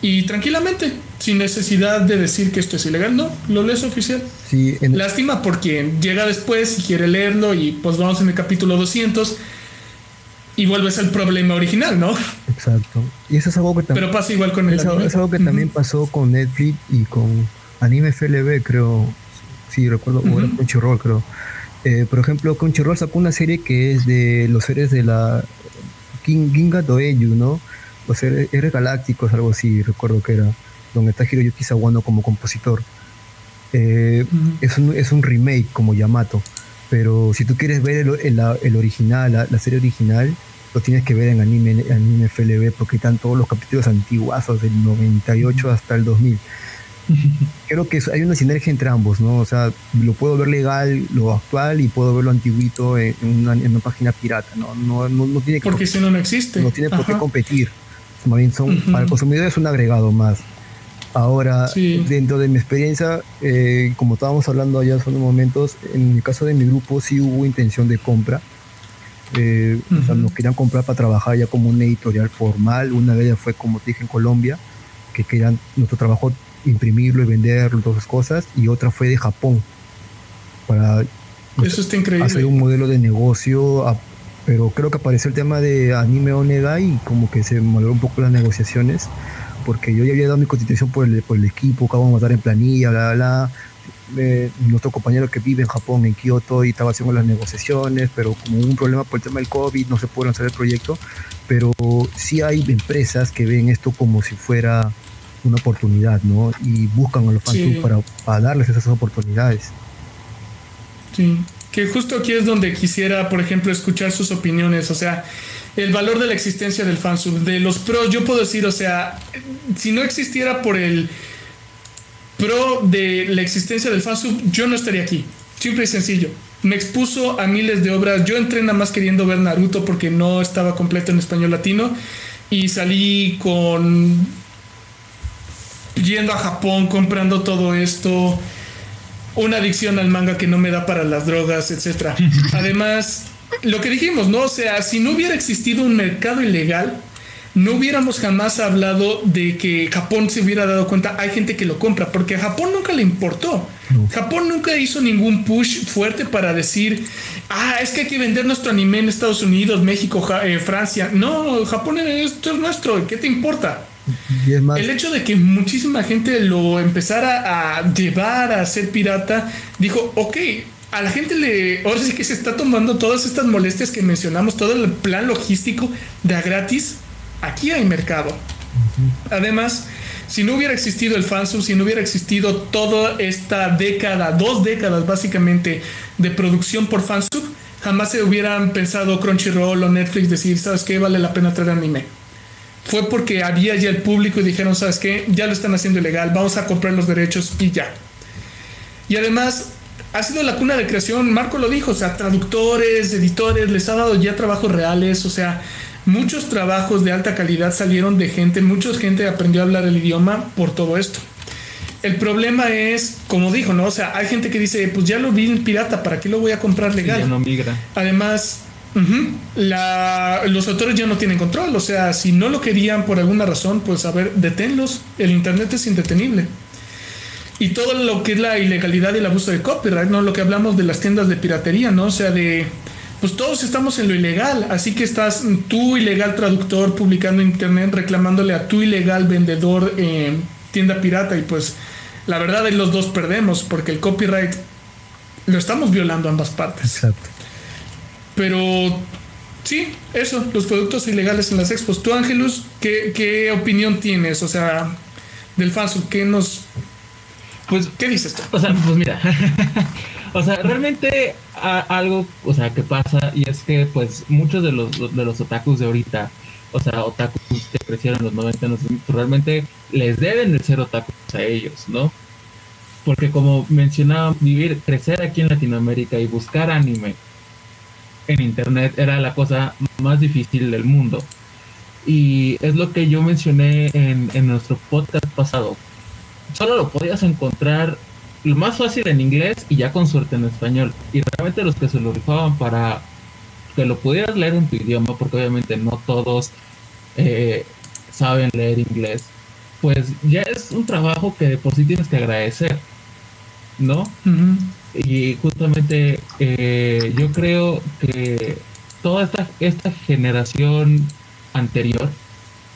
y tranquilamente, sin necesidad de decir que esto es ilegal, no, lo lees oficial. Sí, en- Lástima por quien llega después y quiere leerlo y pues vamos en el capítulo 200 y vuelves al problema original, ¿no? exacto. Y eso es algo que también... Pero pasa igual con el Es, algo- anime. es algo que también pasó con Netflix y con Anime FLB, creo. Sí, recuerdo, o era. Crunchyroll, creo. Eh, por ejemplo, Crunchyroll sacó una serie que es de los seres de la King, Ginga Doeyu, ¿no? Los seres, seres galácticos, algo así, recuerdo que era, donde está Hiroyuki Sawano como compositor. Eh, es, un, es un remake como Yamato, pero si tú quieres ver el, el- la- el original, la, la serie original, lo tienes que ver en anime, anime FLB porque están todos los capítulos antiguazos del 98 hasta el 2000. (laughs) Creo que hay una sinergia entre ambos, ¿no? O sea, lo puedo ver legal, lo actual, y puedo ver lo antiguito en una, en una página pirata, ¿no? No, no, no tiene que Porque si no, no existe. no tiene por qué competir. Más bien son, para el consumidor es un agregado más. Ahora, Sí. dentro de mi experiencia, eh, como estábamos hablando allá hace unos momentos, en el caso de mi grupo sí hubo intención de compra. Eh, o sea, nos querían comprar para trabajar ya como una editorial formal. Una de ellas fue, como te dije, en Colombia, que querían nuestro trabajo imprimirlo y venderlo, todas esas cosas. Y otra fue de Japón, para Eso está increíble. hacer un modelo de negocio, a- pero creo que apareció el tema de anime Onega y como que se malogró un poco las negociaciones, porque yo ya había dado mi constitución por el, por el equipo, que vamos a matar en planilla, bla, bla, bla. Eh, nuestro compañero que vive en Japón, en Kioto, y estaba haciendo las negociaciones, pero como hubo un problema por el tema del COVID, no se pudo lanzar el proyecto, pero sí hay empresas que ven esto como si fuera una oportunidad, ¿no? Y buscan a los fans Sí. para, para darles esas oportunidades. Sí, que justo aquí es donde quisiera, por ejemplo, escuchar sus opiniones, o sea, el valor de la existencia del fansub, de los pros, yo puedo decir, o sea, si no existiera por el pro de la existencia del fansub, yo no estaría aquí, simple y sencillo. Me expuso a miles de obras, yo entré nada más queriendo ver Naruto porque no estaba completo en español latino y salí con yendo a Japón, comprando todo esto, una adicción al manga que no me da para las drogas, etcétera. Además, lo que dijimos, ¿no? O sea, si no hubiera existido un mercado ilegal, no hubiéramos jamás hablado de que Japón se hubiera dado cuenta, hay gente que lo compra, porque a Japón nunca le importó. No. Japón nunca hizo ningún push fuerte para decir, ah, es que hay que vender nuestro anime en Estados Unidos, México, Ja- eh, Francia. No, Japón, esto es nuestro, ¿qué te importa? Y es más, El hecho de que muchísima gente lo empezara a llevar a ser pirata, dijo, ok, a la gente le, ahora sí que se está tomando todas estas molestias que mencionamos, todo el plan logístico de a gratis, aquí hay mercado. Además, si no hubiera existido el fansub, si no hubiera existido toda esta década, dos décadas básicamente de producción por fansub, jamás se hubieran pensado Crunchyroll o Netflix decir, ¿sabes qué? Vale la pena traer anime fue porque había ya el público y dijeron, ¿sabes qué? Ya lo están haciendo ilegal, vamos a comprar los derechos y ya. Y además, ha sido la cuna de creación, Marco lo dijo, o sea, traductores, editores, les ha dado ya trabajos reales, o sea, muchos trabajos de alta calidad salieron de gente, mucha gente aprendió a hablar el idioma por todo esto. El problema es, como dijo, ¿no? O sea, hay gente que dice, pues ya lo vi en pirata, ¿para qué lo voy a comprar legal? ya no migra. Además, la- los autores ya no tienen control. O sea, si no lo querían por alguna razón, pues a ver, deténlos. El Internet es indetenible. Y todo lo que es la ilegalidad y el abuso de copyright, ¿no? Lo que hablamos de las tiendas de piratería, ¿no? O sea, de... Pues todos estamos en lo ilegal, así que estás tú ilegal traductor publicando en internet reclamándole a tu ilegal vendedor en tienda pirata y pues la verdad es los dos perdemos porque el copyright lo estamos violando ambas partes. exacto. Pero sí, eso, los productos ilegales en las expos. Tú, Ángelus, ¿qué, qué opinión tienes? O sea, del fansub, ¿qué nos. Pues ¿Qué dices tú? O sea, pues mira, (laughs) o sea, realmente a- algo, o sea, que pasa y es que pues muchos de los de los otakus de ahorita, o sea, otakus que crecieron en los 90, en los 2000, realmente les deben de ser otakus a ellos, ¿no? Porque como mencionaba, vivir, crecer aquí en Latinoamérica y buscar anime en internet era la cosa más difícil del mundo. Y es lo que yo mencioné en, en nuestro podcast pasado solo lo podías encontrar lo más fácil en inglés y ya con suerte en español. Y realmente los que se lo rifaban para que lo pudieras leer en tu idioma, porque obviamente no todos eh, saben leer inglés, pues ya es un trabajo que por sí tienes que agradecer, ¿no? Y justamente eh, yo creo que toda esta, esta generación anterior,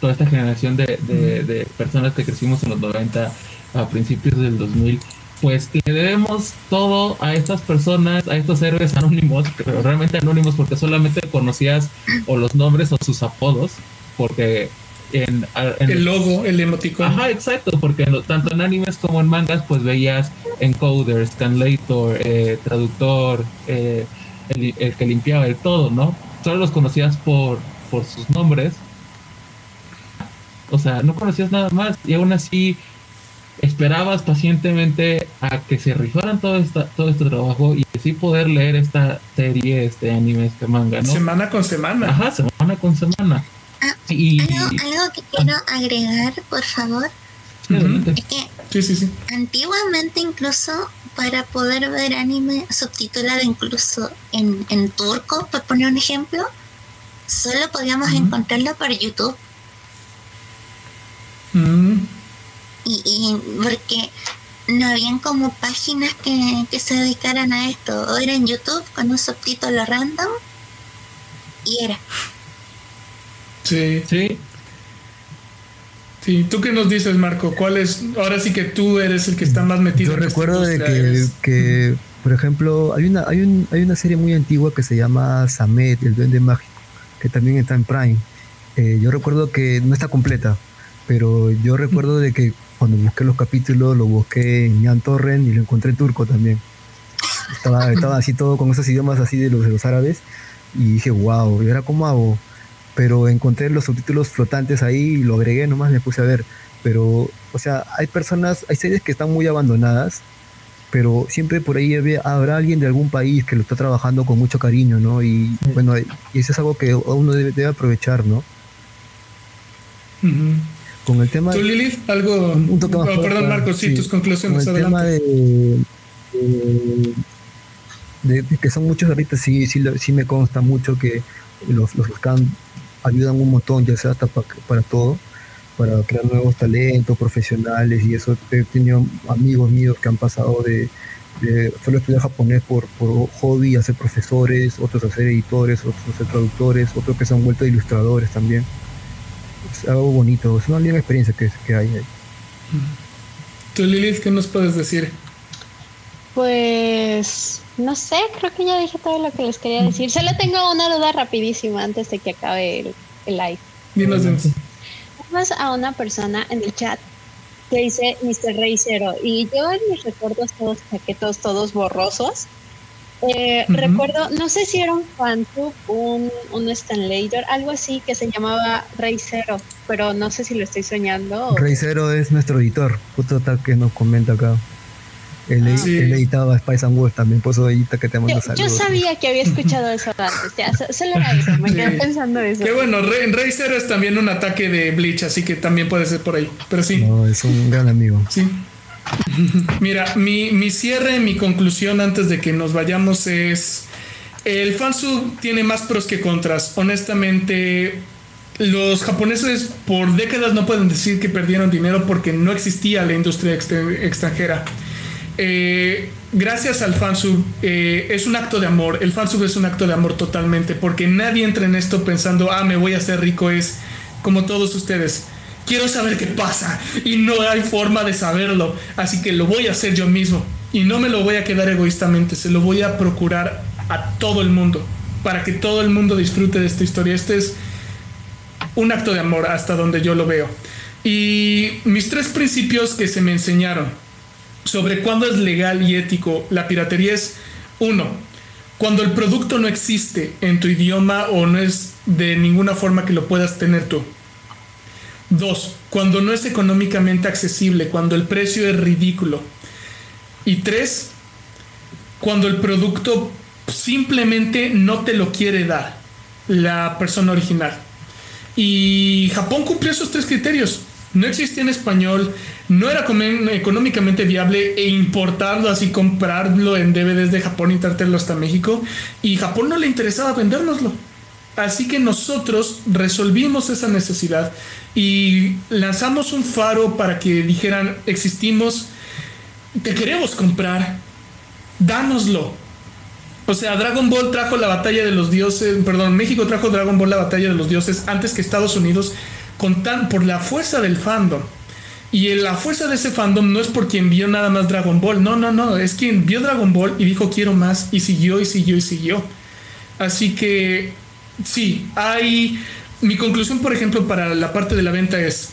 toda esta generación de, de, personas que crecimos en los 90 a principios del 2000, pues le debemos todo a estas personas, a estos héroes anónimos, pero realmente anónimos porque solamente conocías o los nombres o sus apodos, porque en, el logo, el emoticón. Ajá, exacto, porque tanto en animes como en mangas, pues veías encoder, scanlator, eh, traductor, eh, el, que limpiaba el todo, ¿no? Solo los conocías por, por sus nombres. O sea, no conocías nada más y aún así esperabas pacientemente a que se rifaran todo, esta, todo este trabajo y así poder leer esta serie, este anime, este manga, ¿no? Semana con semana. Ajá, semana con semana. Ah, y, algo, que quiero agregar, por favor, es que sí, sí, antiguamente incluso para poder ver anime subtitulado incluso en, en turco, por poner un ejemplo, solo podíamos encontrarlo por YouTube. y, y, porque no habían como páginas que, que se dedicaran a esto, o era en YouTube con un subtítulo random y era. Sí. Sí. Sí, ¿tú qué nos dices, Marco? ¿Cuál es? Ahora sí que tú eres el que está más metido. Yo recuerdo de que, que, por ejemplo, hay una, hay, un, hay una serie muy antigua que se llama Samet, el Duende Mágico, que también está en Prime. Eh, yo recuerdo que no está completa, pero yo recuerdo de que cuando busqué los capítulos, lo busqué en Jan Torren y lo encontré en turco también. Estaba, estaba así todo con esos idiomas así de los, de los árabes y dije, wow, ¿y ahora cómo hago? Pero encontré los subtítulos flotantes ahí y lo agregué, nomás me puse a ver. Pero, o sea, hay personas, hay series que están muy abandonadas, pero siempre por ahí habrá alguien de algún país que lo está trabajando con mucho cariño, ¿no? Y bueno, y eso es algo que uno debe, aprovechar, ¿no? Con el tema... ¿Tú, Lilith? Algo... Un toque más oh, perdón, Marcos, sí, tus conclusiones. Con el tema de, de, que son muchos ahorita, sí, sí, sí me consta mucho que los, los que ayudan un montón, ya sea hasta para, todo, para crear nuevos talentos profesionales y eso. He tenido amigos míos que han pasado de, solo estudiar japonés por, por hobby a ser profesores, otros a ser editores, otros a ser traductores, otros que se han vuelto ilustradores también. Es algo bonito, es una linda experiencia que, que hay ahí. ¿Tú, Lilith, qué nos puedes decir? Pues no sé, creo que ya dije todo lo que les quería decir. Solo tengo una duda rapidísima antes de que acabe el, live. Dinos, Vamos a una persona en el chat que dice Mr. Rey Cero y yo en mis recuerdos todos chaquetos, todos borrosos. Eh, recuerdo, no sé si era un fantub, un, un Stanlater, algo así que se llamaba Rey Cero, pero no sé si lo estoy soñando. Rey Cero es nuestro editor, justo tal que nos comenta acá. Él, editaba Spice and Wolf también, por eso ahorita que te mando saludos. Yo sabía que había escuchado eso (laughs) antes, ya, solo era eso, me quedé pensando eso. Qué bueno, en Rey Zero es también un ataque de Bleach, así que también puede ser por ahí, pero sí. No, es un gran amigo. Sí. (laughs) Mira, mi, mi cierre, mi conclusión antes de que nos vayamos es... El fansub tiene más pros que contras. Honestamente, los japoneses por décadas no pueden decir que perdieron dinero porque no existía la industria extranjera. Eh, gracias al fansub eh, es un acto de amor. El fansub es un acto de amor totalmente, porque nadie entra en esto pensando, ah, me voy a hacer rico. Es como todos ustedes. Quiero saber qué pasa y no hay forma de saberlo, así que lo voy a hacer yo mismo y no me lo voy a quedar egoístamente, se lo voy a procurar a todo el mundo para que todo el mundo disfrute de esta historia. Este es un acto de amor hasta donde yo lo veo. Y mis tres principios que se me enseñaron sobre cuándo es legal y ético la piratería es, uno, cuando el producto no existe en tu idioma o no es de ninguna forma que lo puedas tener tú. Dos, cuando no es económicamente accesible, cuando el precio es ridículo. Y tres, cuando el producto simplemente no te lo quiere dar la persona original. Y Japón cumplió esos tres criterios no existía en español, no era económicamente viable e importarlo así, comprarlo en DVDs de Japón y traerlo hasta México. Y Japón no le interesaba vendérnoslo. Así que nosotros resolvimos esa necesidad y lanzamos un faro para que dijeran, existimos, te queremos comprar, dánoslo. O sea, Dragon Ball trajo la batalla de los dioses, perdón, México trajo Dragon Ball la batalla de los dioses antes que Estados Unidos tan, por la fuerza del fandom. Y la fuerza de ese fandom no es por quien vio nada más Dragon Ball, no, no, no, es quien vio Dragon Ball y dijo quiero más y siguió y siguió y siguió. Así que sí, hay... Mi conclusión, por ejemplo, para la parte de la venta es,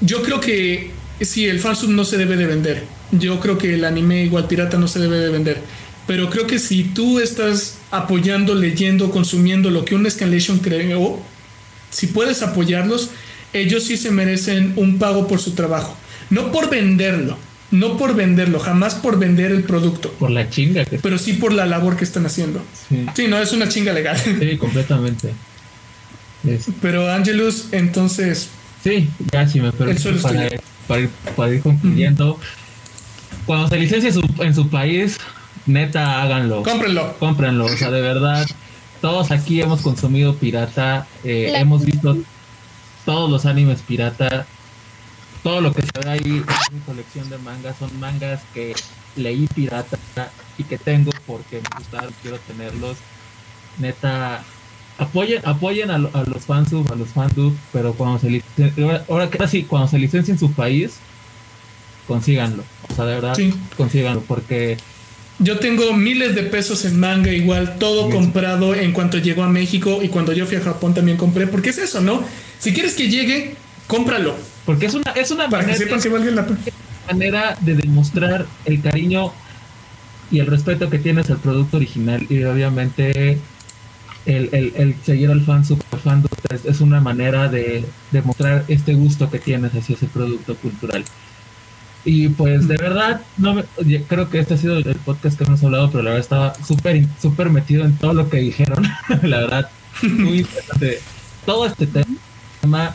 yo creo que sí, el fansub no se debe de vender. Yo creo que el anime igual pirata no se debe de vender. Pero creo que si tú estás apoyando, leyendo, consumiendo lo que un Escalation creó, si puedes apoyarlos, ellos sí se merecen un pago por su trabajo. No por venderlo, no por venderlo, jamás por vender el producto. Por la chinga que Pero sí por la labor que están haciendo. Sí, Sí, no, es una chinga legal. sí, completamente. Es- Pero Angelus, entonces, sí, ya si me es para, para ir, para ir concluyendo. Cuando se licencie su- en su país, neta, háganlo. cómprenlo. cómprenlo, o sea, de verdad, todos aquí hemos consumido pirata, eh, La- hemos visto todos los animes pirata, todo lo que se ve ahí es mi colección de mangas, son mangas que leí pirata y que tengo porque me gustaron, quiero tenerlos. Neta, apoyen, apoyen a, a los fansub, a los fandub, pero cuando se licencien, ahora que así, cuando se licencia en su país, consíganlo, o sea, de verdad, Sí. consíganlo, porque Yo tengo miles de pesos en manga, igual todo Sí. comprado en cuanto llegó a México y cuando yo fui a Japón también compré, porque es eso, ¿no? Si quieres que llegue, cómpralo, porque es una, es una para que manera- sepan que valga la pena. manera de demostrar el cariño y el respeto que tienes al producto original y obviamente el, el- el seguir al fan super fan es, es una manera de demostrar este gusto que tienes hacia ese producto cultural y pues de verdad no me- creo que este ha sido el podcast que hemos hablado pero la verdad estaba súper súper metido en todo lo que dijeron (laughs) la verdad muy interesante todo este tema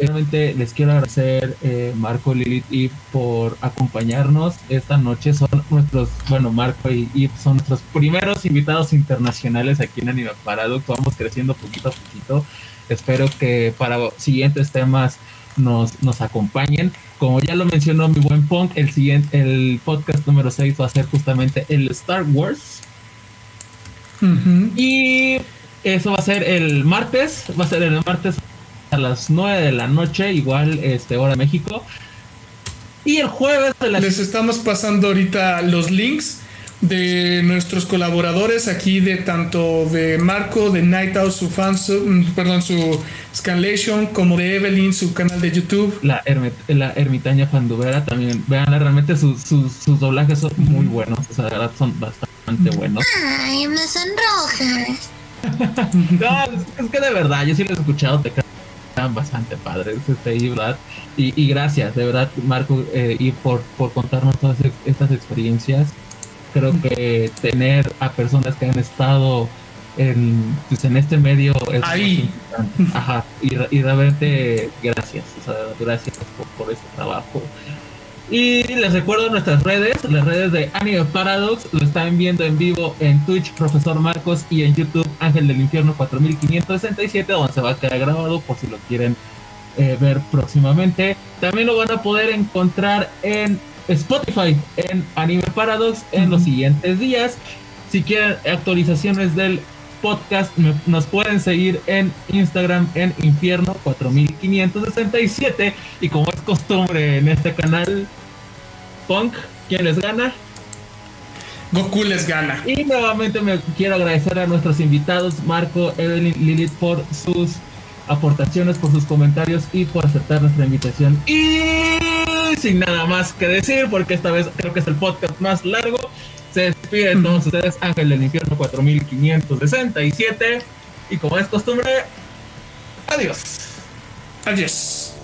Realmente les quiero agradecer, eh, Marco, Lilith y por acompañarnos esta noche. Son nuestros, bueno, Marco y Ip son nuestros primeros invitados internacionales aquí en Anime Paradox. Vamos creciendo poquito a poquito. Espero que para siguientes temas nos, nos acompañen. Como ya lo mencionó mi buen Punk, el siguiente, el podcast número 6 va a ser justamente el Star Wars. Y eso va a ser el martes, va a ser el martes a las 9 de la noche, igual este hora México. Y el jueves de las Les estamos pasando ahorita los links de nuestros colaboradores aquí de tanto de Marco, de Night Out, su fan, su- mm, perdón, su Scanlation, como de Evelyn, su canal de YouTube. la, ermit- la ermitaña fandubera también, vean realmente sus, sus, sus doblajes son muy buenos, o sea, de verdad son bastante buenos. Ay, me sonrojas. (laughs) No, es, que de verdad, yo sí los he escuchado, te quedan bastante padres, este, y, ¿verdad? y, y gracias, de verdad, Marco, eh, y por, por contarnos todas e- estas experiencias. Creo que tener a personas que han estado en, pues, en este medio es Ahí. importante. Ajá, y, y realmente gracias, o sea, gracias por, por ese trabajo. Y les recuerdo nuestras redes, las redes de Anime Paradox, lo están viendo en vivo en Twitch, Profesor Marcos, y en YouTube, Ángel del Infierno 4567, donde se va a quedar grabado por si lo quieren eh, ver próximamente. También lo van a poder encontrar en Spotify, en Anime Paradox, en los siguientes días. Si quieren actualizaciones del podcast, me- nos pueden seguir en Instagram en Infierno 4567. Y como es costumbre en este canal, Punk, ¿quién les gana? Goku les gana. Y nuevamente me quiero agradecer a nuestros invitados, Marco, Evelyn, Lilith, por sus aportaciones, por sus comentarios y por aceptar nuestra invitación. Y sin nada más que decir, porque esta vez creo que es el podcast más largo, se despide de todos ustedes Ángel del Infierno 4567 y como es costumbre, adiós. Adiós.